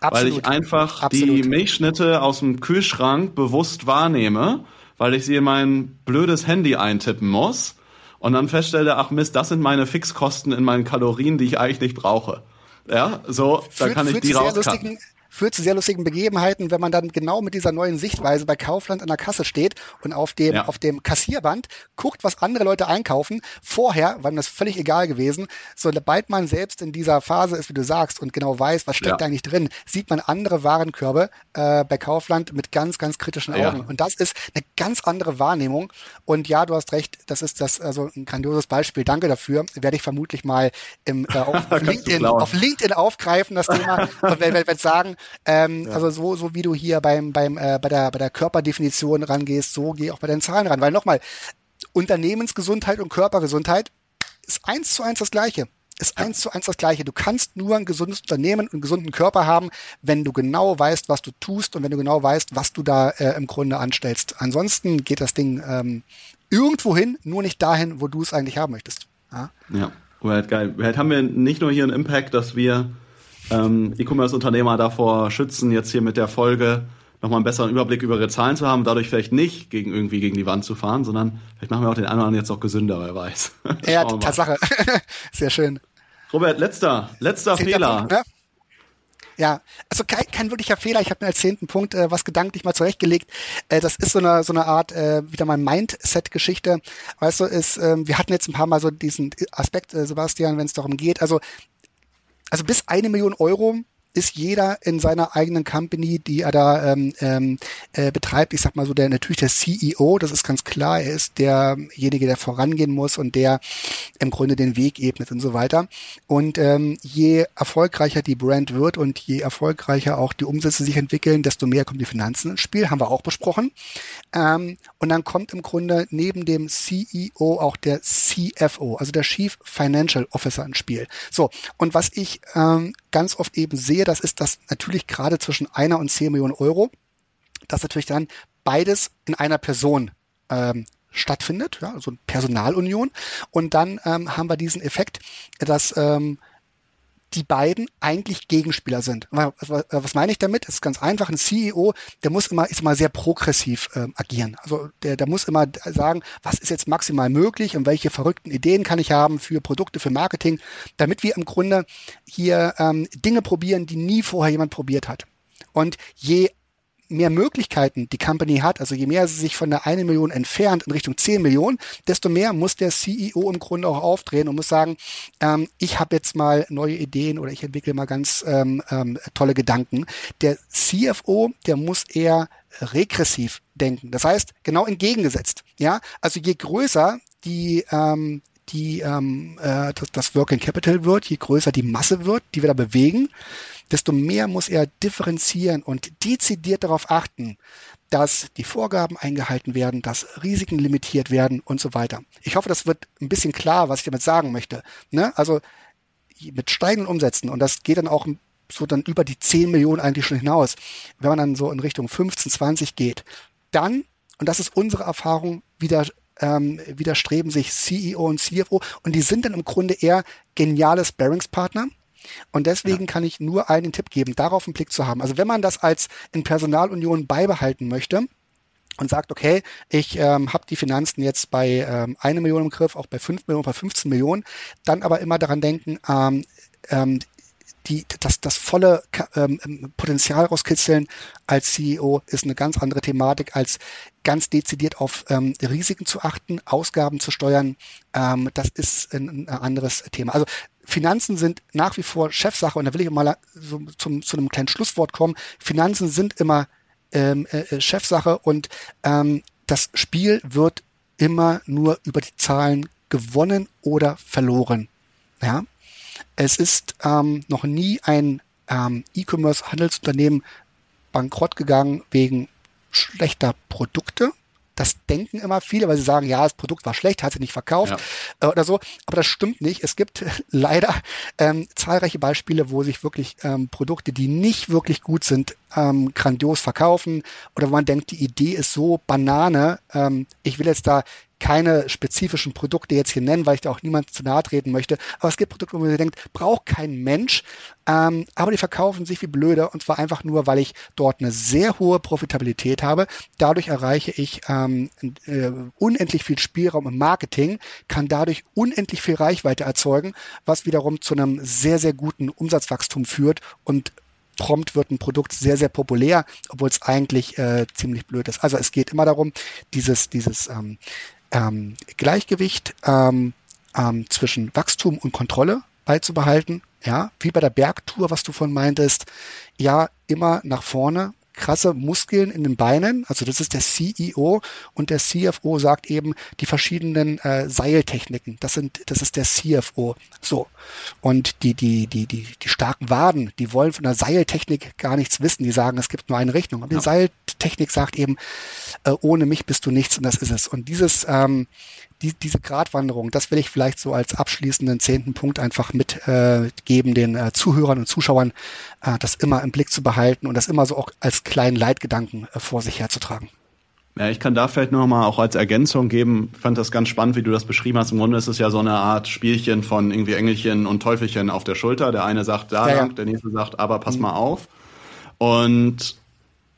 Absolut. Weil ich einfach Absolut. die Milchschnitte aus dem Kühlschrank bewusst wahrnehme, weil ich sie in mein blödes Handy eintippen muss und dann feststelle, ach Mist, das sind meine Fixkosten in meinen Kalorien, die ich eigentlich nicht brauche. Ja, so, da kann ich die rauscutten führt zu sehr lustigen Begebenheiten, wenn man dann genau mit dieser neuen Sichtweise bei Kaufland an der Kasse steht und auf dem, ja. auf dem Kassierband guckt, was andere Leute einkaufen. Vorher war mir das völlig egal gewesen. Sobald man selbst in dieser Phase ist, wie du sagst, und genau weiß, was steckt ja. da eigentlich drin, sieht man andere Warenkörbe äh, bei Kaufland mit ganz, ganz kritischen Augen. Ja. Und das ist eine ganz andere Wahrnehmung. Und ja, du hast recht, das ist das also ein grandioses Beispiel. Danke dafür. Werde ich vermutlich mal im, äh, auf, *laughs* LinkedIn, auf LinkedIn aufgreifen, das Thema, und werde werd sagen, ähm, ja. Also so, so wie du hier beim, beim, äh, bei, der, bei der Körperdefinition rangehst, so geh auch bei den Zahlen ran. Weil nochmal, Unternehmensgesundheit und Körpergesundheit ist eins zu eins das Gleiche. Ist eins zu eins das Gleiche. Du kannst nur ein gesundes Unternehmen und einen gesunden Körper haben, wenn du genau weißt, was du tust und wenn du genau weißt, was du da äh, im Grunde anstellst. Ansonsten geht das Ding ähm, irgendwo hin, nur nicht dahin, wo du es eigentlich haben möchtest. Ja, ja. Right, geil. Halt haben wir nicht nur hier einen Impact, dass wir ähm, E-Commerce-Unternehmer davor schützen, jetzt hier mit der Folge nochmal einen besseren Überblick über ihre Zahlen zu haben, dadurch vielleicht nicht gegen irgendwie gegen die Wand zu fahren, sondern vielleicht machen wir auch den anderen jetzt auch gesünder, wer weiß. *laughs* ja, Tatsache. *laughs* Sehr schön. Robert, letzter, letzter Fehler. Punkt, ne? Ja, also kein, kein wirklicher Fehler. Ich habe mir als zehnten Punkt äh, was gedanklich mal zurechtgelegt. Äh, das ist so eine so eine Art äh, wieder mal Mindset-Geschichte. Weißt du, ist ähm, wir hatten jetzt ein paar Mal so diesen Aspekt, äh, Sebastian, wenn es darum geht. Also also bis eine Million Euro ist jeder in seiner eigenen Company, die er da ähm, ähm, äh, betreibt, ich sag mal so, der natürlich der CEO, das ist ganz klar, er ist derjenige, der vorangehen muss und der im Grunde den Weg ebnet und so weiter. Und ähm, je erfolgreicher die Brand wird und je erfolgreicher auch die Umsätze sich entwickeln, desto mehr kommen die Finanzen ins Spiel, haben wir auch besprochen. Ähm, und dann kommt im Grunde neben dem CEO auch der CFO, also der Chief Financial Officer ins Spiel. So, und was ich ähm, ganz oft eben sehe, das ist das natürlich gerade zwischen einer und zehn Millionen Euro, dass natürlich dann beides in einer Person ähm, stattfindet, ja, also Personalunion. Und dann ähm, haben wir diesen Effekt, dass ähm, die beiden eigentlich Gegenspieler sind. Was meine ich damit? Es ist ganz einfach. Ein CEO, der muss immer, ist immer sehr progressiv äh, agieren. Also der, der muss immer sagen, was ist jetzt maximal möglich und welche verrückten Ideen kann ich haben für Produkte, für Marketing, damit wir im Grunde hier ähm, Dinge probieren, die nie vorher jemand probiert hat. Und je mehr Möglichkeiten die Company hat, also je mehr sie sich von der eine Million entfernt in Richtung 10 Millionen, desto mehr muss der CEO im Grunde auch aufdrehen und muss sagen, ähm, ich habe jetzt mal neue Ideen oder ich entwickle mal ganz ähm, ähm, tolle Gedanken. Der CFO, der muss eher regressiv denken. Das heißt, genau entgegengesetzt. Ja, also je größer die ähm, die ähm, äh, das, das Working Capital wird, je größer die Masse wird, die wir da bewegen, desto mehr muss er differenzieren und dezidiert darauf achten, dass die Vorgaben eingehalten werden, dass Risiken limitiert werden und so weiter. Ich hoffe, das wird ein bisschen klar, was ich damit sagen möchte. Ne? Also mit steigenden Umsätzen und das geht dann auch so dann über die 10 Millionen eigentlich schon hinaus. Wenn man dann so in Richtung 15, 20 geht, dann, und das ist unsere Erfahrung, wieder ähm, widerstreben sich CEO und CFO und die sind dann im Grunde eher geniale Sparringspartner und deswegen ja. kann ich nur einen Tipp geben, darauf einen Blick zu haben. Also wenn man das als in Personalunion beibehalten möchte, und sagt, okay, ich ähm, habe die Finanzen jetzt bei ähm, eine Million im Griff, auch bei fünf Millionen, bei 15 Millionen, dann aber immer daran denken, ähm, ähm, die, das, das volle ähm, ähm Potenzial rauskitzeln als CEO ist eine ganz andere Thematik, als ganz dezidiert auf ähm, Risiken zu achten, Ausgaben zu steuern. Ähm, das ist ein, ein anderes Thema. Also Finanzen sind nach wie vor Chefsache und da will ich mal so zum, zu einem kleinen Schlusswort kommen. Finanzen sind immer ähm, äh, äh, Chefsache und ähm, das Spiel wird immer nur über die Zahlen gewonnen oder verloren. Ja, es ist ähm, noch nie ein ähm, E-Commerce-Handelsunternehmen bankrott gegangen wegen schlechter Produkte, das denken immer viele, weil sie sagen, ja, das Produkt war schlecht, hat sie nicht verkauft ja. äh, oder so. Aber das stimmt nicht. Es gibt *laughs* leider ähm, zahlreiche Beispiele, wo sich wirklich ähm, Produkte, die nicht wirklich gut sind, ähm, grandios verkaufen oder wo man denkt, die Idee ist so Banane. Ähm, ich will jetzt da keine spezifischen Produkte jetzt hier nennen, weil ich da auch niemand zu nahe treten möchte. Aber es gibt Produkte, wo man denkt, braucht kein Mensch, ähm, aber die verkaufen sich wie blöde und zwar einfach nur, weil ich dort eine sehr hohe Profitabilität habe. Dadurch erreiche ich ähm, äh, unendlich viel Spielraum im Marketing, kann dadurch unendlich viel Reichweite erzeugen, was wiederum zu einem sehr, sehr guten Umsatzwachstum führt und prompt wird ein Produkt sehr, sehr populär, obwohl es eigentlich äh, ziemlich blöd ist. Also es geht immer darum, dieses, dieses ähm, ähm, Gleichgewicht ähm, ähm, zwischen Wachstum und Kontrolle beizubehalten. Ja, wie bei der Bergtour, was du von meintest. Ja, immer nach vorne, krasse Muskeln in den Beinen. Also das ist der CEO und der CFO sagt eben die verschiedenen äh, Seiltechniken. Das sind, das ist der CFO. So. Und die, die, die, die, die starken Waden, die wollen von der Seiltechnik gar nichts wissen. Die sagen, es gibt nur eine Richtung. Aber ja. die Seiltechnik sagt eben, äh, ohne mich bist du nichts und das ist es. Und dieses, ähm, die, diese Gratwanderung, das will ich vielleicht so als abschließenden zehnten Punkt einfach mitgeben, äh, den äh, Zuhörern und Zuschauern, das immer im Blick zu behalten und das immer so auch als kleinen Leitgedanken äh, vor sich herzutragen. Ja, ich kann da vielleicht noch mal auch als Ergänzung geben. Ich fand das ganz spannend, wie du das beschrieben hast. Im Grunde ist es ja so eine Art Spielchen von irgendwie Engelchen und Teufelchen auf der Schulter. Der eine sagt da ja, lang, ja. der nächste sagt, aber pass mhm. mal auf. Und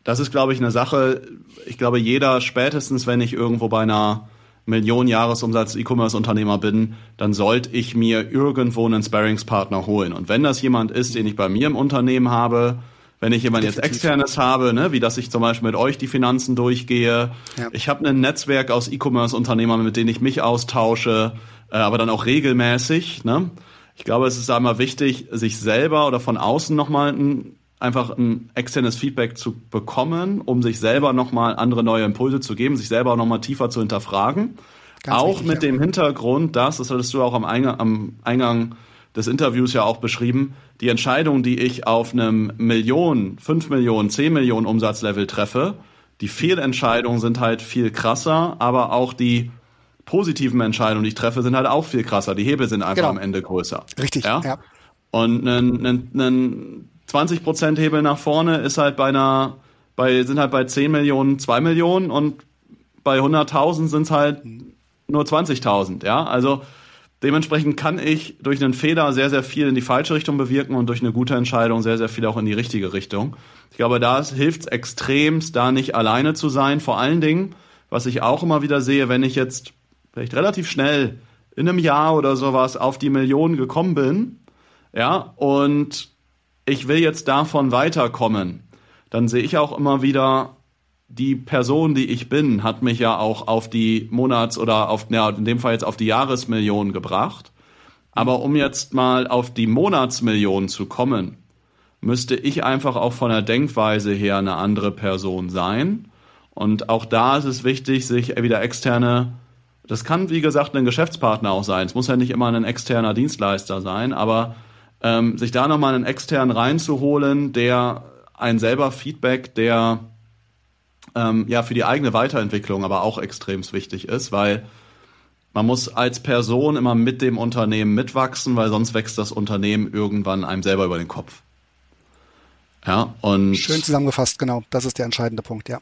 das ist, glaube ich, eine Sache. Ich glaube, jeder spätestens, wenn ich irgendwo bei einer Millionen Jahresumsatz E-Commerce-Unternehmer bin, dann sollte ich mir irgendwo einen Sparringspartner holen. Und wenn das jemand ist, den ich bei mir im Unternehmen habe, wenn ich jemand jetzt externes habe, ne, wie dass ich zum Beispiel mit euch die Finanzen durchgehe, ja. ich habe ein Netzwerk aus E-Commerce-Unternehmern, mit denen ich mich austausche, äh, aber dann auch regelmäßig. Ne? Ich glaube, es ist einmal wichtig, sich selber oder von außen nochmal ein einfach ein externes Feedback zu bekommen, um sich selber nochmal andere neue Impulse zu geben, sich selber nochmal tiefer zu hinterfragen. Ganz auch mit ja. dem Hintergrund, dass, das hattest du auch am Eingang, am Eingang des Interviews ja auch beschrieben, die Entscheidung, die ich auf einem Millionen, fünf Millionen, zehn Millionen Umsatzlevel treffe, die Fehlentscheidungen sind halt viel krasser, aber auch die positiven Entscheidungen, die ich treffe, sind halt auch viel krasser. Die Hebel sind einfach genau. am Ende größer. Richtig, ja. ja. Und ein, ein, ein 20 Prozent Hebel nach vorne ist halt bei einer, bei, sind halt bei 10 Millionen 2 Millionen und bei 100.000 sind es halt nur 20.000, ja. Also Dementsprechend kann ich durch einen Fehler sehr, sehr viel in die falsche Richtung bewirken und durch eine gute Entscheidung sehr, sehr viel auch in die richtige Richtung. Ich glaube, da hilft es extremst, da nicht alleine zu sein. Vor allen Dingen, was ich auch immer wieder sehe, wenn ich jetzt vielleicht relativ schnell in einem Jahr oder sowas auf die Millionen gekommen bin, ja, und ich will jetzt davon weiterkommen, dann sehe ich auch immer wieder, die Person, die ich bin, hat mich ja auch auf die Monats- oder auf, ja, in dem Fall jetzt auf die Jahresmillion gebracht. Aber um jetzt mal auf die Monatsmillion zu kommen, müsste ich einfach auch von der Denkweise her eine andere Person sein. Und auch da ist es wichtig, sich wieder externe, das kann wie gesagt ein Geschäftspartner auch sein. Es muss ja nicht immer ein externer Dienstleister sein, aber ähm, sich da nochmal einen externen reinzuholen, der einen selber Feedback, der ähm, ja für die eigene Weiterentwicklung aber auch extrem wichtig ist, weil man muss als Person immer mit dem Unternehmen mitwachsen, weil sonst wächst das Unternehmen irgendwann einem selber über den Kopf. Ja, und schön zusammengefasst, genau. Das ist der entscheidende Punkt, ja.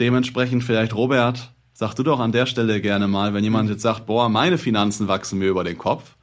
Dementsprechend vielleicht Robert, sag du doch an der Stelle gerne mal, wenn jemand jetzt sagt, boah, meine Finanzen wachsen mir über den Kopf.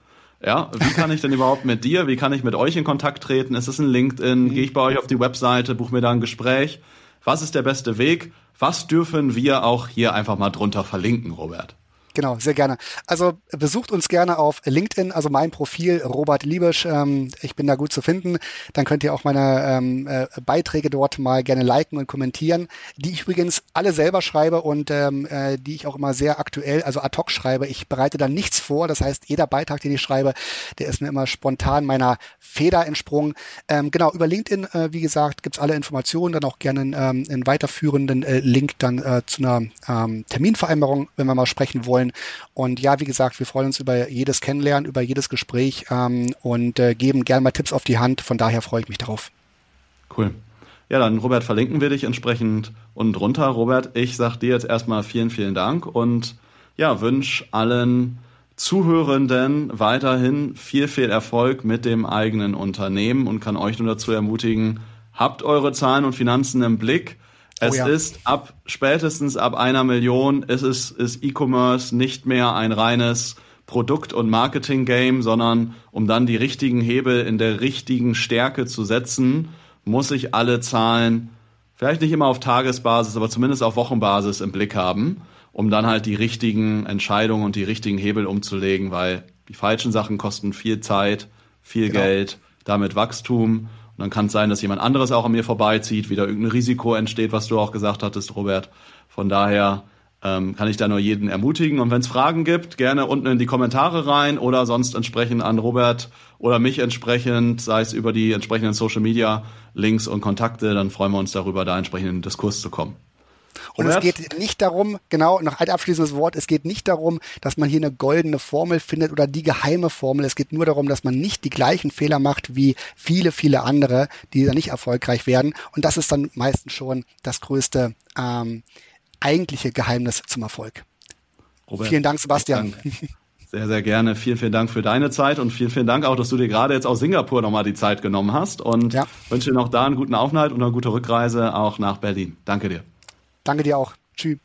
Ja, wie kann ich denn überhaupt mit dir, wie kann ich mit euch in Kontakt treten? Ist es ein LinkedIn? Mhm. Gehe ich bei euch auf die Webseite, buche mir da ein Gespräch? Was ist der beste Weg? Was dürfen wir auch hier einfach mal drunter verlinken, Robert? Genau, sehr gerne. Also besucht uns gerne auf LinkedIn, also mein Profil Robert Liebisch. Ähm, ich bin da gut zu finden. Dann könnt ihr auch meine ähm, äh, Beiträge dort mal gerne liken und kommentieren, die ich übrigens alle selber schreibe und ähm, äh, die ich auch immer sehr aktuell, also ad hoc schreibe. Ich bereite da nichts vor. Das heißt, jeder Beitrag, den ich schreibe, der ist mir immer spontan meiner Feder entsprungen. Ähm, genau, über LinkedIn, äh, wie gesagt, gibt's alle Informationen, dann auch gerne ähm, einen weiterführenden äh, Link dann äh, zu einer ähm, Terminvereinbarung, wenn wir mal sprechen wollen wollen. Und ja, wie gesagt, wir freuen uns über jedes Kennenlernen, über jedes Gespräch ähm, und äh, geben gerne mal Tipps auf die Hand. Von daher freue ich mich darauf. Cool. Ja, dann Robert, verlinken wir dich entsprechend unten drunter. Robert, ich sage dir jetzt erstmal vielen, vielen Dank und ja, wünsche allen Zuhörenden weiterhin viel, viel Erfolg mit dem eigenen Unternehmen und kann euch nur dazu ermutigen, habt eure Zahlen und Finanzen im Blick es oh ja. ist ab spätestens ab einer Million ist es ist E-Commerce nicht mehr ein reines Produkt- und Marketing-Game, sondern um dann die richtigen Hebel in der richtigen Stärke zu setzen, muss ich alle Zahlen vielleicht nicht immer auf Tagesbasis, aber zumindest auf Wochenbasis im Blick haben, um dann halt die richtigen Entscheidungen und die richtigen Hebel umzulegen, weil die falschen Sachen kosten viel Zeit, viel genau. Geld, damit Wachstum dann kann es sein, dass jemand anderes auch an mir vorbeizieht, wieder irgendein Risiko entsteht, was du auch gesagt hattest, Robert. Von daher ähm, kann ich da nur jeden ermutigen. Und wenn es Fragen gibt, gerne unten in die Kommentare rein oder sonst entsprechend an Robert oder mich entsprechend, sei es über die entsprechenden Social Media Links und Kontakte, dann freuen wir uns darüber, da entsprechend in den Diskurs zu kommen. Und es geht nicht darum, genau, noch ein abschließendes Wort, es geht nicht darum, dass man hier eine goldene Formel findet oder die geheime Formel. Es geht nur darum, dass man nicht die gleichen Fehler macht wie viele, viele andere, die da nicht erfolgreich werden. Und das ist dann meistens schon das größte ähm, eigentliche Geheimnis zum Erfolg. Robert, vielen Dank, Sebastian. Sehr, sehr gerne. Vielen, vielen Dank für deine Zeit und vielen, vielen Dank auch, dass du dir gerade jetzt aus Singapur nochmal die Zeit genommen hast und ja. wünsche dir noch da einen guten Aufenthalt und eine gute Rückreise auch nach Berlin. Danke dir. Danke dir auch. Tschüss.